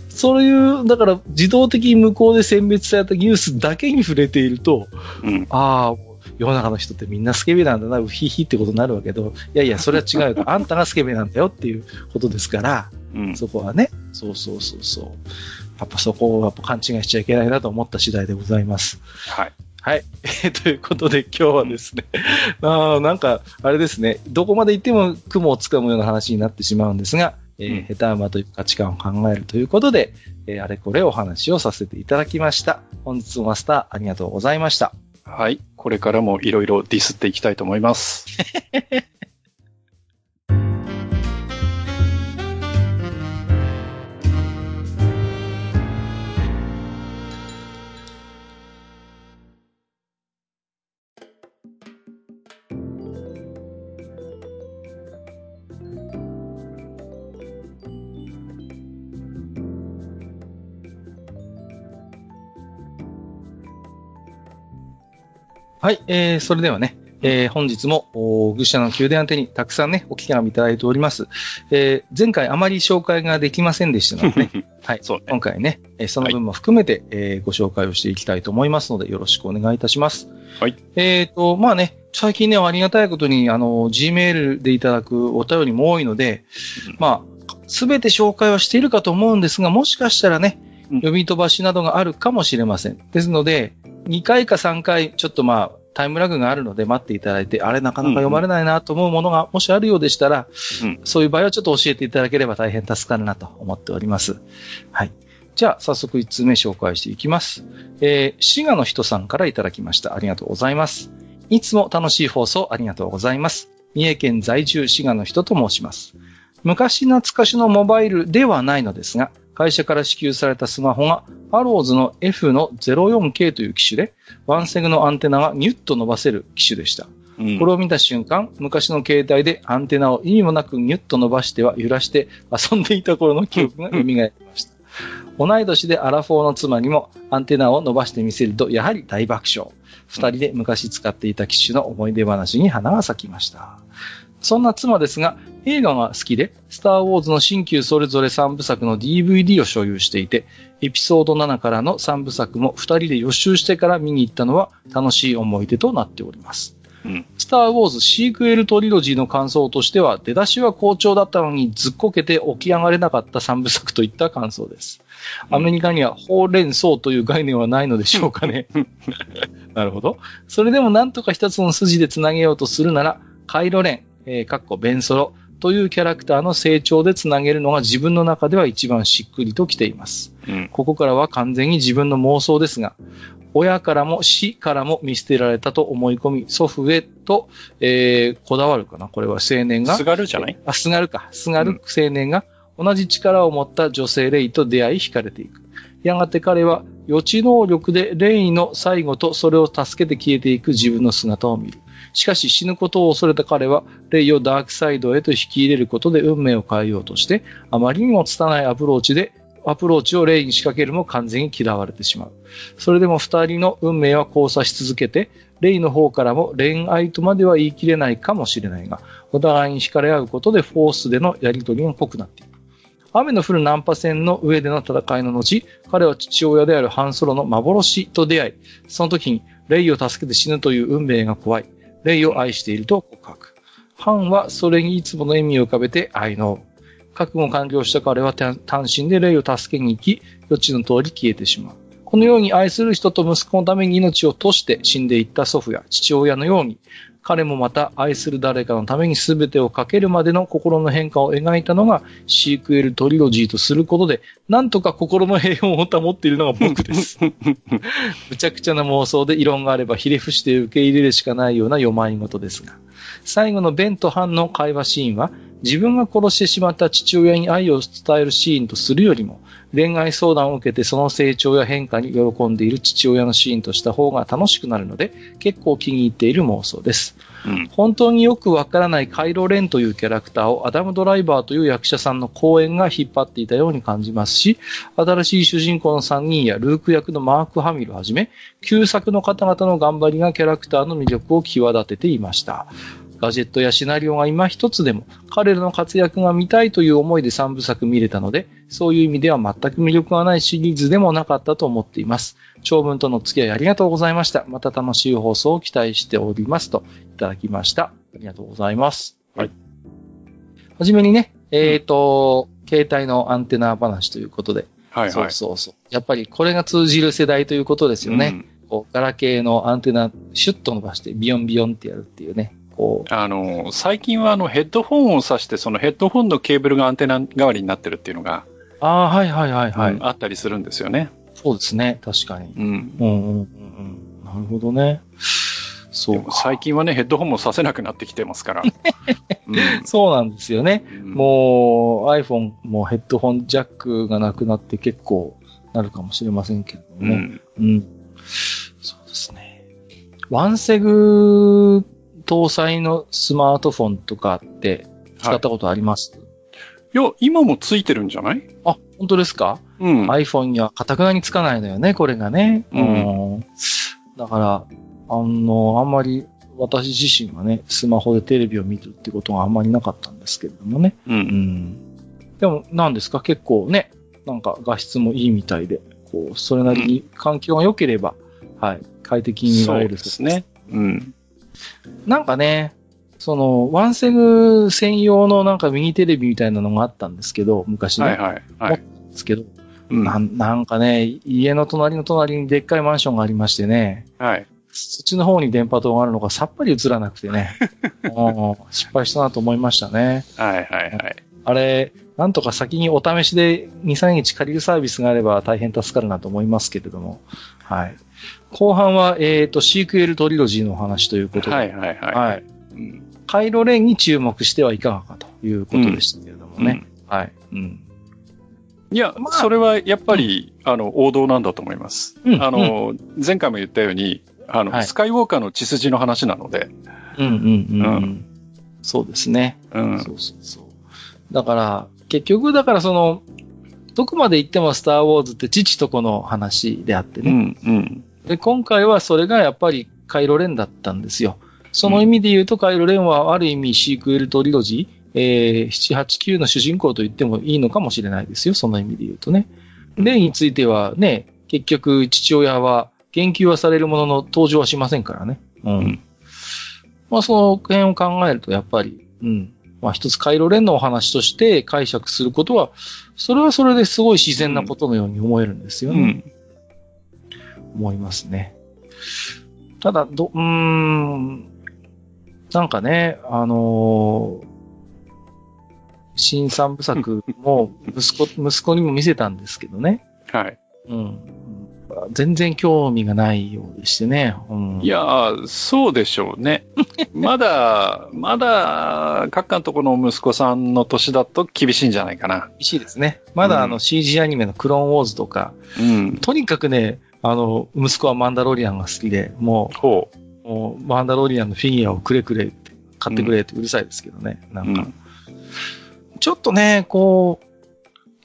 そういう、だから自動的に向こうで選別されたニュースだけに触れていると、うん、ああ、世の中の人ってみんなスケベなんだな、うひひってことになるわけど、いやいや、それは違うよ。あんたがスケベなんだよっていうことですから、うん、そこはね、そうそうそうそう。やっぱそこをやっぱ勘違いしちゃいけないなと思った次第でございます。はい。はい。ということで今日はですね、あなんか、あれですね、どこまで行っても雲をつかむような話になってしまうんですが、えー、下手馬という価値観を考えるということで、えー、あれこれお話をさせていただきました。本日もマスターありがとうございました。はい。これからもいろいろディスっていきたいと思います。はい、えー、それではね、えー、本日も、愚者の宮殿宛てにたくさんね、お聞き紙いただいております。えー、前回あまり紹介ができませんでしたのでね、はい、ね、今回ね、その分も含めて、はい、えー、ご紹介をしていきたいと思いますので、よろしくお願いいたします。はい。えっ、ー、と、まあね、最近ね、ありがたいことに、あの、Gmail でいただくお便りも多いので、まあ、すべて紹介はしているかと思うんですが、もしかしたらね、読み飛ばしなどがあるかもしれません。ですので、2回か3回、ちょっとまあ、タイムラグがあるので待っていただいて、あれなかなか読まれないなと思うものがもしあるようでしたら、うん、そういう場合はちょっと教えていただければ大変助かるなと思っております。はい。じゃあ、早速1通目紹介していきます。えー、滋賀の人さんからいただきました。ありがとうございます。いつも楽しい放送ありがとうございます。三重県在住滋賀の人と申します。昔懐かしのモバイルではないのですが、会社から支給されたスマホが、アローズの F の 04K という機種で、ワンセグのアンテナがニュッと伸ばせる機種でした。うん、これを見た瞬間、昔の携帯でアンテナを意味もなくニュッと伸ばしては揺らして遊んでいた頃の記憶が蘇りました。同い年でアラフォーの妻にもアンテナを伸ばしてみせると、やはり大爆笑。二人で昔使っていた機種の思い出話に花が咲きました。そんな妻ですが、映画が好きで、スター・ウォーズの新旧それぞれ3部作の DVD を所有していて、エピソード7からの3部作も2人で予習してから見に行ったのは楽しい思い出となっております。うん、スター・ウォーズシークエルトリロジーの感想としては、出だしは好調だったのにずっこけて起き上がれなかった3部作といった感想です。アメリカにはほうれん草という概念はないのでしょうかね。なるほど。それでもなんとか一つの筋で繋げようとするなら、カイロレン、えー、かっこベンソロというキャラクターの成長でつなげるのが自分の中では一番しっくりときています。うん、ここからは完全に自分の妄想ですが、親からも死からも見捨てられたと思い込み、祖父へと、えー、こだわるかなこれは青年が。すがるじゃない？あ、すがるか。すがる青年が、同じ力を持った女性レイと出会い惹かれていく。やがて彼は予知能力でレイの最後とそれを助けて消えていく自分の姿を見る。しかし死ぬことを恐れた彼は、レイをダークサイドへと引き入れることで運命を変えようとして、あまりにも拙いアプローチで、アプローチをレイに仕掛けるも完全に嫌われてしまう。それでも二人の運命は交差し続けて、レイの方からも恋愛とまでは言い切れないかもしれないが、お互いに惹かれ合うことでフォースでのやりとりが濃くなっていく。雨の降るナンパ船の上での戦いの後、彼は父親であるハンソロの幻と出会い、その時にレイを助けて死ぬという運命が怖い。霊を愛していると告白。ハンはそれにいつもの笑みを浮かべて愛の。覚悟完了した彼は単身で霊を助けに行き、予知の通り消えてしまう。このように愛する人と息子のために命を賭して死んでいった祖父や父親のように、彼もまた愛する誰かのために全てをかけるまでの心の変化を描いたのがシークエルトリロジーとすることで、なんとか心の平穏を保っているのが僕です。むちゃくちゃな妄想で異論があればひれ伏して受け入れるしかないような読まい事ですが。最後のベンとハンの会話シーンは、自分が殺してしまった父親に愛を伝えるシーンとするよりも、恋愛相談を受けてその成長や変化に喜んでいる父親のシーンとした方が楽しくなるので、結構気に入っている妄想です。うん、本当によくわからないカイロ・レンというキャラクターをアダム・ドライバーという役者さんの講演が引っ張っていたように感じますし、新しい主人公の3人やルーク役のマーク・ハミルをはじめ、旧作の方々の頑張りがキャラクターの魅力を際立てていました。ガジェットやシナリオが今一つでも彼らの活躍が見たいという思いで3部作見れたので、そういう意味では全く魅力がないシリーズでもなかったと思っています。長文との付き合いありがとうございました。また楽しい放送を期待しておりますといただきました。ありがとうございます。はい。はじめにね、えっ、ー、と、うん、携帯のアンテナ話ということで。はいはい。そうそうそう。やっぱりこれが通じる世代ということですよね。うん、こうガラケーのアンテナシュッと伸ばしてビヨンビヨンってやるっていうね。こう。あの、最近はあのヘッドホンを挿して、そのヘッドホンのケーブルがアンテナ代わりになってるっていうのが、ああ、はいはいはいはい、うん、あったりするんですよね。そうですね、確かに。うん。うんうんうんうん。なるほどね。そう最近はね、ヘッドホンもさせなくなってきてますから。うん、そうなんですよね。うん、もう iPhone もヘッドホンジャックがなくなって結構なるかもしれませんけどね。うん。うん、そうですね。ワンセグ搭載のスマートフォンとかって使ったことあります、はい、いや、今もついてるんじゃない？あ、本当ですか？うん。iPhone にはカくなにつかないのよね、これがね。うん。だから、あの、あんまり私自身はね、スマホでテレビを見るってことがあんまりなかったんですけれどもね。うん。うん、でも、何ですか？結構ね、なんか画質もいいみたいで、こう、それなりに環境が良ければ、うん、はい、快適に見られるそうですね。うん。なんかね、その、ワンセグ専用のなんかミニテレビみたいなのがあったんですけど、昔ね。はいはい、はい。ったんですけど、うん、ななんかね、家の隣の隣にでっかいマンションがありましてね。はい。そっちの方に電波塔があるのがさっぱり映らなくてね。失敗したなと思いましたね。はいはいはい。あれ、なんとか先にお試しで2、3日借りるサービスがあれば大変助かるなと思いますけれども。はい。後半は、えっ、ー、と、シークエルトリロジーの話ということで。はいはいはい。はい。うん、カイロレンに注目してはいかがかということでしたけれどもね。うん、はい。うん。いや、まあ、それはやっぱり、うん、あの、王道なんだと思います。うん、あの、前回も言ったように、あの、はい、スカイウォーカーの血筋の話なので。うんうんうん。うん、そうですね。うん。そうそうそう。だから、結局、だからその、どこまで行ってもスター・ウォーズって父と子の話であってね。うんうん、で今回はそれがやっぱりカイロレンだったんですよ。その意味で言うと、カイロレンはある意味シークエルトリロジー、えー、7、8、9の主人公と言ってもいいのかもしれないですよ。その意味で言うとね。レンについてはね、結局父親は言及はされるものの登場はしませんからね。うん。うん、まあその辺を考えるとやっぱり、うん。まあ一つカイロレンのお話として解釈することは、それはそれですごい自然なことのように思えるんですよね。うん、思いますね。ただ、ど、うーん、なんかね、あのー、新三部作も 息子、息子にも見せたんですけどね。はい。うん。全然興味がないようでしてね。うん、いやそうでしょうね。まだ、まだ、各家のところの息子さんの年だと厳しいんじゃないかな。厳しいですね。まだあの CG アニメのクローンウォーズとか、うん、とにかくね、あの、息子はマンダロリアンが好きで、もう、もうマンダロリアンのフィギュアをくれくれって、買ってくれってうるさいですけどね。うん、なんか、ちょっとね、こう、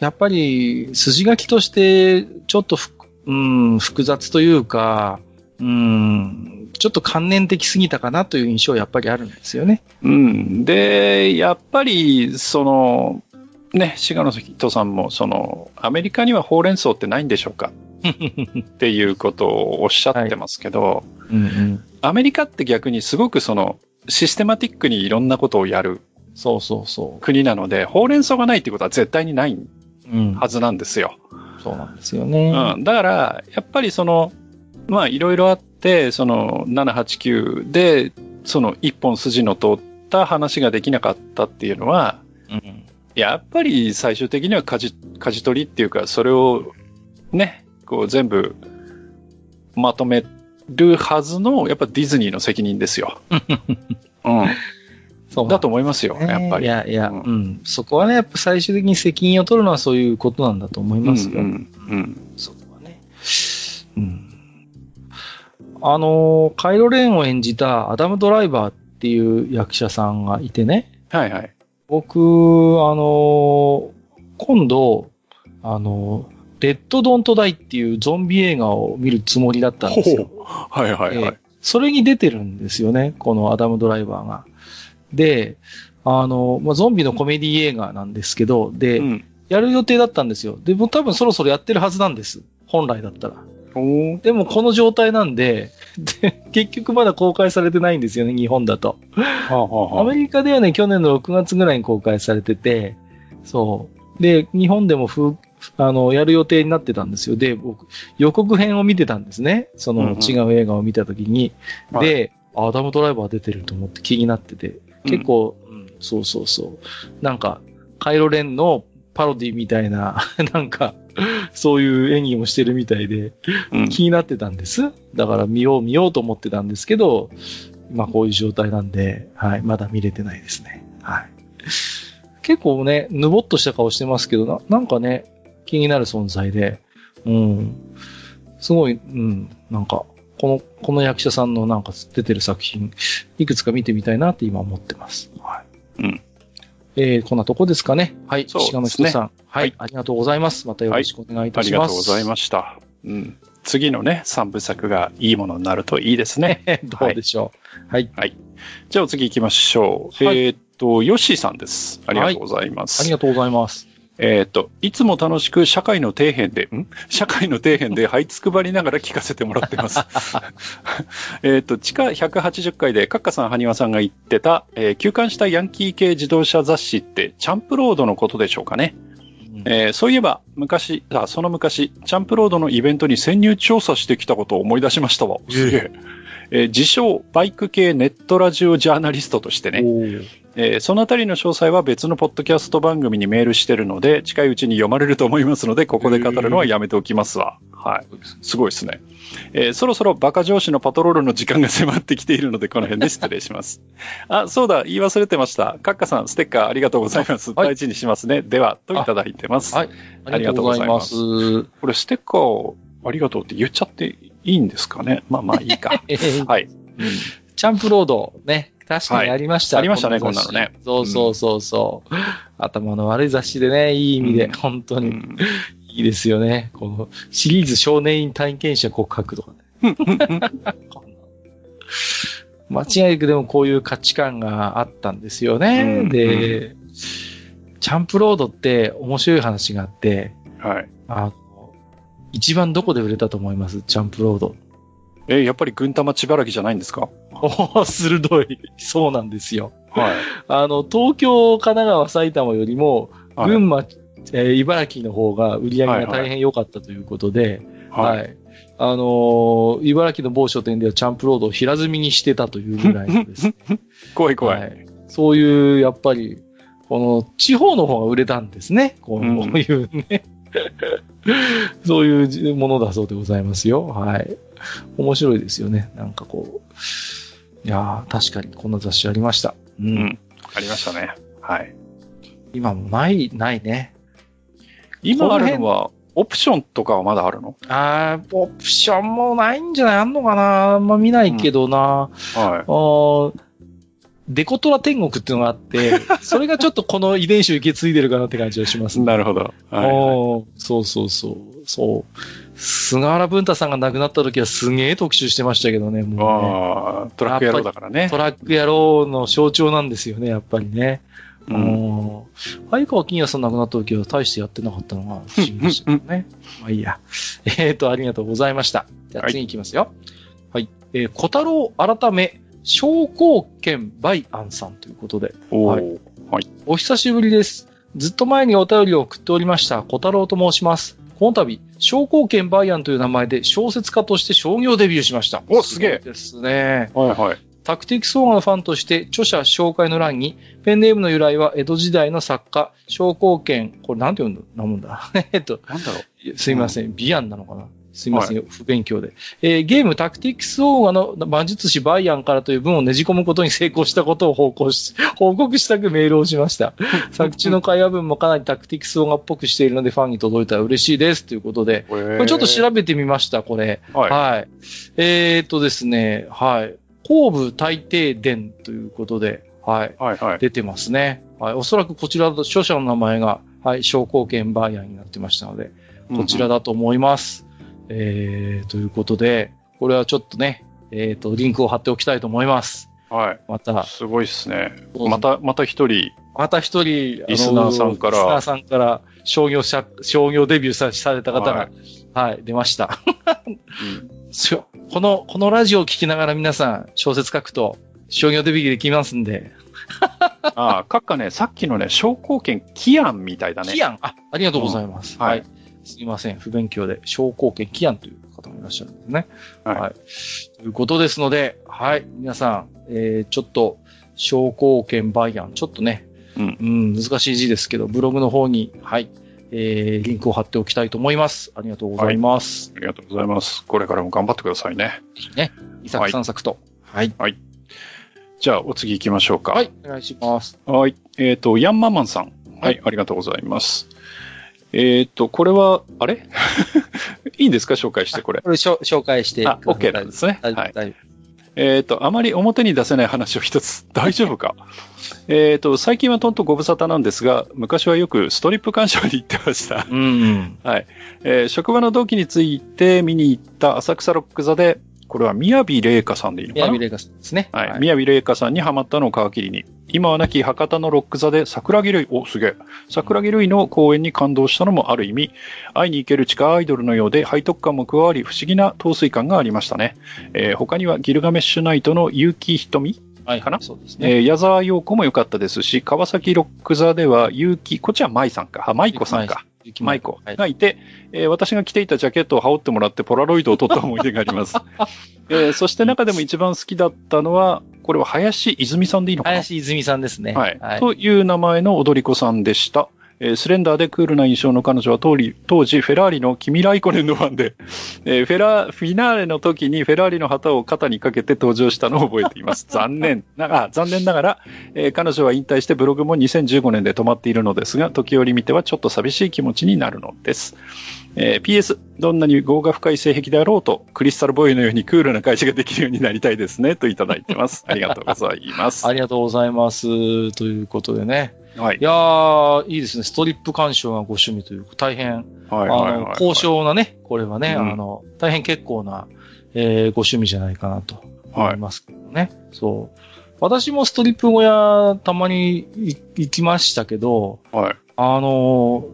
やっぱり筋書きとしてちょっとうん、複雑というか、うん、ちょっと観念的すぎたかなという印象はやっぱりあるんですよね。うん。で、やっぱり、その、ね、滋賀の人さんも、その、アメリカにはほうれん草ってないんでしょうか？っていうことをおっしゃってますけど、はいうんうん、アメリカって逆にすごくその、システマティックにいろんなことをやる。そうそうそう。国なので、ほうれん草がないってことは絶対にないはずなんですよ。うんそうなんですよね。うん。だから、やっぱりその、まあいろいろあって、その789で、その一本筋の通った話ができなかったっていうのは、うん、やっぱり最終的には舵舵取りっていうか、それをね、こう全部まとめるはずの、やっぱディズニーの責任ですよ。うん。そうだと思いますよ、やっぱり。いやいや、うん、うん。そこはね、やっぱ最終的に責任を取るのはそういうことなんだと思いますよ。うん、うん、そこはね。うん。あの、カイロレーンを演じたアダム・ドライバーっていう役者さんがいてね。はいはい。僕、あの、今度、あの、レッド・ドント・ダイっていうゾンビ映画を見るつもりだったんですよ。はいはいはい、えー、それに出てるんですよね、このアダム・ドライバーが。で、あの、まあ、ゾンビのコメディ映画なんですけど、で、うん、やる予定だったんですよ。で、も多分そろそろやってるはずなんです。本来だったら。でもこの状態なんでで、結局まだ公開されてないんですよね、日本だと。はあはあ、アメリカではね、去年の6月ぐらいに公開されてて、そう。で、日本でもふあの、やる予定になってたんですよ。で、僕、予告編を見てたんですね。その違う映画を見たときに。うんうん、で、アダムドライバー出てると思って気になってて。結構、うん、そうそうそう。なんか、カイロレンのパロディみたいな、なんか、そういう演技もしてるみたいで、気になってたんです。だから見よう見ようと思ってたんですけど、まあこういう状態なんで、はい、まだ見れてないですね。はい。結構ね、ぬぼっとした顔してますけど、ななんかね、気になる存在で、うん。すごい、うん、なんか、この、この役者さんのなんか出てる作品、いくつか見てみたいなって今思ってます。はい。うん。えー、こんなとこですかね。はい。そうですね。人さん、はい。はい。ありがとうございます。またよろしくお願いいたします。はい、ありがとうございました。うん。次のね、三部作がいいものになるといいですね。どうでしょう。はい。はい。じゃあ次行きましょう。はい、えっ、と、ヨッシーさんです。ありがとうございます。ありがとうございます。えっ、ー、と、いつも楽しく社会の底辺で、ん？社会の底辺で這いつくばりながら聞かせてもらってます。えっと、地下180回でカッカさん、ハニワさんが言ってた、えー、休館したヤンキー系自動車雑誌って、チャンプロードのことでしょうかね。えー、そういえば、昔、あ、その昔、チャンプロードのイベントに潜入調査してきたことを思い出しましたわ。すげえ。えー、自称、バイク系ネットラジオジャーナリストとしてね、えー、そのあたりの詳細は別のポッドキャスト番組にメールしてるので、近いうちに読まれると思いますので、ここで語るのはやめておきますわ。はい。すごいですね。えー、そろそろバカ上司のパトロールの時間が迫ってきているので、この辺で 失礼します。あ、そうだ、言い忘れてました。カッカさん、ステッカーありがとうございます。はい、大事にしますね。では、といただいてます。はい。ありがとうございます。これ、ステッカーをありがとうって言っちゃっていいんですかね？まあまあいいか。はい。チャンプロード、ね。確かにありました。はい、ありましたね、こんなのね。そうそうそうそう、うん、頭の悪い雑誌でね、いい意味で、うん、本当に、うん、いいですよね。このシリーズ少年院体験者告白とかね。間違いなくでもこういう価値観があったんですよね。で、チャンプロードって面白い話があって、はい。あ一番どこで売れたと思います？チャンプロード。えやっぱり群玉千原木じゃないんですか？お鋭い。そうなんですよ。はい。あの、東京、神奈川、埼玉よりも、群馬、はい、えー、茨城の方が売り上げが大変良かったということで、はい、はいはいあのー、茨城の某書店ではチャンプロードを平積みにしてたというぐらいです。怖い怖い、はい。そういう、やっぱり、この地方の方が売れたんですね。こういうね。そういうものだそうでございますよ。はい。面白いですよね。なんかこう。いやー、確かにこんな雑誌ありました。うん。うん、ありましたね。はい。今もない、ないね。今あるのは、オプションとかはまだあるの？あー、オプションもないんじゃない？あんのかな？あんま見ないけどな、うん、はい。デコトラ天国っていうのがあって、それがちょっとこの遺伝子を受け継いでるかなって感じがします、ね、なるほど。はい、はい、そうそうそう。そう。菅原文太さんが亡くなった時はすげえ特集してましたけどね、もう、ね、トラック野郎だからね。トラック野郎の象徴なんですよね、やっぱりね。うん。相川金也さん亡くなった時は大してやってなかったのが不思議でしたね。まあいいや。えっ、ー、と、ありがとうございました。じゃあ次行きますよ。はい。はい、えー、小太郎改め、商工券バイアンさんということで。はい。はい。お久しぶりです。ずっと前にお便りを送っておりました、小太郎と申します。この度、商工券バイアンという名前で小説家として商業デビューしました。お、すげえ。ですね。はいはい。タクティクスオーガのファンとして著者紹介の欄に、ペンネームの由来は江戸時代の作家、商工券、これなんて読むんだ？えっと。なんだろう。すいません。ビアンなのかな？すいません、はい、不勉強で。えー、ゲームタクティクスオーガの魔術師バイアンからという文をねじ込むことに成功したことを報告し、報告したくメールをしました。作中の会話文もかなりタクティクスオーガっぽくしているのでファンに届いたら嬉しいですということで、これちょっと調べてみました、これ。はい。はい、えー、っとですね、はい。後部大帝伝ということで、はい。はいはい。出てますね。はい。おそらくこちらの著者の名前が、はい、商工券バイアンになってましたので、こちらだと思います。えー、ということで、これはちょっとね、えっ、ー、と、リンクを貼っておきたいと思います。はい。また。すごいですね。また、また一人。また一人、リスナーさんから。リスナーさんから、商業者、商業デビューさされた方が、はい、はい、出ました、うん。この、このラジオを聞きながら皆さん、小説書くと、商業デビューできますんで。ああ、かっかね、さっきのね、商工券、キアンみたいだね。キアンあ、ありがとうございます。うん、はい。すいません、不勉強で、商工券キアンという方もいらっしゃるんですね。はい。はい、ということですので、はい、皆さん、えー、ちょっと、商工券バイアン、ちょっとね、うん、うん、難しい字ですけど、ブログの方に、はい、えー、リンクを貼っておきたいと思います。ありがとうございます。はい、ありがとうございます。これからも頑張ってくださいね。ね。遺作散策と。はい。はい。じゃあ、お次行きましょうか。はい、お願いします。はい。えっ、ー、と、ヤンママンさん。はい、ありがとうございます。えっ、ー、と、これは、あれ？いいんですか？紹介してこれ。これ紹介して。あ、OK なんですね。はい。えっ、ー、と、あまり表に出せない話を一つ。大丈夫か？えっと、最近はとんとご無沙汰なんですが、昔はよくストリップ鑑賞に行ってました。うん、うん、はい。えー、職場の同期について見に行った浅草ロック座で、これは宮城玲香さんでいいのかな？宮城玲香さんですね。はい。はい、宮城玲香さんにハマったのを皮切りに、今は亡き博多のロック座で桜木類、お、すげえ。桜木類の公演に感動したのもある意味、会いに行ける地下アイドルのようで背徳感も加わり、不思議な陶酔感がありましたね。えー、他にはギルガメッシュナイトの結城瞳はい、かな？そうですね。えー、矢沢陽子も良かったですし、川崎ロック座では、結城、こっちは舞さんか、あ、舞子さんか。舞子がいて、はい、えー、私が着ていたジャケットを羽織ってもらってポラロイドを撮った思い出があります。えー、そして中でも一番好きだったのは、これは林泉さんでいいのかな？林泉さんですね。はい。はい、という名前の踊り子さんでした。えー、スレンダーでクールな印象の彼女は当時、当時フェラーリのキミライコネンのファンで、えー、フェラ、フィナーレの時にフェラーリの旗を肩にかけて登場したのを覚えています。残念な、あ、残念ながら、えー、彼女は引退してブログも2015年で止まっているのですが、時折見てはちょっと寂しい気持ちになるのです。えー、PS、どんなに業が深い性癖であろうと、クリスタルボーイのようにクールな会社ができるようになりたいですね、といただいてます。ありがとうございます。ありがとうございます。ということでね。はい。いやー、いいですね。ストリップ鑑賞がご趣味という、大変、はいはいあの、高尚なね、これはね、うん、あの、大変結構な、えー、ご趣味じゃないかなと思いますけどね。はい、そう。私もストリップ小屋たまに行きましたけど、はい。あの、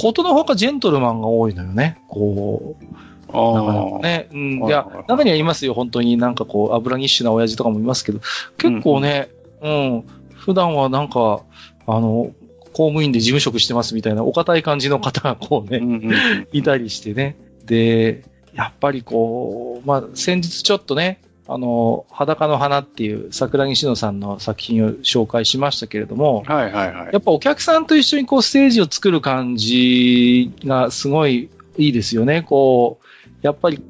ことのほかジェントルマンが多いのよね。こう、ああ。ね。うん。いや、中にはいますよ、本当になんかこう、油ぎっしゅな親父とかもいますけど、結構ね、うん、うん、普段はなんか、あの、公務員で事務職してますみたいなお堅い感じの方がこうね、うんうん、いたりしてね。で、やっぱりこう、まあ、先日ちょっとね、あの、裸の花っていう桜木志乃さんの作品を紹介しましたけれども、はいはいはい。やっぱお客さんと一緒にこうステージを作る感じがすごいいいですよね。こう、やっぱり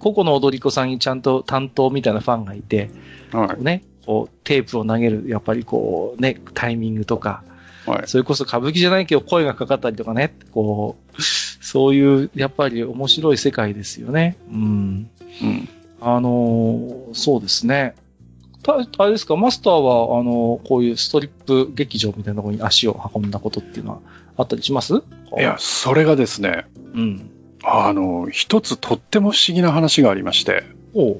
個々の踊り子さんにちゃんと担当みたいなファンがいて、はい、ね、こう、テープを投げる、やっぱりこう、ね、タイミングとか、はい、それこそ歌舞伎じゃないけど声がかかったりとかね、こう、そういう、やっぱり面白い世界ですよね。うん。うん。あのー、そうですね。た、あれですか、マスターは、あのー、こういうストリップ劇場みたいなところに足を運んだことっていうのはあったりします？いや、それがですね、うん。あの、一つとっても不思議な話がありまして、お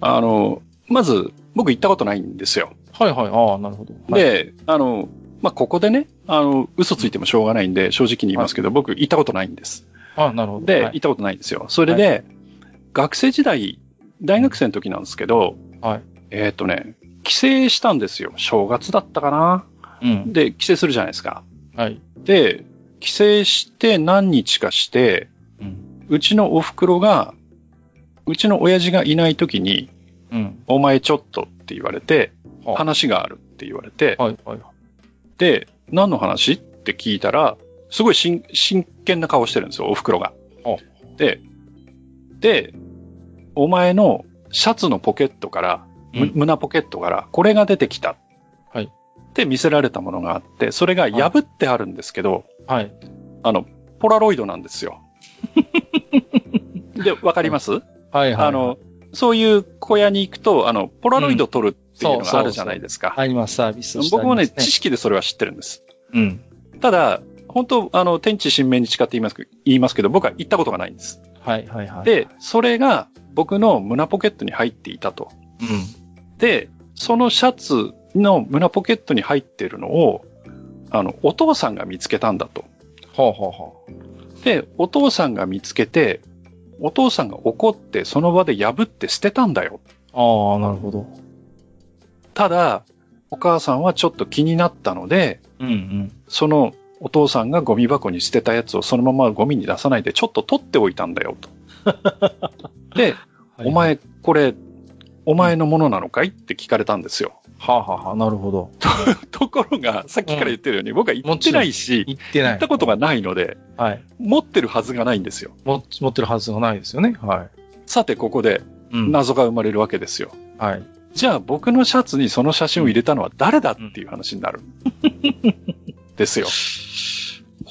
あの、まず、僕行ったことないんですよ。はいはい。ああ、なるほど。はい、で、あの、まあ、ここでね、あの、嘘ついてもしょうがないんで、正直に言いますけど、はい、僕行ったことないんです。ああ、なるほど。で、はい、行ったことないんですよ。それで、はい、学生時代、大学生の時なんですけど、はい。えっ、とね、帰省したんですよ。正月だったかな。うん。で、帰省するじゃないですか。はい。で、帰省して何日かして、うん、うちのお袋が、うちの親父がいない時に、うん、お前ちょっとって言われて、話があるって言われて、はいはい、で、何の話って聞いたら、すごい真剣な顔してるんですよ、お袋が。で、で、お前のシャツのポケットから、うん、胸ポケットから、これが出てきた。はい。って見せられたものがあって、それが破ってあるんですけど、はい。あの、ポラロイドなんですよ。で、わかります、はい、はい、はい。あの、そういう小屋に行くと、あの、ポラロイド撮るっていうのがあるじゃないですか。うん、あります、サービス、ね、僕もね、知識でそれは知ってるんです。うん。ただ、本当、あの、天地神明に誓って言います言いますけど、僕は行ったことがないんです。はい、はい、はい。で、それが僕の胸ポケットに入っていたと。うん。で、そのシャツの胸ポケットに入っているのを、あの、お父さんが見つけたんだと。はあ、はあはあ、で、お父さんが見つけて、お父さんが怒ってその場で破って捨てたんだよ。ああ、なるほど。ただ、お母さんはちょっと気になったので、うんうん、そのお父さんがゴミ箱に捨てたやつをそのままゴミに出さないでちょっと取っておいたんだよと。で、はい、お前これ、お前のものなのかい？って聞かれたんですよ。はあ、はあはあ、なるほど。と ころが、さっきから言ってるように、うん、僕は行ってないし、行ってない。行ったことがないので、はい。持ってるはずがないんですよ。持ってるはずがないですよね。はい。さて、ここで、謎が生まれるわけですよ。うん、はい。じゃあ、僕のシャツにその写真を入れたのは誰だっていう話になる。ですよ。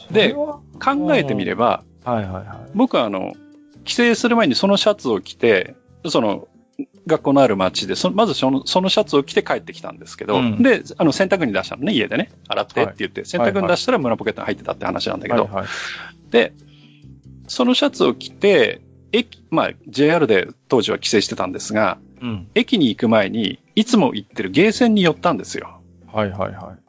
で、考えてみれば、はいはいはい。僕はあの、帰省する前にそのシャツを着て、その、学校のある町で、そまずそのそのシャツを着て帰ってきたんですけど、うん、で、あの、洗濯に出したのね、家でね、洗ってって言って、はい、洗濯に出したら胸ポケットに入ってたって話なんだけど、はいはい、で、そのシャツを着て、駅、まあ、JR で当時は帰省してたんですが、うん、駅に行く前に、いつも行ってるゲーセンに寄ったんですよ。はいはいはい。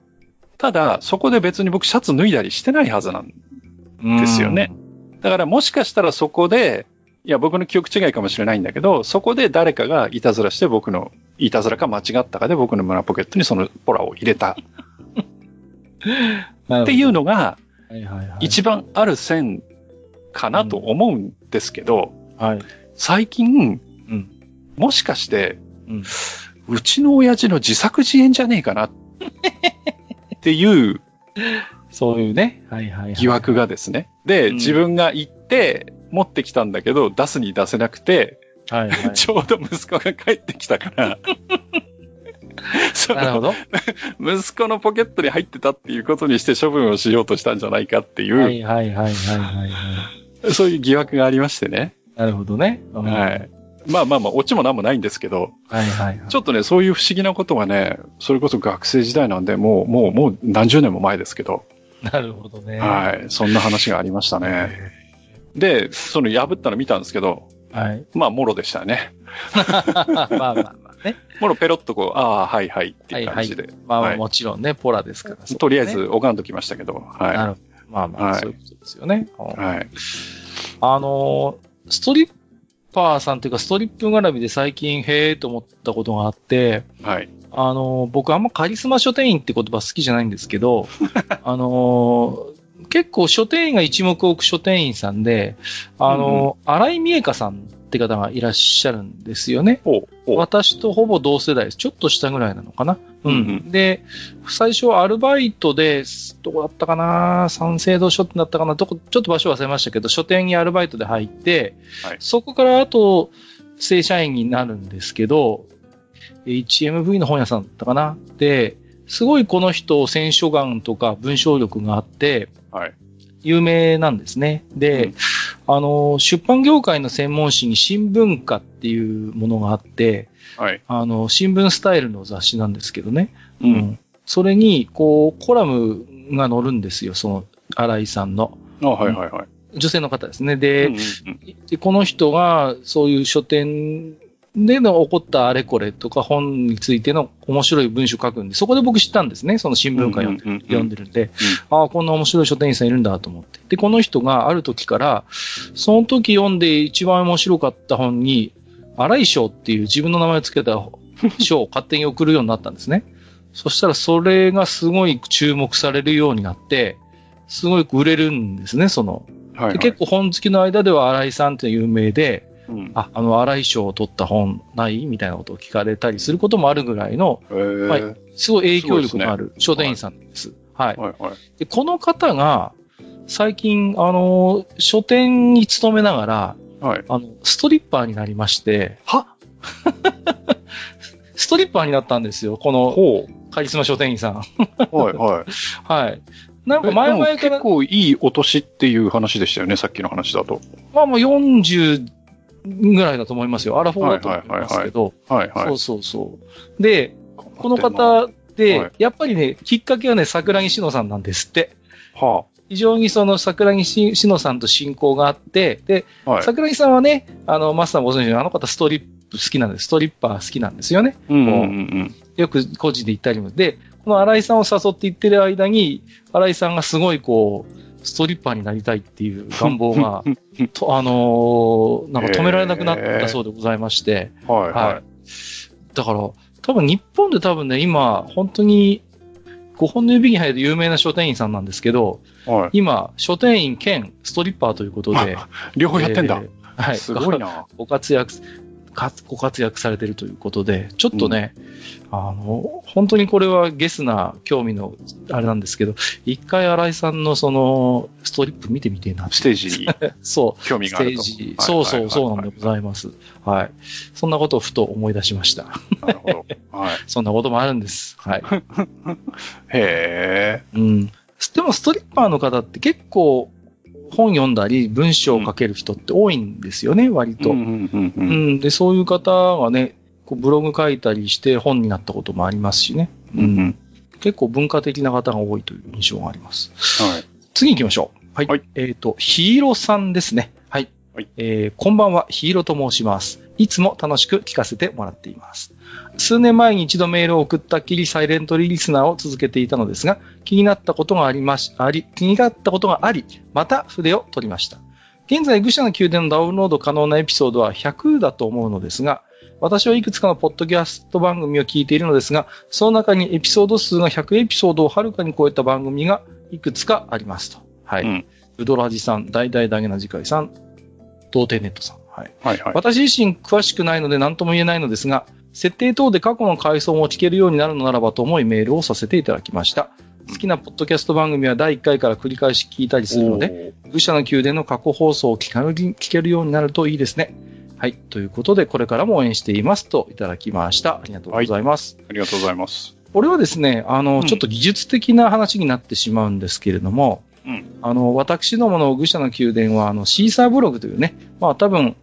ただ、そこで別に僕シャツ脱いだりしてないはずなんですよね。だからもしかしたらそこで、いや、僕の記憶違いかもしれないんだけど、そこで誰かがいたずらして僕の、いたずらか間違ったかで僕の胸ポケットにそのポラを入れた。っていうのが、一番ある線かなと思うんですけど、はい、最近、うん、もしかして、うん、うちの親父の自作自演じゃねえかなっていうそういうね。はいはい、はい。疑惑がですね。で、うん、自分が行って持ってきたんだけど、出すに出せなくて、はいはい、ちょうど息子が帰ってきたから なるほど。息子のポケットに入ってたっていうことにして処分をしようとしたんじゃないかっていう。はいはいはいはいはい、はい。そういう疑惑がありましてね。なるほどね。はい。まあまあまあ、オチも何もないんですけど、はいはい、はい、ちょっとね、そういう不思議なことがね、それこそ学生時代なんで、もう、もう、もう何十年も前ですけど。なるほどね。はい。そんな話がありましたね。で、その破ったの見たんですけど、はい。まあ、もろでしたね。まあまあまあね。もろペロッとこう、ああ、はいはいっていう感じで。はいはい、まあ、はい、もちろんね、ポラですから、ね、とりあえず拝んどきましたけど、はい。なるほど。まあまあ、はい、そういうことですよね。はい。あのストリッパーさんというか、ストリップ絡みで最近、へえと思ったことがあって、はい。あの、僕あんまカリスマ書店員って言葉好きじゃないんですけど、あの、結構書店員が一目置く書店員さんで、あの、うん、荒井美恵香さんって方がいらっしゃるんですよね。私とほぼ同世代です。ちょっと下ぐらいなのかな。うん、うん、で、最初アルバイトで、どこだったかな？三省堂書店だったかな？どこ、ちょっと場所忘れましたけど、書店にアルバイトで入って、はい、そこからあと、正社員になるんですけど、HMV の本屋さんだったかな？で、すごいこの人、選書眼とか文章力があって、はい。有名なんですね。で、うん、あの、出版業界の専門誌に新聞化っていうものがあって、はい。あの、新聞スタイルの雑誌なんですけどね。うん。うん、それに、こう、コラムが載るんですよ、その、新井さんの。あ、はいはいはい。女性の方ですね。で、うんうんうん、でこの人が、そういう書店での起こったあれこれとか本についての面白い文章書くんで、そこで僕知ったんですね。その新聞会読んで,、読んでるんで、ああ、こんな面白い書店員さんいるんだと思って。で、この人がある時から、その時読んで一番面白かった本に、荒井賞っていう自分の名前を付けた賞を勝手に送るようになったんですね。そしたらそれがすごい注目されるようになって、すごい売れるんですね、その。はいはい、結構本好きの間では荒井さんって有名で、うん、あ、あの、荒井賞を取った本ない？みたいなことを聞かれたりすることもあるぐらいの、はい、すごい影響力のある書店員さんです。はい。はいはい、でこの方が、最近、あの、書店に勤めながら、はい、あの、ストリッパーになりまして、は？ストリッパーになったんですよ、この、カリスマ書店員さん。はい、はい。はい。なんか前々から。結構いいお年っていう話でしたよね、さっきの話だと。まあもう40ぐらいだと思いますよ。アラフォーだと思いますけど。はいはい。そうそうそう。で、この方で、やっぱりね、きっかけはね、桜木志乃さんなんですって。はあ。非常にその桜木志乃さんと親交があって、で、はい、桜木さんはね、あの、マスターご存知のあの方ストリップ好きなんです。ストリッパー好きなんですよね。うんうんうん、よく個人で行ったりも。で、この新井さんを誘って行ってる間に、新井さんがすごいこう、ストリッパーになりたいっていう願望が、とあのー、なんか止められなくなったそうでございまして、はい、はい。だから、多分日本で多分ね、今、本当に5本の指に入る有名な書店員さんなんですけど、はい、今、書店員兼ストリッパーということで、両方やってんだ。えー、はい。すごいな。ご活躍、ご活躍されているということで、ちょっとね、うん、あの、本当にこれはゲスな興味のあれなんですけど、一回新井さんのその、ストリップ見てみてえな。ステージ そう。興味があると。ステージ。そうそう、そうなんでございます。はい。そんなことをふと思い出しました。なるほど。はい。そんなこともあるんです。はい。へえ。うん。でもストリッパーの方って結構、本読んだり文章を書ける人って多いんですよね、割と。うん、で、そういう方がね、こうブログ書いたりして本になったこともありますしね。うん、結構文化的な方が多いという印象があります。はい、次行きましょう。はい。はい、えっ、ー、と、ヒーローさんですね。はい。はい、えー、こんばんは、ヒーローと申します。いつも楽しく聞かせてもらっています。数年前に一度メールを送ったきりサイレントリリスナーを続けていたのですが、気になったことがありまし、あり、気になったことがあり、また筆を取りました。現在、愚者の宮殿のダウンロード可能なエピソードは100だと思うのですが、私はいくつかのポッドキャスト番組を聞いているのですが、その中にエピソード数が100エピソードをはるかに超えた番組がいくつかありますと。はい。うん、ウドラジさん、大々だけな次回さん、童貞ネットさん。はい。はいはい、私自身詳しくないので何とも言えないのですが、設定等で過去の回想も聞けるようになるのならばと思いメールをさせていただきました。好きなポッドキャスト番組は第1回から繰り返し聞いたりするので、愚者の宮殿の過去放送を聞けるようになるといいですね。はい。ということで、これからも応援していますといただきました。ありがとうございます。はい、ありがとうございます。これはですね、あの、うん、ちょっと技術的な話になってしまうんですけれども、うん、あの、私どもの愚者の宮殿は、あの、シーサーブログというね、まあ多分、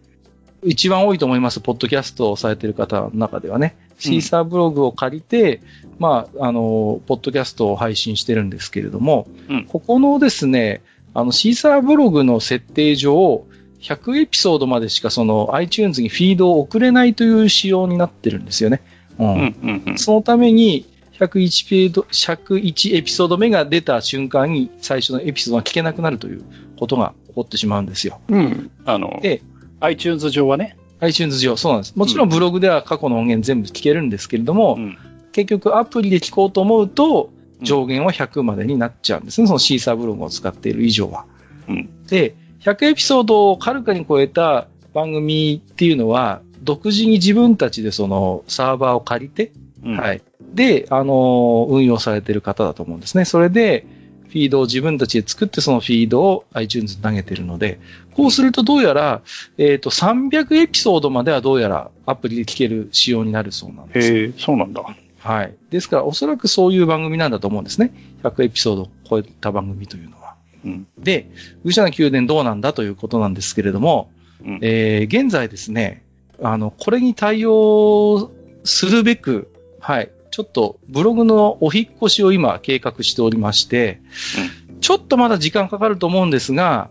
一番多いと思います、ポッドキャストをされている方の中ではね、シーサーブログを借りて、まあ、あの、ポッドキャストを配信してるんですけれども、うん、ここのですね、あの、シーサーブログの設定上、100エピソードまでしかその iTunes にフィードを送れないという仕様になってるんですよね。うん。うんうんうん、そのために、101ペード、101エピソード目が出た瞬間に最初のエピソードが聞けなくなるということが起こってしまうんですよ。うん。あの、で、iTunes 上はね。iTunes 上、そうなんです。もちろんブログでは過去の音源全部聞けるんですけれども、うん、結局アプリで聞こうと思うと、上限は100までになっちゃうんですね。そのシーサーブログを使っている以上は。うん、で、100エピソードをはるかに超えた番組っていうのは、独自に自分たちでそのサーバーを借りて、うん、はい。で、あの運用されている方だと思うんですね。それで、フィードを自分たちで作ってそのフィードを iTunes に投げてるので、こうするとどうやら、えっ、ー、と、300エピソードまではどうやらアプリで聞ける仕様になるそうなんです。へえ、そうなんだ。はい。ですから、おそらくそういう番組なんだと思うんですね。100エピソードを超えた番組というのは。うん、で、愚者の宮殿どうなんだということなんですけれども、うん、えー、現在ですね、あの、これに対応するべく、はい、ちょっとブログのお引越しを今計画しておりまして、うん、ちょっとまだ時間かかると思うんですが、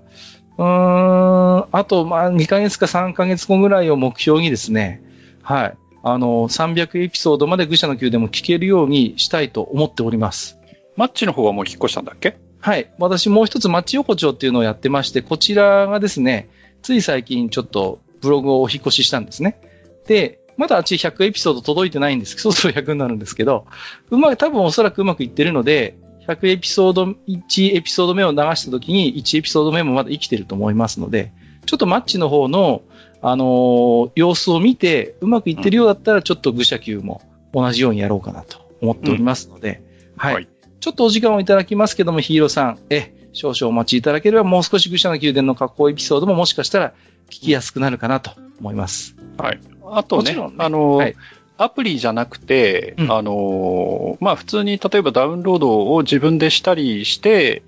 うーん、あと、まあ、2ヶ月か3ヶ月後ぐらいを目標にですね、はい、あの、300エピソードまで愚者の宮でも聞けるようにしたいと思っております。マッチの方はもう引っ越したんだっけ？はい。私もう一つマッチ横丁っていうのをやってまして、こちらがですね、つい最近ちょっとブログをお引越ししたんですね。で、まだあっち100エピソード届いてないんですけど、そろそろ100になるんですけど、うまく、多分おそらくうまくいってるので、100エピソード、1エピソード目を流した時に、1エピソード目もまだ生きてると思いますので、ちょっとマッチの方の、あのー、様子を見て、うまくいってるようだったら、ちょっと愚者級も同じようにやろうかなと思っておりますので、うん、はい、はい。ちょっとお時間をいただきますけども、ヒーローさん、え、少々お待ちいただければ、もう少し愚者の宮殿の格好エピソードももしかしたら聞きやすくなるかなと思います。はい。あとね、ね。あの、はい、アプリじゃなくて、うん、あの、まあ、普通に例えばダウンロードを自分でしたりして、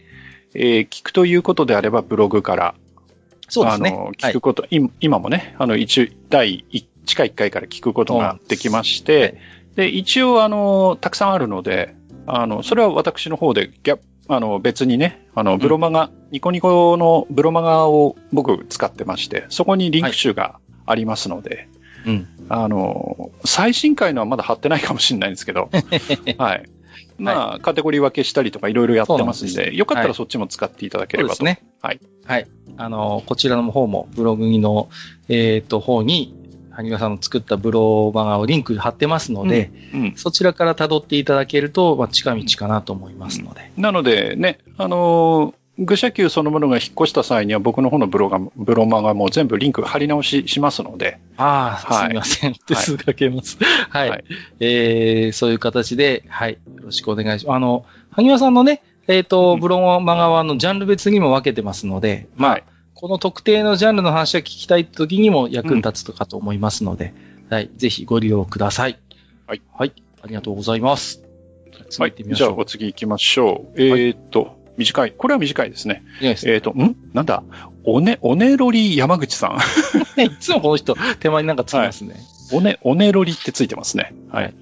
えー、聞くということであればブログから、そうですね。あの、聞くこと、はい、今もね、あの、一、第一、地下1回から聞くことができまして、で、一応、あの、たくさんあるので、あの、それは私の方で、ギャあの、別にね、あの、ブロマガ、うん、ニコニコのブロマガを僕使ってまして、そこにリンク集がありますので、うん。あの、最新回のはまだ貼ってないかもしれないんですけど、はい。まあ、はい、カテゴリー分けしたりとかいろいろやってますんで、んでよかったらそっちも使っていただければと。ね。はい。はい。あの、こちらの方も、ブログの、えっ、ー、と、方に、萩川さんの作ったブロマガをリンク貼ってますので、うんうん、そちらから辿っていただけると、まあ、近道かなと思いますので。なのでね、あのー愚者級そのものが引っ越した際には僕の方のブロがブロマがもう全部リンク貼り直ししますので。ああ、はい、すみません。手数かけます。はい。はい、えー、そういう形で、はい。よろしくお願いします。あの、萩和さんのね、えっ、ー、と、ブロマガはのジャンル別にも分けてますので、まあ、はい、この特定のジャンルの話が聞きたい時にも役に立つとかと思いますので、うん、はい。ぜひご利用ください。はい。はい。ありがとうございます。はい。じゃあ、お次行きましょう。えっ、ー、と、短い。これは短いですね。えっ、ー、と、ん？なんだ？おね、おねろり山口さん。いつもこの人、手前になんかつきますね。はい、おね、おねろりってついてますね。はい。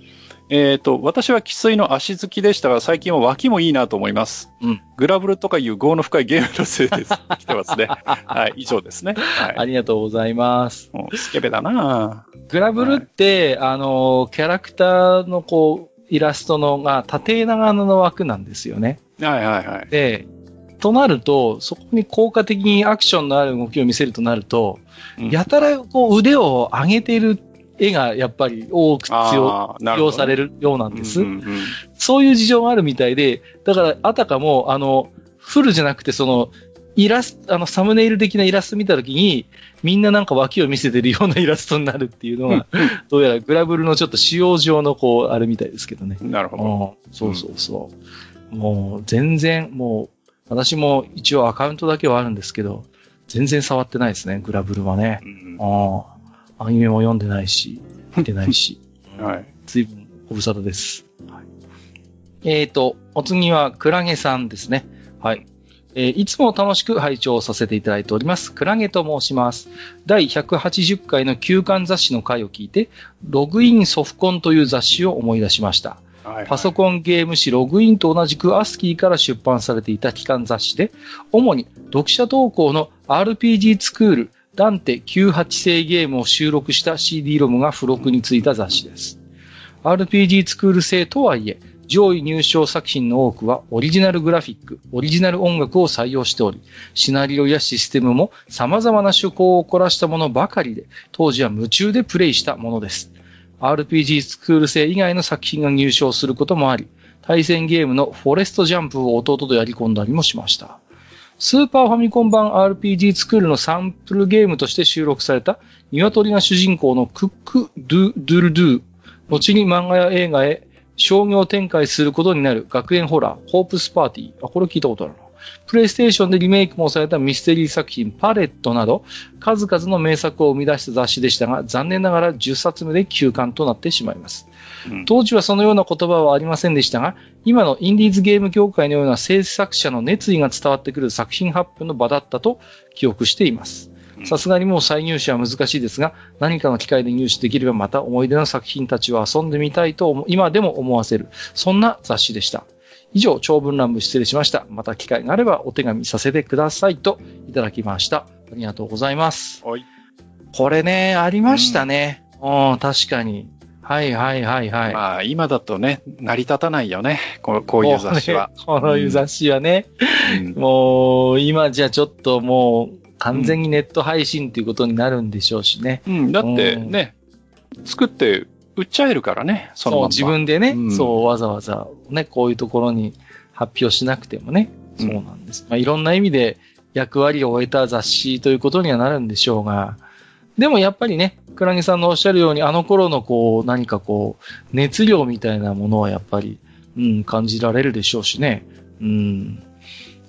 えっ、ー、と、私は汽水の足好きでしたが、最近は脇もいいなと思います。うん。グラブルとかいう業の深いゲームのせいです。来てますね。はい、以上ですね。はい。ありがとうございます。スケベだなグラブルって、はい、あの、キャラクターのこう、イラストのが縦長の枠なんですよね。はいはいはい。で、となると、そこに効果的にアクションのある動きを見せるとなると、うん、やたらこう腕を上げている絵がやっぱり多く必要されるようなんです、うんうんうん。そういう事情があるみたいで、だからあたかも、あの、フルじゃなくてその、イラスト、あの、サムネイル的なイラスト見たときに、みんななんか脇を見せてるようなイラストになるっていうのが、どうやらグラブルのちょっと使用上のこう、あるみたいですけどね。なるほど。そうそうそう。うん、もう、全然、もう、私も一応アカウントだけはあるんですけど、全然触ってないですね、グラブルはね。うん、ああ。アニメも読んでないし、見てないし。はい。随分ご無沙汰です。はい、えっ、ー、と、お次は、クラゲさんですね。はい。えー、いつも楽しく拝聴させていただいております。クラゲと申します。第180回の休刊雑誌の回を聞いて、ログインソフコンという雑誌を思い出しました。パソコンゲーム誌ログインと同じくアスキーから出版されていた期間雑誌で、主に読者投稿の RPG スクール、ダンテ98世ゲームを収録した CD ロムが付録についた雑誌です。RPG スクール製とはいえ、上位入賞作品の多くはオリジナルグラフィック、オリジナル音楽を採用しており、シナリオやシステムも様々な趣向を凝らしたものばかりで、当時は夢中でプレイしたものです。RPG スクール製以外の作品が入賞することもあり、対戦ゲームのフォレストジャンプを弟とやり込んだりもしました。スーパーファミコン版 RPG スクールのサンプルゲームとして収録された、鶏が主人公のクック・ドゥ・ドゥルドゥ、後に漫画や映画へ商業展開することになる学園ホラー、ホープスパーティー。あ、これ聞いたことあるな。プレイステーションでリメイクもされたミステリー作品パレットなど、数々の名作を生み出した雑誌でしたが、残念ながら10冊目で休刊となってしまいます。うん、当時はそのような言葉はありませんでしたが、今のインディーズゲーム業界のような制作者の熱意が伝わってくる作品発表の場だったと記憶しています。さすがにもう再入手は難しいですが、何かの機会で入手できればまた思い出の作品たちを遊んでみたいと今でも思わせる、そんな雑誌でした。以上、長文乱舞失礼しました。また機会があればお手紙させてくださいといただきました。ありがとうございます。はい。これね、ありましたね。うん、確かに。はいはいはいはい。まあ、今だとね、成り立たないよね。ここういう雑誌は。こういう雑誌はね。うん、もう、今じゃちょっともう、完全にネット配信っていうことになるんでしょうしね。うん、だってね、うん、作って売っちゃえるからね、そのまま。自分でね、うん、そう、わざわざね、こういうところに発表しなくてもね、そうなんです。まあ、いろんな意味で役割を終えた雑誌ということにはなるんでしょうが、でもやっぱりね、クラゲさんのおっしゃるように、あの頃のこう、何かこう、熱量みたいなものはやっぱり、うん、感じられるでしょうしね。うん。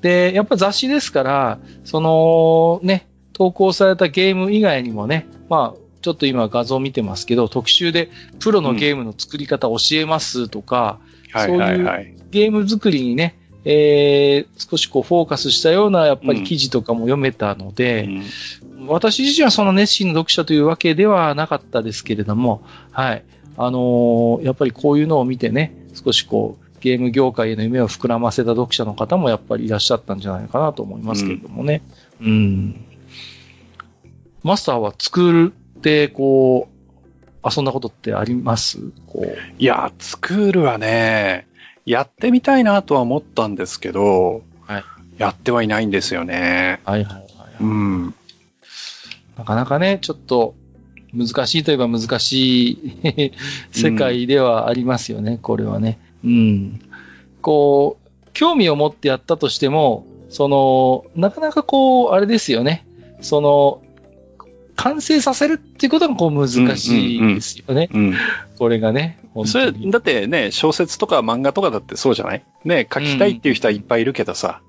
で、やっぱ雑誌ですから、そのね、投稿されたゲーム以外にもね、まあ、ちょっと今画像見てますけど、特集でプロのゲームの作り方教えますとか、そういうゲーム作りにね、えー、少しこうフォーカスしたようなやっぱり記事とかも読めたので、うん、私自身はその熱心な読者というわけではなかったですけれども、はい。あのー、やっぱりこういうのを見てね、少しこう、ゲーム業界への夢を膨らませた読者の方もやっぱりいらっしゃったんじゃないかなと思いますけれどもね。うん。うん、マスターは作って、こう、遊んだことってあります？こう。いや、スクールはね、やってみたいなとは思ったんですけど、はい、やってはいないんですよね。はいはいはい、うん。なかなかね、ちょっと難しいといえば難しい 世界ではありますよね、うん、これはね。うん。こう、興味を持ってやったとしても、その、なかなかこう、あれですよね。その、完成させるっていうことがこう難しいですよね。これがね。それ、だってね、小説とか漫画とかだってそうじゃない？ね、書きたいっていう人はいっぱいいるけどさ、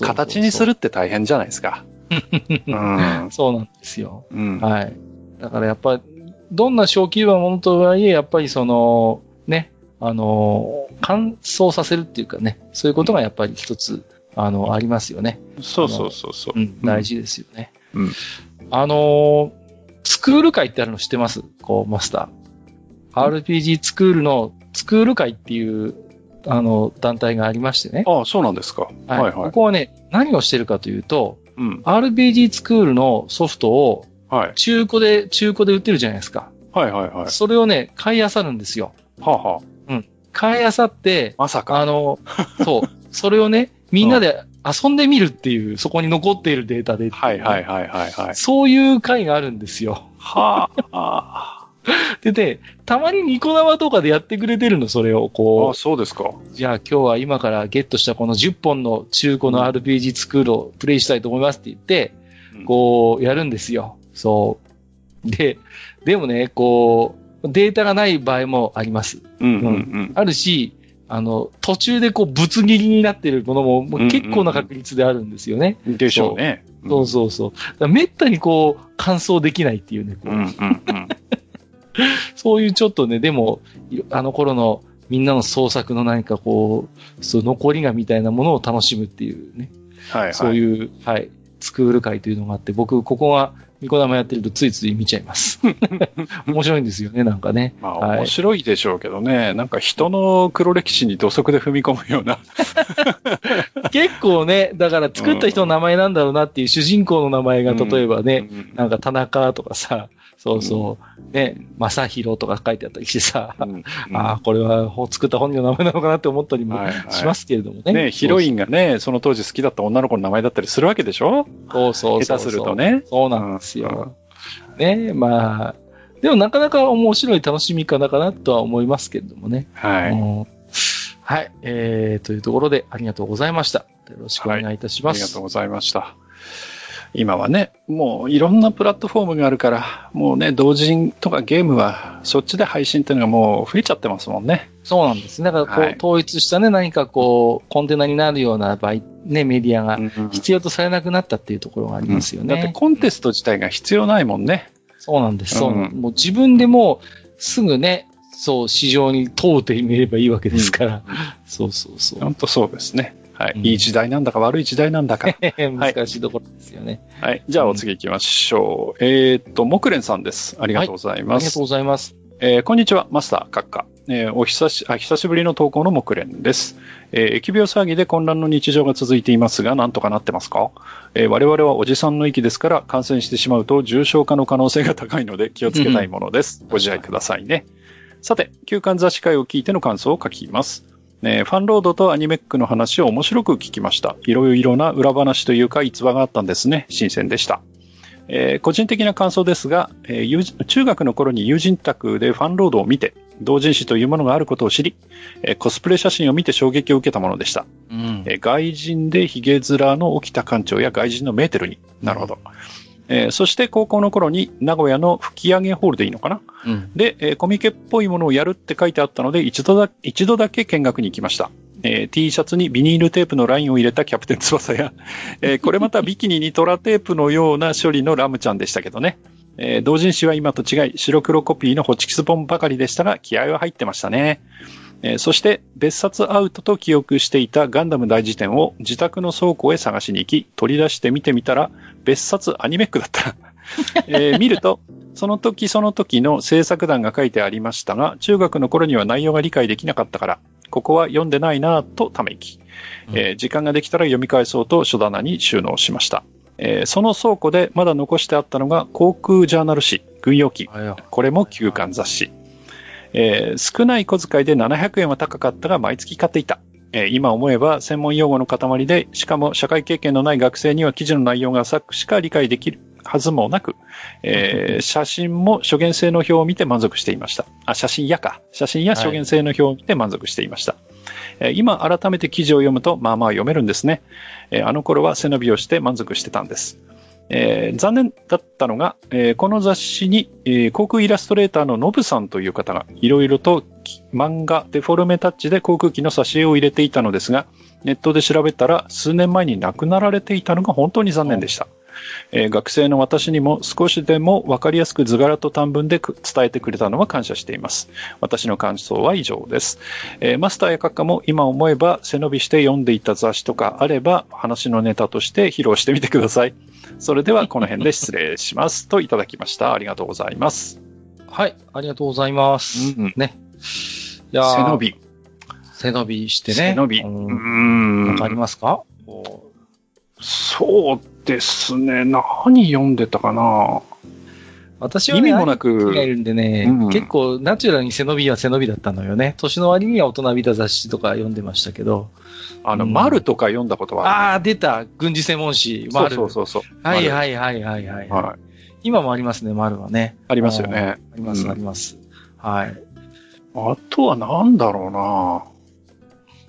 形にするって大変じゃないですか。うん、そうなんですよ。うん、はい。だからやっぱり、どんな小規模なものとはいえ、やっぱりその、ね、あの、乾燥させるっていうかね、そういうことがやっぱり一つ、あの、ありますよね。そうそうそうそう、うん。大事ですよね。うん。あの、スクール会ってあるの知ってます？こう、マスター。RPG スクールの、スクール会っていう、あの、団体がありましてね。ああ、そうなんですか。はい、はい、はい。ここはね、何をしてるかというと、うん、RPG スクールのソフトを、はい。中古で、中古で売ってるじゃないですか。はいはいはい。それをね、買い漁るんですよ。はあ、はあ。買いあさって、まさか。あの、そう、それをね、みんなで遊んでみるっていう、そこに残っているデータで。はいはいはいはい、はい。そういう回があるんですよ。はあ。でね、たまにニコ生とかでやってくれてるの、それを。こう。あ、そうですか。じゃあ今日は今からゲットしたこの10本の中古の RPG スクールをプレイしたいと思いますって言って、うん、こう、やるんですよ。そう。で、でもね、こう、データがない場合もあります。うんうんうん。あるし、あの、途中でこう、ぶつ切りになってるものも、も結構な確率であるんですよね。うんうんうん、でしょうね。そうそうそう。めったにこう、完走できないっていうね。うんうんうん、そういうちょっとね、でも、あの頃のみんなの創作の何かこう、そう残りがみたいなものを楽しむっていうね。はい、はい、そういう、はい、スクール会というのがあって、僕、ここはニコ生やってるとついつい見ちゃいます。面白いんですよね、なんかね。まあ、はい、面白いでしょうけどね。なんか人の黒歴史に土足で踏み込むような。結構ね、だから作った人の名前なんだろうなっていう主人公の名前が例えばね、うんうん、なんか田中とかさ、そうそう。ね、正宏とか書いてあったりしてさ、うんうん、ああ、これは作った本人の名前なのかなって思ったりもしますけれどもね。はいはい、ね、ヒロインがね、その当時好きだった女の子の名前だったりするわけでしょ？そうそうそう。下手するとね。そうなんですよ。うん、ね、まあ、でもなかなか面白い楽しみ方かなとは思いますけれどもね。はい。うん、はい。えー、というところでありがとうございました。よろしくお願いいたします。はい、ありがとうございました。今はね、もういろんなプラットフォームがあるから、もうね、同人とかゲームは、そっちで配信っていうのがもう増えちゃってますもんね。そうなんですね。だからこう、はい、統一したね、何かこう、コンテナになるような場合、ね、メディアが必要とされなくなったっていうところがありますよね。うん、だってコンテスト自体が必要ないもんね。そうなんです。そうなん。もう自分でもすぐね、そう、市場に通ってみればいいわけですから。うん、そうそうそう。本当そうですね。はい。いい時代なんだか悪い時代なんだか。難しいところですよね。はい。じゃあお次行きましょう。えっと、木蓮さんです。ありがとうございます。ありがとうございます。えー、こんにちは、マスター、閣下。えー、お久し、あ、久しぶりの投稿の木蓮です。えー、疫病騒ぎで混乱の日常が続いていますが、なんとかなってますか？えー、我々はおじさんの域ですから、感染してしまうと重症化の可能性が高いので気をつけたいものです。ご自愛くださいね。さて、休館雑誌会を聞いての感想を書きます。えー、ファンロードとアニメックの話を面白く聞きました。いろいろな裏話というか逸話があったんですね。新鮮でした。えー、個人的な感想ですが、えー、中学の頃に友人宅でファンロードを見て、同人誌というものがあることを知り、えー、コスプレ写真を見て衝撃を受けたものでした。うん、え外人でヒゲ面の起きた館長や外人のメーテルに。なるほど。うんえー、そして高校の頃に名古屋の吹上ホールでいいのかな、うん、で、えー、コミケっぽいものをやるって書いてあったので、一度だ一度だけ見学に行きました。えー、T シャツにビニールテープのラインを入れたキャプテン翼や、えー、これまたビキニにトラテープのような処理のラムちゃんでしたけどね。えー、同人誌は今と違い白黒コピーのホチキス本ばかりでしたが、気合は入ってましたね。えー、そして別冊アウトと記憶していたガンダム大辞典を自宅の倉庫へ探しに行き、取り出して見てみたら、別冊アニメックだった。えー、見ると、その時その時の制作団が書いてありましたが、中学の頃には内容が理解できなかったから、ここは読んでないなぁとため息、えー、時間ができたら読み返そうと書棚に収納しました。えー、その倉庫でまだ残してあったのが航空ジャーナル誌、軍用機。これも休刊雑誌。えー、少ない小遣いで700円は高かったが毎月買っていた。えー、今思えば専門用語の塊で、しかも社会経験のない学生には記事の内容が浅くしか理解できるはずもなく、えー、写真も初見性の表を見て満足していました。あ、写真やか。写真や初見性の表を見て満足していました。はい、今改めて記事を読むと、まあまあ読めるんですね。えー、あの頃は背伸びをして満足してたんです。えー、残念だったのが、えー、この雑誌に、えー、航空イラストレーターのノブさんという方がいろいろと漫画デフォルメタッチで航空機の挿絵を入れていたのですが、ネットで調べたら数年前に亡くなられていたのが本当に残念でした。えー、学生の私にも少しでも分かりやすく図柄と短文で伝えてくれたのは感謝しています。私の感想は以上です。えー、マスターや閣下も今思えば背伸びして読んでいた雑誌とかあれば話のネタとして披露してみてください。それではこの辺で失礼します。といただきました。ありがとうございます。はい、ありがとうございます。うん、ね。いや背伸び。背伸びしてね。背伸び。うん。わかりますか？そうですね。何読んでたかな？私は、ね、意味もなく。がいるんでね、うん、結構ナチュラルに背伸びは背伸びだったのよね。年の割には大人びた雑誌とか読んでましたけど。あの、うん、丸とか読んだことはある、ああ、出た。軍事専門誌。丸。そうそうそうはいはいはいはいはい。は今もありますね、丸はね。ありますよね。あります、あります。はい。あとは何だろうな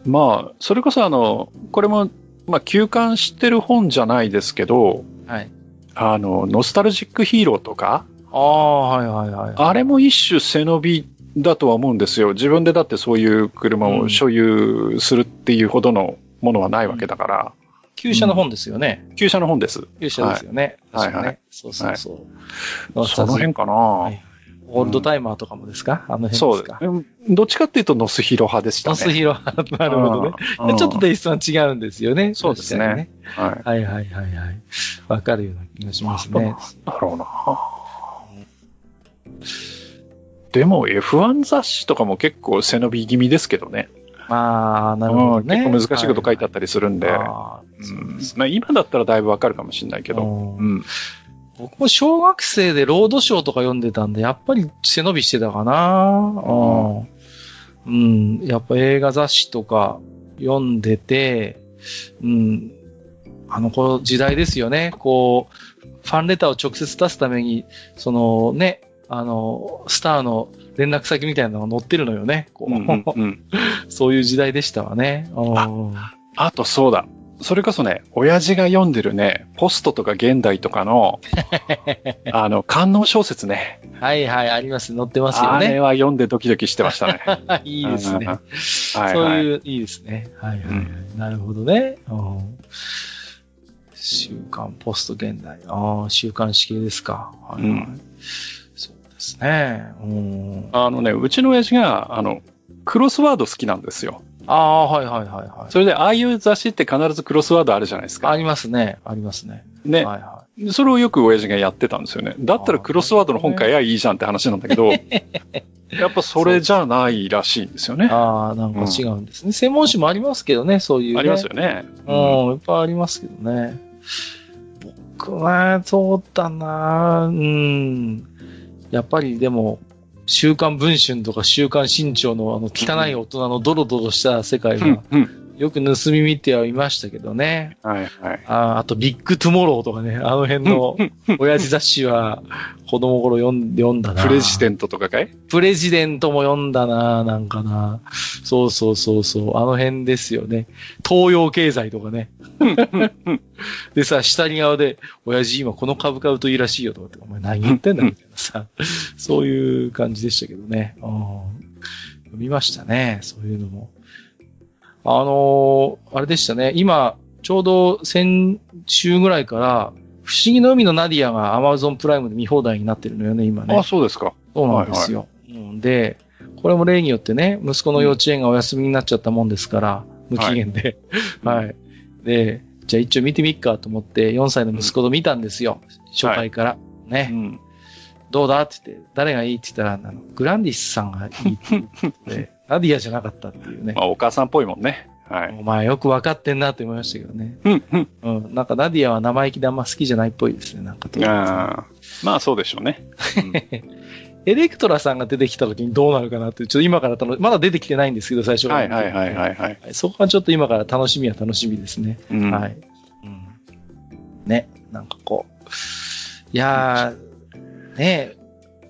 まあ、それこそあの、これも、まあ、休館してる本じゃないですけど、はい。あの、ノスタルジックヒーローとか、ああ、はいはいはい。あれも一種背伸びだとは思うんですよ。自分でだってそういう車を所有するっていうほどのものはないわけだから。旧車の本ですよね。旧車の本です。旧車ですよね。はい、はい、そうそうそう。はい、その辺かな、はい、オールドタイマーとかもですか、あの辺ですか？そう。どっちかっていうと、ノスヒロ派でしたね。ノスヒロ派。なるほどね。ちょっとテイストは違うんですよね。そうですね。ねはい、はいはいはいはい。わかるような気がしますね。だろうな。でも F1 雑誌とかも結構背伸び気味ですけどね。ああ、なるほど、ね、結構難しいこと書いてあったりするんで。まあ、今だったらだいぶわかるかもしれないけど。うん、僕も小学生でロードショーとか読んでたんで、やっぱり背伸びしてたかな。うん。やっぱ映画雑誌とか読んでて、うん。あの頃時代ですよね。こう、ファンレターを直接出すために、そのね、あの、スターの連絡先みたいなのが載ってるのよね。こう、うんうんうん、そういう時代でしたわね。ああとそうだ。それこそね、親父が読んでるね、ポストとか現代とかの、あの、観音小説ね。はいはい、あります。載ってますよね。あれは読んでドキドキしてましたね。いいですね。はいはい、そういう、いいですね。はいはい、うん、なるほどね。週刊ポスト現代。ああ、週刊誌系ですか。はい、はい、うんですね。うん。あのね、うちの親父が、あの、クロスワード好きなんですよ。ああ、はいはいはいはい。それで、ああいう雑誌って必ずクロスワードあるじゃないですか。ありますね。ありますね。ね。はいはい。それをよく親父がやってたんですよね。だったらクロスワードの本買えばいいじゃんって話なんだけど、やっぱそれじゃないらしいんですよね。ああ、なんか違うんですね、うん、専門誌もありますけどね、そういう、ね、ありますよね。うん、いっぱいありますけどね。僕は、そうだなうん。やっぱりでも、週刊文春とか週刊新潮のあの汚い大人のドロドロした世界が、よく盗み見てはいましたけどね。はいはい。ああと、ビッグトゥモローとかね、あの辺の 親父雑誌は子供頃読ん読んだな。プレジデントとかかい？プレジデントも読んだな、なんかな。そうそうそうそう、あの辺ですよね。東洋経済とかね。でさ、下に側で、親父今この株買うといいらしいよとかって、お前何言ってんだみたいなさ、そういう感じでしたけどね。読みましたね、そういうのも。あのー、あれでしたね。今、ちょうど先週ぐらいから、不思議の海のナディアが Amazon プライムで見放題になってるのよね、今ね。あ、そうですか。そうなんですよ。はいはい、で、これも例によってね、息子の幼稚園がお休みになっちゃったもんですから、無期限で。はい、はい。で、じゃあ一応見てみっかと思って、4歳の息子と見たんですよ。うん、初回から。はい、ね。うん、どうだって言って、誰がいいって言ったら、あの、グランディスさんがいいって言って、ナディアじゃなかったっていうね。まあ、お母さんっぽいもんね。はい。お前よくわかってんなって思いましたけどね。うん、うん。うん。なんかナディアは生意気であんま好きじゃないっぽいですね、なんかああ。まあそうでしょうね。うん、エレクトラさんが出てきた時にどうなるかなって、ちょっと今から楽まだ出てきてないんですけど、最初はいはいはいはい、はい。そこはちょっと今から楽しみは楽しみですね。うん、はい。うん。ね、なんかこう。いやー、ね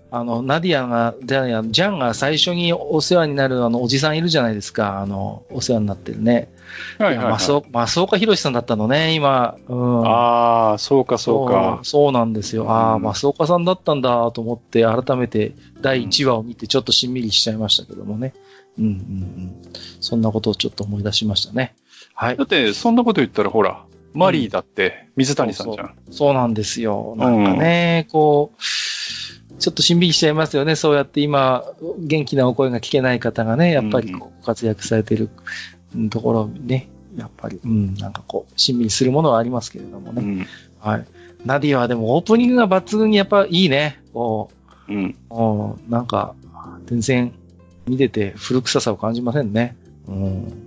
あの、ナディアが、ジャンが最初にお世話になるあの、おじさんいるじゃないですか。あの、お世話になってるね。はいはい、はい。増岡博さんだったのね、今。うん。ああ、そうかそうか。そうなんですよ。ああ、増岡さんだったんだと思って、改めて第1話を見てちょっとしんみりしちゃいましたけどもね。うんうんうん。そんなことをちょっと思い出しましたね。はい。だって、そんなこと言ったらほら、マリーだって水谷さんじゃん。うん、そうそうなんですよ。なんかね、うん、こう、ちょっとしんびりしちゃいますよね。そうやって今、元気なお声が聞けない方がね、やっぱりこう活躍されてるところね、やっぱり、うん、なんかこう、しんびりするものはありますけれどもね。うん、はい。ナディはでもオープニングが抜群にやっぱいいね。こう、うん。なんか、全然見てて古臭さを感じませんね。うん。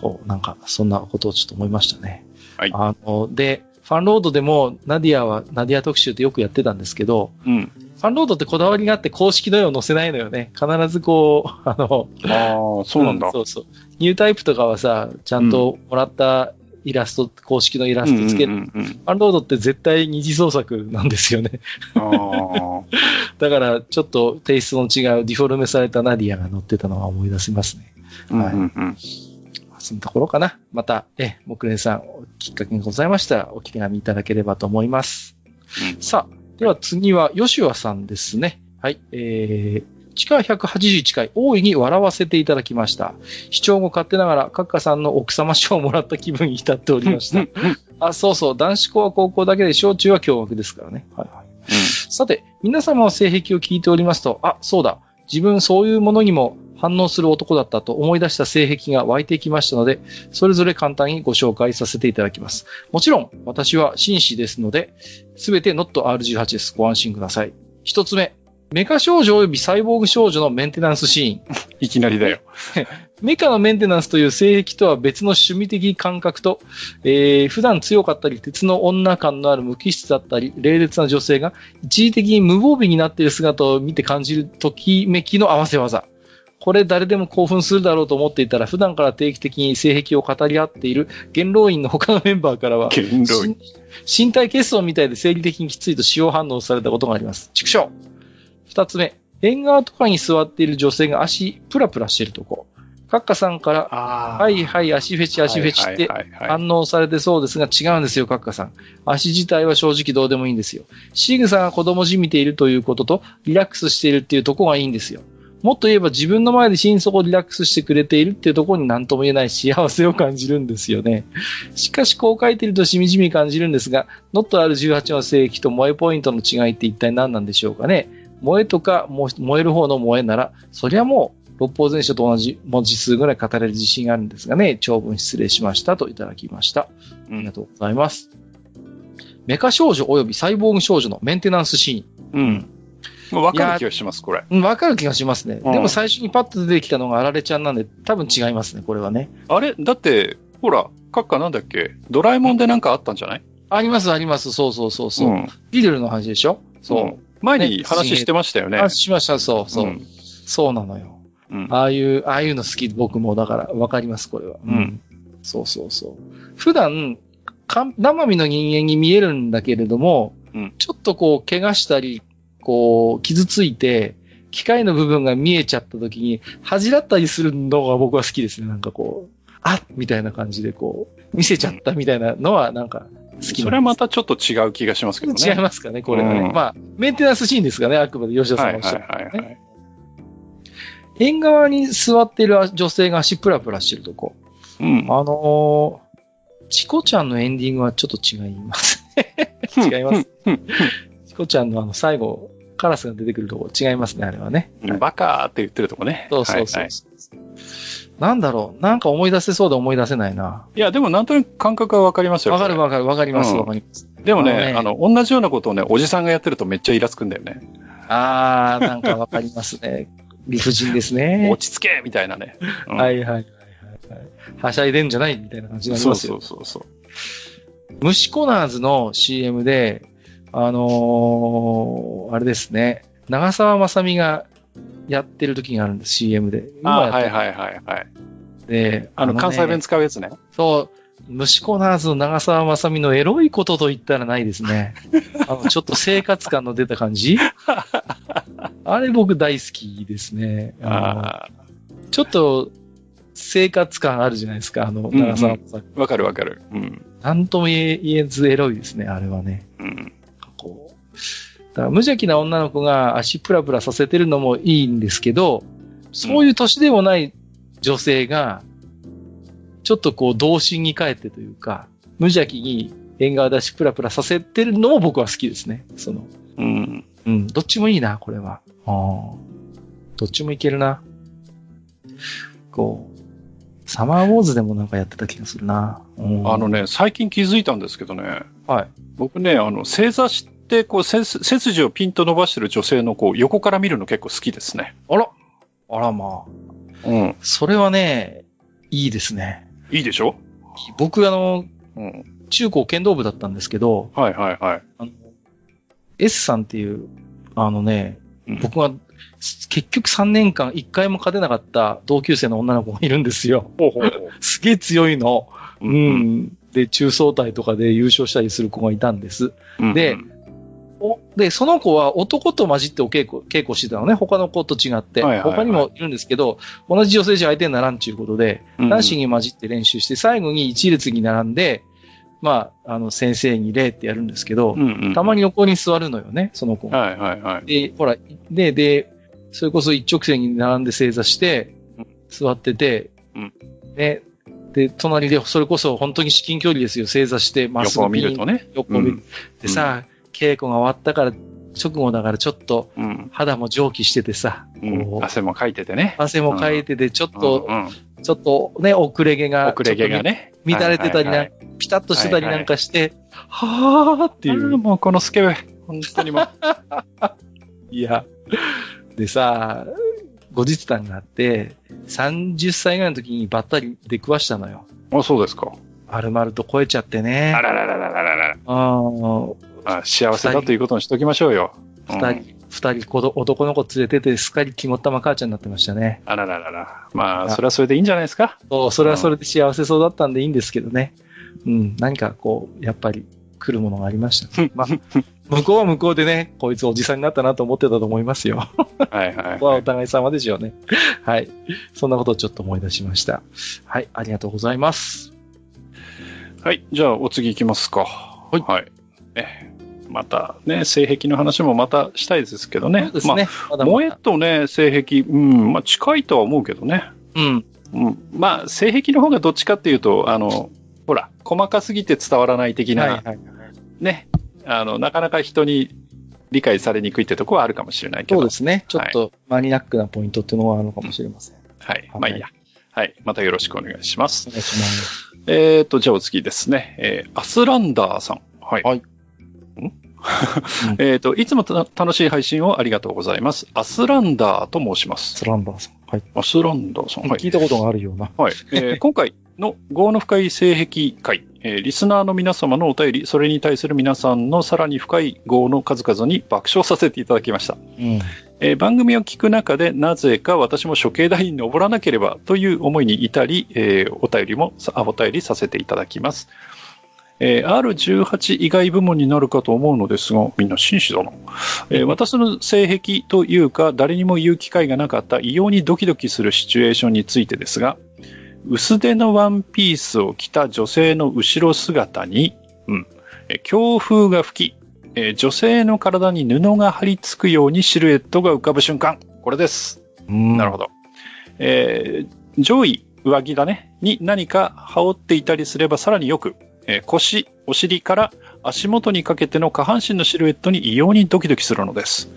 こう、なんか、そんなことをちょっと思いましたね。はい。あの、で、ファンロードでも、ナディアはナディア特集ってよくやってたんですけど、うん。ファンロードってこだわりがあって公式の絵を載せないのよね。必ずこう、あの、ああ、そうなんだ、うん、そうそう。ニュータイプとかはさ、ちゃんともらったイラスト、公式のイラストつける。アンロードって絶対二次創作なんですよね。だから、ちょっとテイストの違うディフォルメされたナディアが乗ってたのは思い出せますね。はい。うんうんそのところかな。また、え、木蓮さん、きっかけがございましたら、お手紙いただければと思います。うん、さあ、では次は、吉和さんですね。はい。えー、地下181回、大いに笑わせていただきました。視聴後勝手ながら、カッカさんの奥様賞をもらった気分に浸っておりました。あ、そうそう、男子校は高校だけで小中は共学ですからね。はいはい。うん、さて、皆様の性癖を聞いておりますと、あ、そうだ、自分そういうものにも反応する男だったと思い出した性癖が湧いてきましたので、それぞれ簡単にご紹介させていただきます。もちろん、私は紳士ですので、すべて NotR18 です。ご安心ください。一つ目、メカ少女及びサイボーグ少女のメンテナンスシーン。いきなりだよ。メカのメンテナンスという性癖とは別の趣味的感覚と、えー、普段強かったり、鉄の女感のある無機質だったり、冷烈な女性が一時的に無防備になっている姿を見て感じるときめきの合わせ技。これ誰でも興奮するだろうと思っていたら、普段から定期的に性癖を語り合っている元老院の他のメンバーからは、元老院身体欠損みたいで生理的にきついと使用反応されたことがあります。畜生二つ目、縁側とかに座っている女性が足プラプラしているとこ。カッカさんから、はいはい足フェチ足フェチって反応されてそうですが違うんですよ、カッカさん。足自体は正直どうでもいいんですよ。シグさんが子供じみているということと、リラックスしているっていうとこがいいんですよ。もっと言えば自分の前で心底リラックスしてくれているっていうところに何とも言えない幸せを感じるんですよね。しかしこう書いてるとしみじみ感じるんですが、ノット R18 の正規と萌えポイントの違いって一体何なんでしょうかね。萌えとか、燃える方の萌えなら、そりゃもう、六法全書と同じ文字数ぐらい語れる自信があるんですがね、長文失礼しましたといただきました。ありがとうございます。メカ少女及びサイボーグ少女のメンテナンスシーン。うん。わかる気がします、これ。わかる気がしますね。うん、でも最初にパッと出てきたのがあられちゃんなんで、多分違いますね、これはね。あれ？だって、ほら、カッカなんだっけ？ドラえもんでなんかあったんじゃない？あります、あります。そうそうそうそう。うん、ルの話でしょ？そう。うん前に話してましたよね。話しました、そう、そう。うん、そうなのよ。うん、ああいう、ああいうの好き、僕も、だから、わかります、これは。うん。そうそうそう。普段、か生身の人間に見えるんだけれども、うん、ちょっとこう、怪我したり、こう、傷ついて、機械の部分が見えちゃった時に、恥じらったりするのが僕は好きですね。なんかこう、あみたいな感じでこう、見せちゃったみたいなのは、なんか、好きそれはまたちょっと違う気がしますけどね。違いますかね、これはね。うん、まあ、メンテナンスシーンですかね、あくまで吉田さんがおっしゃる、ね。はいはいはい、はい。縁側に座っている女性が足プラプラしてるとこ。うん。あのー、チコちゃんのエンディングはちょっと違います 違います。チコちゃんのあの最後、カラスが出てくるとこ違いますね、あれはね。バカーって言ってるとこね。そうそうそう。はいはいなんだろう？なんか思い出せそうで思い出せないな。いや、でもなんとなく感覚はわかりますよ。わかるわかるわかりますわ、かります。でもね、あの、同じようなことをね、おじさんがやってるとめっちゃイラつくんだよね。あー、なんかわかりますね。理不尽ですね。落ち着けみたいなね。うん、はいはいはいはい。はしゃいでんじゃないみたいな感じになりますよ。そうそうそうそう。虫コナーズの CM で、あのー、あれですね、長澤まさみがやってる時があるんです、CM で。あはいはいはいはい。で、あの、ね、関西弁使うやつね。そう、虫コナーズの長澤まさみのエロいことと言ったらないですね。あの、ちょっと生活感の出た感じ あれ僕大好きですね。あちょっと生活感あるじゃないですか、あの、長澤まさみ。わ、かるわかる。うん。なんとも言えずエロいですね、あれはね。うん。だから無邪気な女の子が足プラプラさせてるのもいいんですけど、そういう年でもない女性が、ちょっとこう、童心に帰ってというか、無邪気に縁側出しプラプラさせてるのも僕は好きですね。その。うん。うん。どっちもいいな、これは。あどっちもいけるな。こう、サマーウォーズでもなんかやってた気がするな。うん、あのね、最近気づいたんですけどね。はい。僕ね、あの、正座し、こう背、背筋をピンと伸ばしてる女性のこう、横から見るの結構好きですね。あらあらまあ。うん。それはね、いいですね。いいでしょ？僕あの、うん、中高剣道部だったんですけど、はいはいはい。あの、S さんっていう、あのね、うん、僕が結局3年間1回も勝てなかった同級生の女の子がいるんですよ。ほうほうほう すげえ強いの。うん。で、中総体とかで優勝したりする子がいたんです。で、おで、その子は男と混じってお稽古、稽古してたのね。他の子と違って。はいはいはい、他にもいるんですけど、同じ女性じゃ相手にならんということで、男子に混じって練習して、最後に一列に並んで、まあ、あの、先生に礼ってやるんですけど、うんうん、たまに横に座るのよね、その子。はいはいはい。で、ほら、で、で、それこそ一直線に並んで正座して、座ってて、うん、ね、で、隣で、それこそ本当に至近距離ですよ、正座して、まっすぐ。横を見るとね。横を見る。うん、でさ、稽古が終わったから、直後だからちょっと、肌も蒸気しててさ、うん、汗もかいててね。汗もかいてて、ちょっと、うんうん、ちょっとね、遅れ毛が、遅れ毛がね。乱れてたりな、はいはいはい、ピタッとしてたりなんかして、はいはい、はーっていう。もうこのスケベ、本当にもう。いや、でさ、後日談があって、30歳ぐらいの時にばったり出くわしたのよ。あ、そうですか。まるまると超えちゃってね。あららららららら。あ幸せだということにしときましょうよ。二人、二、人男の子連れてて、すっかり肝っ玉母ちゃんになってましたね。あらららら。まあ、それはそれでいいんじゃないですか？そう、それはそれで幸せそうだったんでいいんですけどね。うん、何かこう、やっぱり来るものがありました、ね。まあ、向こうは向こうでね、こいつおじさんになったなと思ってたと思いますよ。はいはい、はい。ここはお互い様でしょうね。はい。そんなことをちょっと思い出しました。はい、ありがとうございます。はい、じゃあお次行きますか。はい。はい。えまたね、性癖の話もまたしたいですけどね。そうですね。まあ、萌えとね、性癖、うん、まあ近いとは思うけどね。うん。うん。まあ、性癖の方がどっちかっていうと、あの、ほら、細かすぎて伝わらない的な、はいはいはい、ね、あの、なかなか人に理解されにくいってところはあるかもしれないけど。そうですね。ちょっとマニアックなポイントっていうのはあるのかもしれません。はい。まあいいや。はい。またよろしくお願いします。お願いします。えっ、と、じゃあお次ですね。えー、アスランダーさん。はい。はい。ん えっと、いつも楽しい配信をありがとうございます。アスランダーと申します。アスランダーさん。はい。アスランダーさん。はい。聞いたことがあるような。はい。えー、今回の業の深い性癖会、えー、リスナーの皆様のお便り、それに対する皆さんのさらに深い業の数々に爆笑させていただきました。うんえー、番組を聞く中で、なぜか私も処刑台に登らなければという思いに至り、えー、お便りも、あ、お便りさせていただきます。えー、R18 以外部門になるかと思うのですが、みんな紳士だな。えー、私の性癖というか、誰にも言う機会がなかった異様にドキドキするシチュエーションについてですが、薄手のワンピースを着た女性の後ろ姿に、うん、強風が吹き、え女性の体に布が張り付くようにシルエットが浮かぶ瞬間。これです。なるほど。えー、上位、上着だね、に何か羽織っていたりすればさらによく、えー、腰、お尻から足元にかけての下半身のシルエットに異様にドキドキするのです。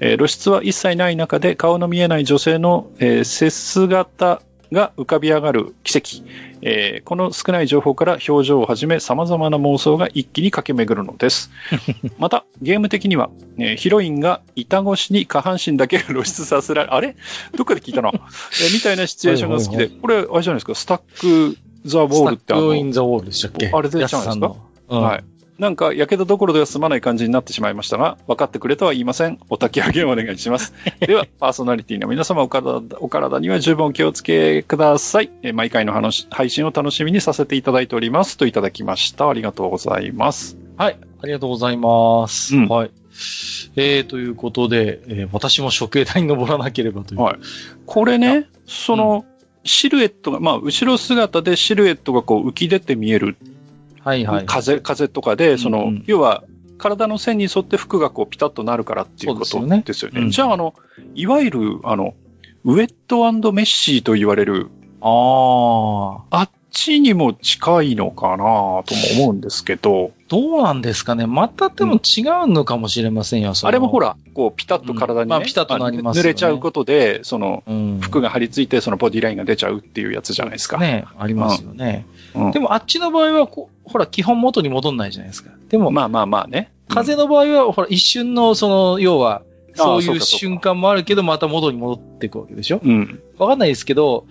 えー、露出は一切ない中で顔の見えない女性の、えー、背姿が浮かび上がる奇跡、えー、この少ない情報から表情をはじめ様々な妄想が一気に駆け巡るのです。またゲーム的には、えー、ヒロインが板越しに下半身だけ露出させられあれ？どっかで聞いたな、えー、みたいなシチュエーションが好きで。これあれじゃないですか？スタック・ザ・ウォールってあのイン・ザ・ウォールでしたっけ？あれでじゃないですか、うん、はいなんか、やけどどころでは済まない感じになってしまいましたが、分かってくれとは言いません。お焚き上げをお願いします。では、パーソナリティの皆様お体、お体には十分お気をつけください。え毎回の話配信を楽しみにさせていただいております。といただきました。ありがとうございます。はい、ありがとうございます。うん、はい。えー、ということで、えー、私も処刑台に登らなければという。はい。これね、その、うんシルエットが、まあ、後ろ姿でシルエットがこう浮き出て見えるはいはい、風、風とかで、その、うんうん、要は、体の線に沿って服がこうピタッとなるからっていうことですよね。よねうん、じゃあ、あの、いわゆる、あの、ウェットメッシーと言われる、ああ。あっちにも近いのかなとも思うんですけど。どうなんですかねまたでも違うのかもしれませんよ、うん、あれもほら、こう、ピタッと体に、ねうん、まあ、ピタッとなります、ね、濡れちゃうことで、その、服が張り付いて、そのボディラインが出ちゃうっていうやつじゃないですか。ね、ありますよね。うん、でも、あっちの場合はほら、基本元に戻んないじゃないですか。でも、まあまあまあね。風の場合は、ほら、一瞬の、その、要は、そういう瞬間もあるけど、また元に戻っていくわけでしょうん。わかんないですけど、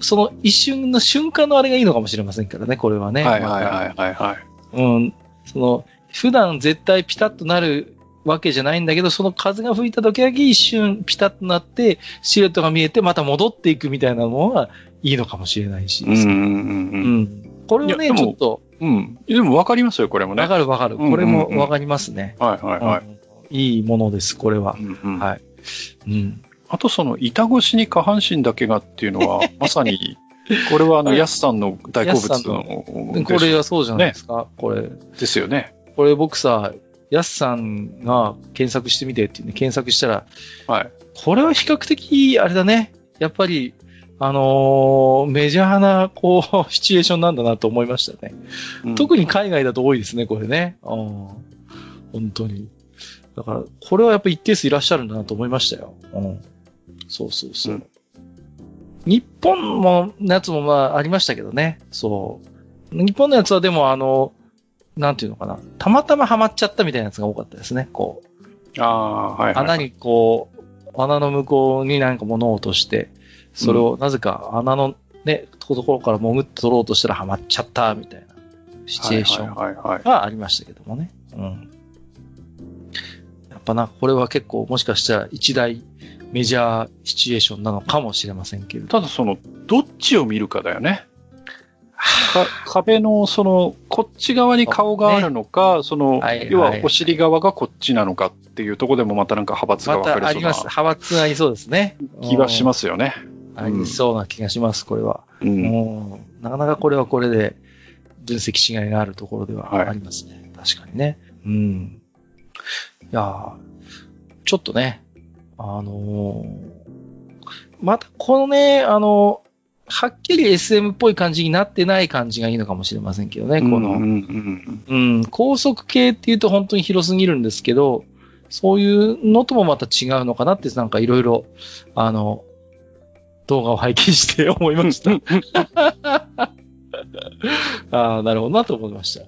その一瞬の瞬間のあれがいいのかもしれませんからね、これはね。はいはいはいはい、はい。うん。その、普段絶対ピタッとなるわけじゃないんだけど、その風が吹いた時だけ一瞬ピタッとなって、シルエットが見えて、また戻っていくみたいなのはいいのかもしれないし。うんうんうん。うん。これをね、ちょっと、うん。でも分かりますよ、これもね。わかるわかる。これも分かりますね。はいはいはい。いいものです、これは。うんうん、はい。うん。あとその、板越しに下半身だけがっていうのは、まさに、これはあの、ヤスさんの大好物の。これはそうじゃないですか、ね、これ。ですよね。これ僕さ、ヤスさんが検索してみてっていうね、検索したら、はい。これは比較的、あれだね。やっぱり、あのー、メジャーな、こう、シチュエーションなんだなと思いましたね。うん、特に海外だと多いですね、これね。うん。本当に。だから、これはやっぱ一定数いらっしゃるんだなと思いましたよ。うん。そうそうそう。うん、日本も、のやつもまあありましたけどね。そう。日本のやつはでもあの、なんていうのかな。たまたまハマっちゃったみたいなやつが多かったですね。こう。ああ、はい、はい、穴にこう、穴の向こうになんか物を落として、それをなぜか穴のね、ところから潜って取ろうとしたらハマっちゃったみたいなシチュエーションがありましたけどもね。うん。やっぱな、これは結構もしかしたら一大メジャーシチュエーションなのかもしれませんけど。ただその、どっちを見るかだよね。壁のその、こっち側に顔があるのか、ね、その、要はお尻側がこっちなのかっていうところでもまたなんか派閥が分かれそうな。あります。派閥ありそうですね。気はしますよね。ありそうな気がします、これは。うん、なかなかこれはこれで、分析しがいがあるところではありますね。はい、確かにね。うん。いやちょっとね、あのー、またこのね、あのはっきり SM っぽい感じになってない感じがいいのかもしれませんけどね、この、うん、うん、高速系っていうと本当に広すぎるんですけど、そういうのともまた違うのかなって、なんかいろいろ、あの、動画を拝見して 思いました。ああ、なるほどなと思いました。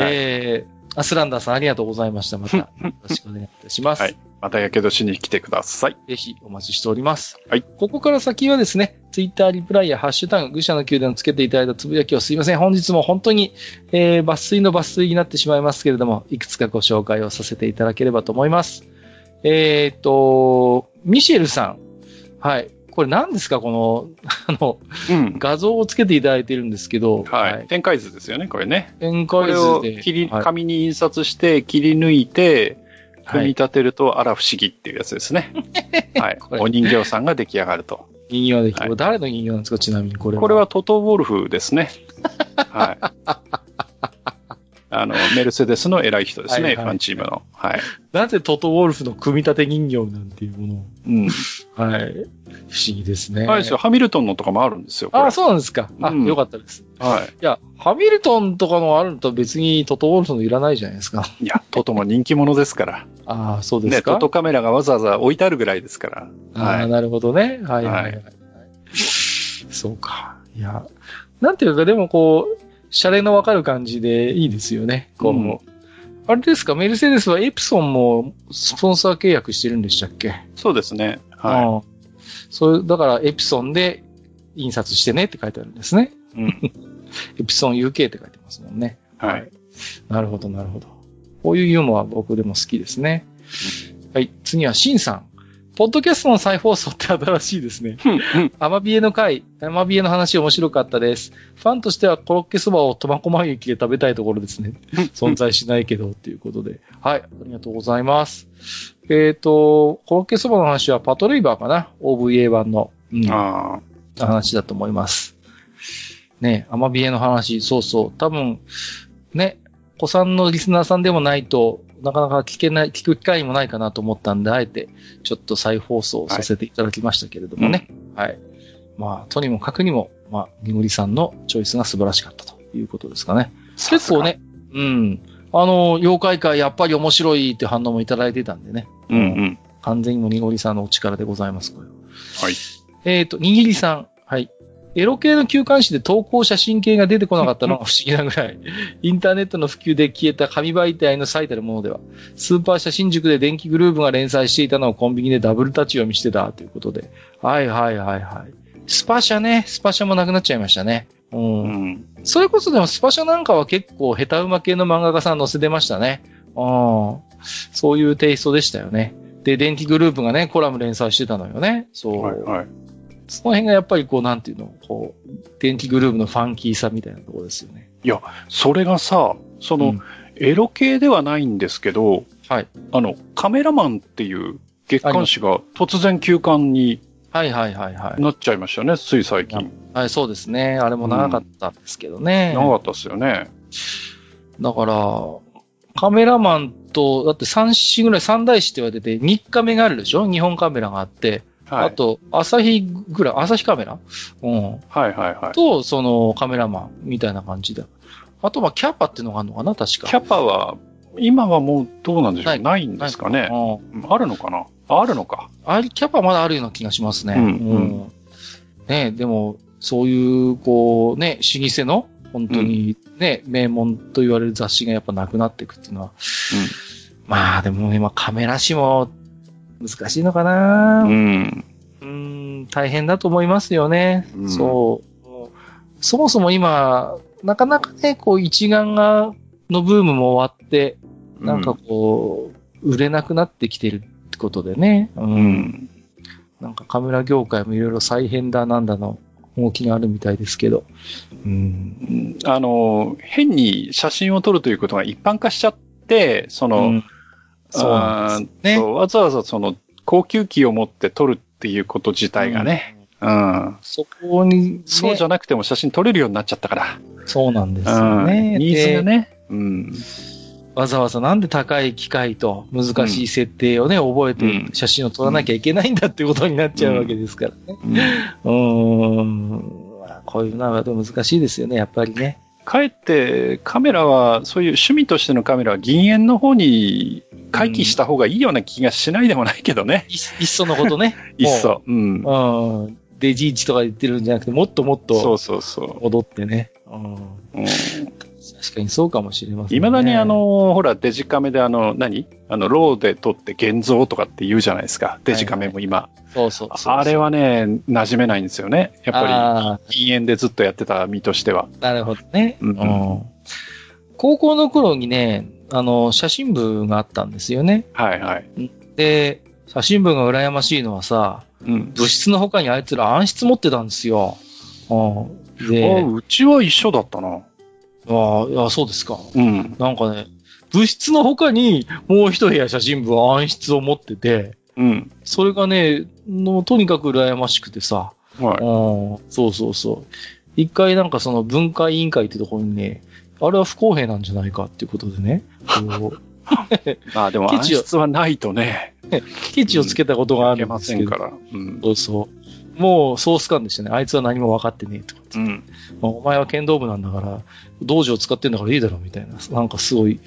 はい、えー、アスランダーさんありがとうございました。また、よろしくお願いいたします。はい。また、やけどしに来てください。ぜひ、お待ちしております。はい。ここから先はですね、ツイッターリプライやハッシュタグ、愚者の宮殿をつけていただいたつぶやきをすいません。本日も本当に、えー、抜粋の抜粋になってしまいますけれども、いくつかご紹介をさせていただければと思います。えっ、ー、と、ミシェルさん。はい。これ何ですか？この、あの、うん、画像をつけていただいてるんですけど。はい。はい、展開図ですよね、これね。展開図で。これを切り、紙に印刷して切り抜いて、組み立てると、あら不思議っていうやつですね。はい。お人形さんが出来上がると。人形できる。はい、誰の人形なんですか？ちなみにこれは。これはトトウォルフですね。はい。あの、メルセデスの偉い人ですね、はいはい、ファンチームの。はい。なぜトトウォルフの組み立て人形なんていうものを。うん。はい。不思議ですね。はいですよ。ハミルトンのとかもあるんですよ。あ、そうなんですか。あ、うん、よかったです。はい。いや、ハミルトンとかのあると別にトトウォルフのいらないじゃないですか。いや、トトも人気者ですから。ああ、そうですか？ね、トトカメラがわざわざ置いてあるぐらいですから。ああ、なるほどね。はいはいはい。はい、そうか。いや、なんていうか、でもこう、シャレのわかる感じでいいですよね。こう、うん、あれですか、メルセデスはエプソンもスポンサー契約してるんでしたっけ？そうですね。はい。そう、だからエプソンで印刷してねって書いてあるんですね。うん。エプソン UK って書いてますもんね。はい。なるほど、なるほど。こういうユーモア僕でも好きですね。はい。次はシンさん。ポッドキャストの再放送って新しいですね。アマビエの回、アマビエの話面白かったです。ファンとしてはコロッケそばを苫小牧駅で食べたいところですね。存在しないけどっていうことで。はい、ありがとうございます。えっ、ー、と、コロッケそばの話はパトレイバーかな ?OVA 版の、うん、あ話だと思います。ね、アマビエの話、そうそう。多分、ね、子さんのリスナーさんでもないと、なかなか聞けない、聞く機会もないかなと思ったんで、あえて、ちょっと再放送させていただきましたけれどもね。はい。はい、まあ、とにもかくにも、まあ、みぐりさんのチョイスが素晴らしかったということですかね。結構ね、うん。あの、妖怪界やっぱり面白いって反応もいただいてたんでね。うんうん。完全にもにごりさんのお力でございます、これは。はい。えっ、ー、と、にぎりさん。はい。エロ系の休館誌で投稿写真系が出てこなかったのが不思議なぐらい、インターネットの普及で消えた紙媒体の最たるものでは、スーパー写真塾で電気グループが連載していたのをコンビニでダブル立ち読みしてたということで。はいはいはいはい。スパシャね、スパシャもなくなっちゃいましたね。うん。うん、それこそでもスパシャなんかは結構下手馬系の漫画家さん載せてましたね。うん。そういうテイストでしたよね。で、電気グループがね、コラム連載してたのよね。そう。はいはい。その辺がやっぱりこう、なんていうの、こう、電気グルーヴのファンキーさみたいなところですよね。いや、それがさ、その、うん、エロ系ではないんですけど、はい。あの、カメラマンっていう月刊誌が突然休刊にはいはいはいはい。なっちゃいましたね、つい最近。はい、そうですね。あれも長かったんですけどね。うん、長かったですよね。だから、カメラマンと、だって3誌ぐらい、三大誌って言われてて、日カメがあるでしょ？日本カメラがあって。はい、あと、朝日ぐらい、朝日カメラ？うん。はいはいはい。と、そのカメラマンみたいな感じで。あと、まあ、キャパっていうのがあるのかな？確か。キャパは、今はもうどうなんでしょう？ないんですかね？あるのかな？あるのか。あキャパまだあるような気がしますね。うん、うん。ねでも、そういう、こう、ね、老舗の、本当にね、うん、名門と言われる雑誌がやっぱなくなっていくっていうのは、うん、まあでも今カメラ誌も難しいのかなうん。うん、大変だと思いますよね。うん、そう。そもそも今、なかなかね、こう一眼が、のブームも終わって、なんかこう、売れなくなってきてるってことでね。うん。なんかカメラ業界もいろいろ再編だなんだの動きがあるみたいですけど。うん。あの、変に写真を撮るということが一般化しちゃって、その、うん、そうなんですね。わざわざその高級機を持って撮るっていうこと自体がね。うん。うん、そこに、ね、そうじゃなくても写真撮れるようになっちゃったから。そうなんですよね。うん、ニーズがね。うん。わざわざなんで高い機械と難しい設定をね、うん、覚えて写真を撮らなきゃいけないんだっていうことになっちゃうわけですからね。うん。うんこういうのは難しいですよね、やっぱりね。かえってカメラは、そういう趣味としてのカメラは銀塩の方に回帰した方がいいような気がしないでもないけどね。いっそのことね。いっそ。うん。うん。デジーチとか言ってるんじゃなくて、もっともっと。そうそうそう。戻ってね。うん。うん確かにそうかもしれませんね。いまだにあの、ほら、デジカメであの、何？あの、ローで撮って現像とかって言うじゃないですか。デジカメも今。はいはい、そうそうあれはね、馴染めないんですよね。やっぱり、禁煙でずっとやってた身としては。なるほどね。うん、うん、高校の頃にね、あの、写真部があったんですよね。はいはい。で、写真部が羨ましいのはさ、うん、物質の他にあいつら暗室持ってたんですよ。うん、でうちは一緒だったな。ああ、いや、そうですか。うん。なんかね、物質の他にもう一部屋写真部は暗室を持ってて、うん。それがね、のとにかく羨ましくてさ、はい。そうそうそう。一回なんかその文化委員会ってところにね、あれは不公平なんじゃないかっていうことでね、ま あでも暗室はないとね。ケチをつけたことがあるんですけど。ませんから。うん、そうそう。もうソース感でしたね。あいつは何も分かってねえとかうん。お前は剣道部なんだから、道場使ってんだからいいだろみたいな。なんかすごい、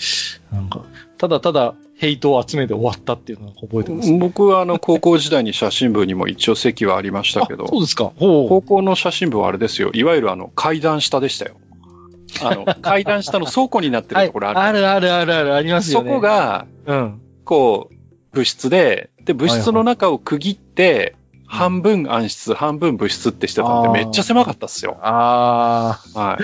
なんか、ただただヘイトを集めて終わったっていうのを覚えてます、ね、僕はあの 高校時代に写真部にも一応席はありましたけど。そうですか。高校の写真部はあれですよ。いわゆるあの階段下でしたよ。あの、階段下の倉庫になってるところある、はい、あるあるあるある、ありますよね。そこが、うん。こう、物質で、で、物質の中を区切って、半分暗室、半分物質ってしてたんで、めっちゃ狭かったっすよ。ああ。はい。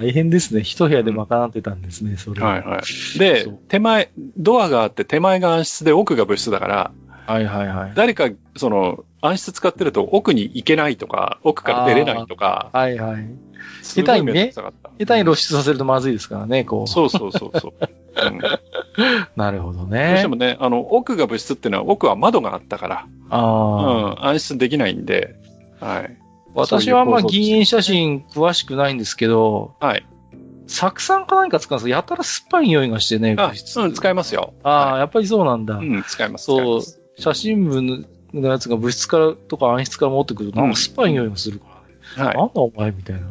大変ですね。一部屋で賄ってたんですね、それは。はいはい。で、手前、ドアがあって手前が暗室で奥が物質だから、はいはいはい。誰か、その、暗室使ってると奥に行けないとか、奥から出れないとか。はいはい。下手にね、下手に露出させるとまずいですからね、こう。そうそうそうそう。うん、なるほどね。どうしてもね、あの、奥が物質っていうのは、奥は窓があったから、あうん、安心できないんで、はい。私はまあ、銀塩写真詳しくないんですけど、はい。酢酸か何か使うんですか？やたら酸っぱい匂いがしてね、物質。うん、使いますよ。ああ、はい、やっぱりそうなんだ。うん、使います。そう、写真部のやつが物質からとか暗室から持ってくると、なんか酸っぱい匂いがするから、ね、はい。なんだお前みたいな。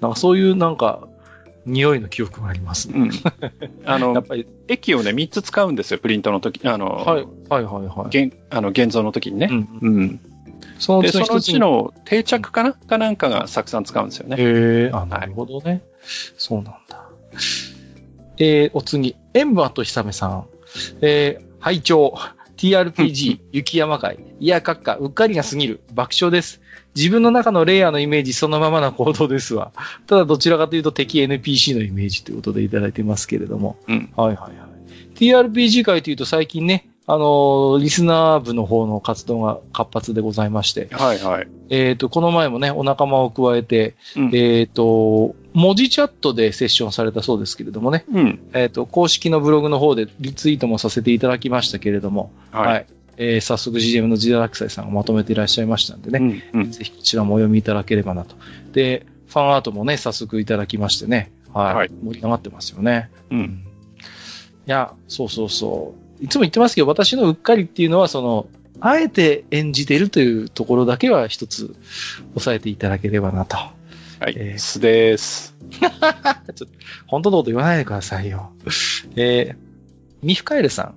なんかそういうなんか、匂いの記憶がありますね。うん。あの、やっぱり、液をね、3つ使うんですよ、プリントの時。あの、はい、はいはいはい。現、あの、現像の時にね。うん。うん。そのうちのそのうちの定着かな？かなんかがたくさん使うんですよね。へえ、あ、なるほどね。はい、そうなんだ。えー、お次、エンバーとひさめさん。えー、拝聴 TRPG、雪山会、いや、閣下、うっかりが過ぎる、爆笑です。自分の中のレイヤーのイメージそのままな行動ですわ。ただどちらかというと敵 NPC のイメージということでいただいてますけれども。うん。はいはいはい。TRPG 界というと最近ね、あの、リスナー部の方の活動が活発でございまして。はいはい。えっ、と、この前もね、お仲間を加えて、うん、えっ、と、文字チャットでセッションされたそうですけれどもね。うん。えっ、と、公式のブログの方でリツイートもさせていただきましたけれども。はい。はい、えー、早速 GM のジダラクサイさんがまとめていらっしゃいましたんでね。うん、うん、ぜひこちらもお読みいただければなと。で、ファンアートもね、早速いただきましてね。はい。はい、盛り上がってますよね。うん。いや、そうそうそう。いつも言ってますけど、私のうっかりっていうのは、その、あえて演じてるというところだけは一つ押さえていただければなと。はい。えー、素です。ちょっと、本当のこと言わないでくださいよ。えー、ミフカエルさん。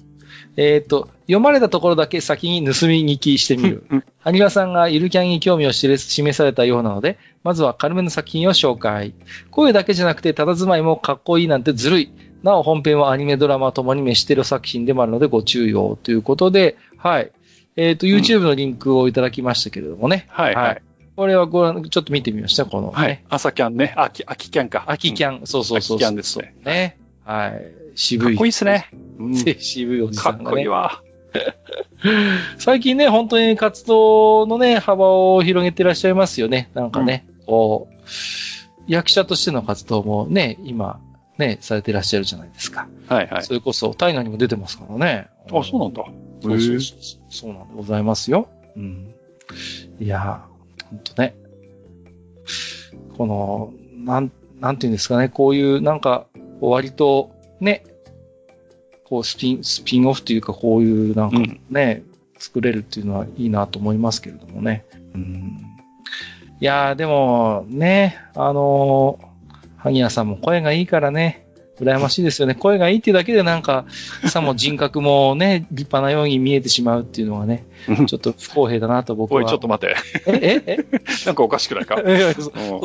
えっ、ー、と、読まれたところだけ先に盗み聞きしてみる。ハニワさんがゆるキャンに興味を示されたようなので、まずは軽めの作品を紹介。声だけじゃなくて、佇まいもかっこいいなんてずるい。なお、本編はアニメ、ドラマともに召している作品でもあるのでご注意をということで、はい。えっ、ー、と、YouTube のリンクをいただきましたけれどもね。はい、はい。これはご覧、ちょっと見てみました、この、ね。はい。朝キャンね。秋、秋キャンか。秋キャン、うん、そうそうそう秋キャンですね。ね。はい。渋い。かっこいいっすね。うん、渋いおじさんが、ね。かっこいいわ。最近ね、本当に活動のね、幅を広げてらっしゃいますよね。なんかね、うん、こう、役者としての活動もね、今、ね、されてらっしゃるじゃないですか。はいはい。それこそ、大河にも出てますからね。あ、そうなんだ。そうそうそう。そうなんでございますよ。うん。いやほんとね。この、なん、なんていうんですかね、こういう、なんか、割と、ね、こうスピン、スピンオフというか、こういうなんかね、うん、作れるっていうのはいいなと思いますけれどもね。うん、いやー、でも、ね、あのー、萩谷さんも声がいいからね、羨ましいですよね。声がいいってだけでなんか、さも人格もね、立派なように見えてしまうっていうのはね、ちょっと不公平だなと僕は。おい、ちょっと待って。えええ？なんかおかしくないか？そ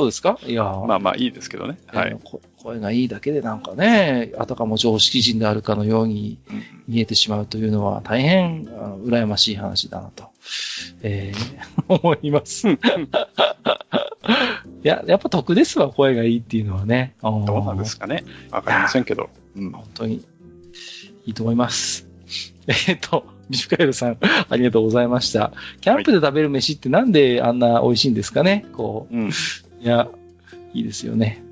うですか？いやまあまあいいですけどね。はい。声がいいだけでなんかね、あたかも常識人であるかのように見えてしまうというのは大変、あの羨ましい話だなと、えー、思います。いや、やっぱ得ですわ、声がいいっていうのはね。どうなんですかね？わかりませんけど。うん、本当に、いいと思います。えっ、ー、と、ビシュカエルさん、ありがとうございました。キャンプで食べる飯ってなんであんな美味しいんですかね？こう。うん、いや、いいですよね。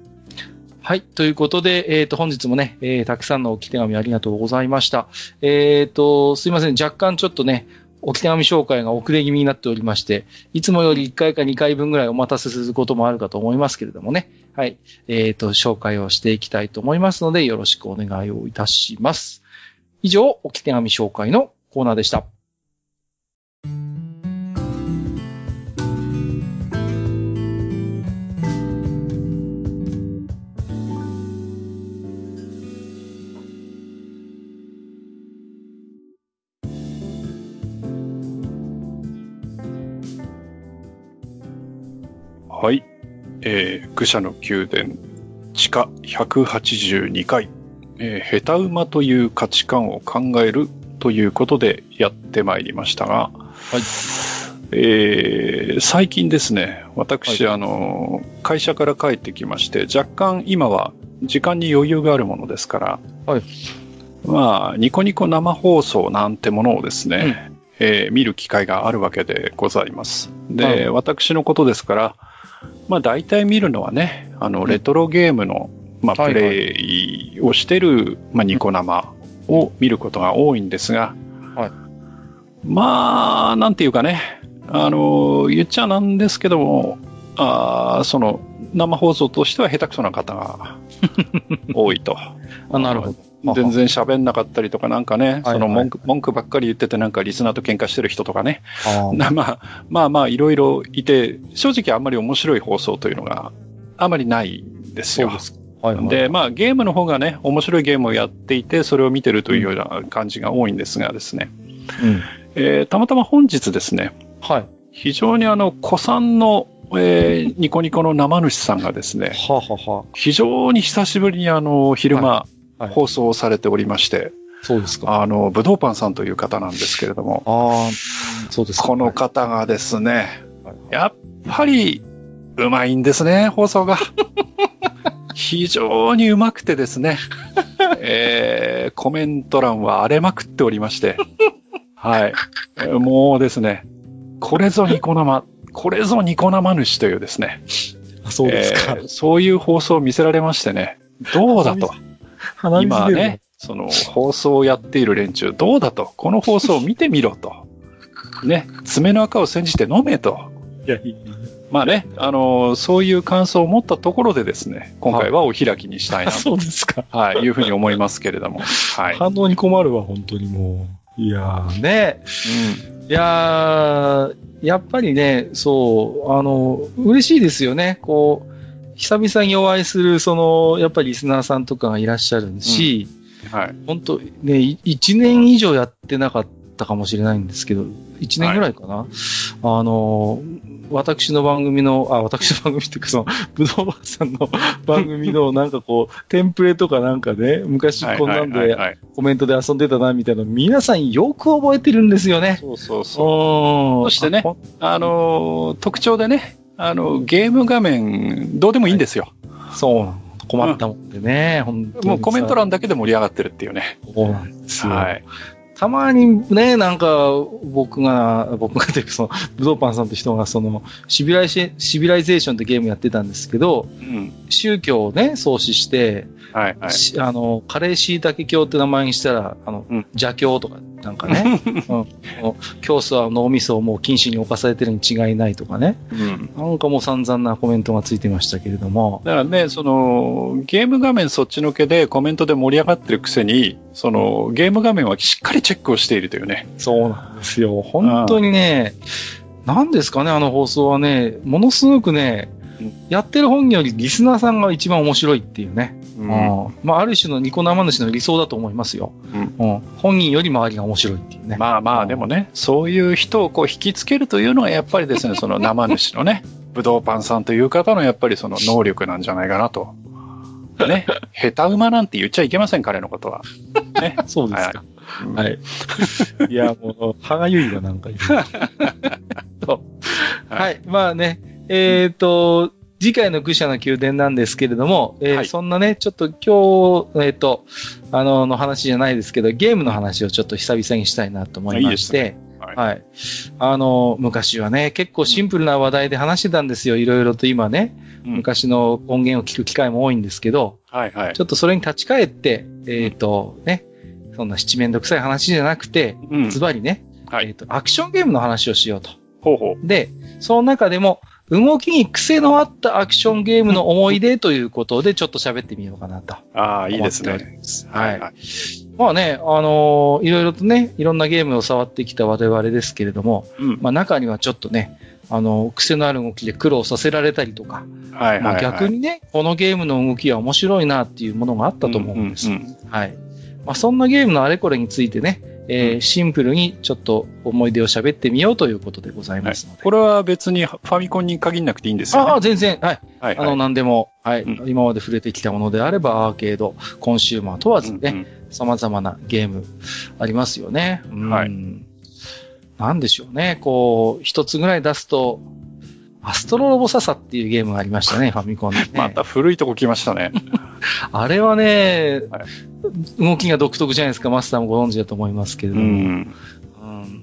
はい。ということで、えっ、ー、と、本日もね、えー、たくさんの置き手紙ありがとうございました。えっ、ー、と、すいません。若干ちょっとね、置き手紙紹介が遅れ気味になっておりまして、いつもより1回か2回分ぐらいお待たせすることもあるかと思いますけれどもね。はい。えっ、ー、と、紹介をしていきたいと思いますので、よろしくお願いをいたします。以上、置き手紙紹介のコーナーでした。はい。えー、愚者の宮殿、地下182階、えー、下手馬という価値観を考えるということでやってまいりましたが、はい。えー、最近ですね、私、はい、あの、会社から帰ってきまして、若干今は時間に余裕があるものですから、はい。まあ、ニコニコ生放送なんてものをですね、うん、えー、見る機会があるわけでございます。で、はい、私のことですから、まあ大体見るのはね、あの、レトロゲームの、まあ、プレイをしてる、まあ、ニコ生を見ることが多いんですが、はい。まあ、なんていうかね、あの、言っちゃなんですけども、あその、生放送としては下手くそな方が 多いと。あなるほど。全然喋んなかったりとかなんかね、その文句、文句ばっかり言っててなんかリスナーと喧嘩してる人とかね。まあ、まあまあいろいろいて、正直あんまり面白い放送というのがあまりないんですよ。はいはい、で、まあゲームの方がね、面白いゲームをやっていて、それを見てるというような感じが多いんですがですね。うん、えー、たまたま本日ですね、はい。非常にあの、古参のえー、ニコニコの生主さんがですね、ははは非常に久しぶりにあの、昼間、放送されておりまして、そうですか。あの、武道パンさんという方なんですけれども、ああ、そうですこの方がですね、やっぱり、うまいんですね、放送が。非常にうまくてですね、えー、コメント欄は荒れまくっておりまして、はい。もうですね、これぞニコ生、これぞニコ生主というですね。そうですか、えー、そういう放送を見せられましてね、どうだと。今ね、その放送をやっている連中、どうだと。この放送を見てみろと。ね、爪の赤を煎じて飲めと。いや。まあね、あのー、そういう感想を持ったところでですね、今回はお開きにしたいなと。そうですか。はい、いうふうに思いますけれども。はい。反応に困るわ、本当にもう。いやーね。うん。いやー、やっぱりね、そう、あの、嬉しいですよね。こう、久々にお会いする、その、やっぱりリスナーさんとかがいらっしゃるし、うん、はい。本当ね、1年以上やってなかったかもしれないんですけど、1年ぐらいかな、はい、あの、私の番組の、あ、私の番組っていうか、その、ぶどうばさんの 番組の、なんかこう、テンプレとかなんかね、昔こんなんで、コメントで遊んでたな、みたいな、皆さんよく覚えてるんですよね。そうそうそう。そしてね、あの、特徴でね、あの、ゲーム画面、どうでもいいんですよ。そうなの。困ったもんでね、うん、もうコメント欄だけで盛り上がってるっていうね。そうなんですよ。はい。たまにね、なんか、僕が、僕がというか、その、ブドウパンさんって人が、その、シビライシ Civilization ってゲームやってたんですけど、うん、宗教をね、創始して、はいはい、あの、カレーシイタケ教って名前にしたら、あの、うん、邪教とか、なんかね、うん、教祖は脳みそをもう禁止に侵されてるに違いないとかね、うん、なんかもう散々なコメントがついてましたけれども。だからね、その、ゲーム画面そっちのけでコメントで盛り上がってるくせに、その、ゲーム画面はしっかりチェックをしているというね。そうなんですよ。本当にね、何ですかね、あの放送はね、ものすごくね、やってる本よりリスナーさんが一番面白いっていうね。うん、まあ、ある種のニコ生主の理想だと思いますよ。うん、うん、本人より周りが面白いっていうね。まあまあ、でもね、そういう人をこう引きつけるというのがやっぱりですね、その 生主のね、ブドウパンさんという方のやっぱりその能力なんじゃないかなと。ね。下手馬なんて言っちゃいけません、彼のことは。ね。そうですか。はい。いや、もう、歯がゆいわ、なんか言 う。はい。まあね、えっ、ー、と、次回の愚者の宮殿なんですけれども、えーはい、そんなね、ちょっと今日、えっ、ー、と、あの、の話じゃないですけど、ゲームの話をちょっと久々にしたいなと思いまして、いいねはい、はい。あの、昔はね、結構シンプルな話題で話してたんですよ。いろいろと今ね、うん、昔の音源を聞く機会も多いんですけど、はいはい。ちょっとそれに立ち返って、えっ、ー、と、ね、そんな七面倒くさい話じゃなくて、ズバリね、はい、えっ、と、アクションゲームの話をしようと。ほうほう。で、その中でも、動きに癖のあったアクションゲームの思い出ということで、ちょっと喋ってみようかなと。ああ、いいですね。はい。はい、まあね、あのー、いろいろとね、いろんなゲームを触ってきた我々ですけれども、うん、まあ中にはちょっとね、あの、癖のある動きで苦労させられたりとか、はい、まあ逆にね、このゲームの動きは面白いなっていうものがあったと思うんです。うん、はい。まあそんなゲームのあれこれについてね、えー、シンプルにちょっと思い出を喋ってみようということでございますので。はい、これは別にファミコンに限らなくていいんですよね。ああ、全然。はい。はい、あの、何でも、はい、うん、今まで触れてきたものであれば、アーケード、コンシューマー問わずね、うんうん、様々なゲームありますよね。うん、はい。なんでしょうね。こう、一つぐらい出すと、アストロロボササっていうゲームがありましたね、ファミコンで、ね。また古いとこ来ましたね。あれはね、はい、動きが独特じゃないですか、マスターもご存知だと思いますけれども。うん、うん、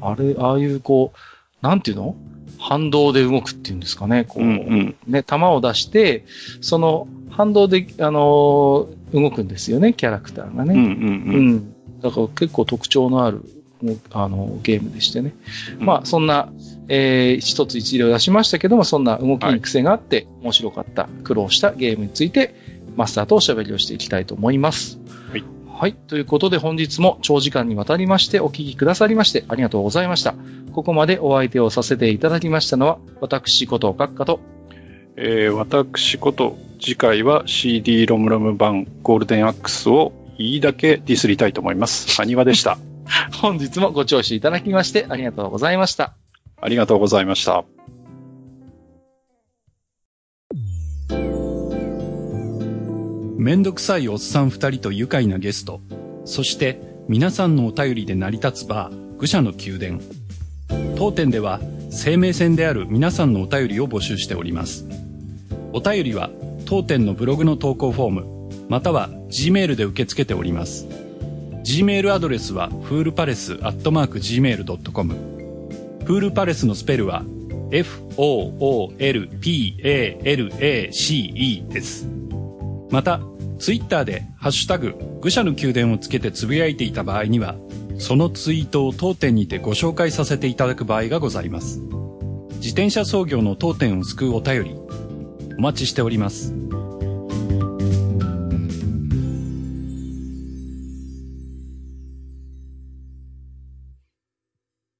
あれ、ああいうこう、なんていうの？反動で動くっていうんですかね、こう、うんうん、ね、弾を出して、その反動で、あのー、動くんですよね、キャラクターがね。うんうんうん。うん。だから結構特徴のある、あの、ゲームでしてね。うん、まあ、そんな、えー、一つ一例を出しましたけども、そんな動きに癖があって、面白かった、苦労したゲームについて、マスターとおしゃべりをしていきたいと思います。はい。はい。ということで本日も長時間にわたりましてお聞きくださりましてありがとうございました。ここまでお相手をさせていただきましたのは、私こと閣下と、えー、私こと次回は CD ロムロム版ゴールデンアックスをいいだけディスりたいと思います。埴輪でした。本日もご聴取いただきましてありがとうございました。ありがとうございました。めんどくさいおっさん二人と愉快なゲスト、そして皆さんのお便りで成り立つバー、愚者の宮殿。当店では生命線である皆さんのお便りを募集しております。お便りは当店のブログの投稿フォーム、または G メールで受け付けております。Gmail アドレスはフールパレスアットマーク Gmail.com フールパレスのスペルは FOOLPALACE です。また、ツイッターでハッシュタグ、愚者の宮殿をつけてつぶやいていた場合には、そのツイートを当店にてご紹介させていただく場合がございます。自転車操業の当店を救うお便り、お待ちしております。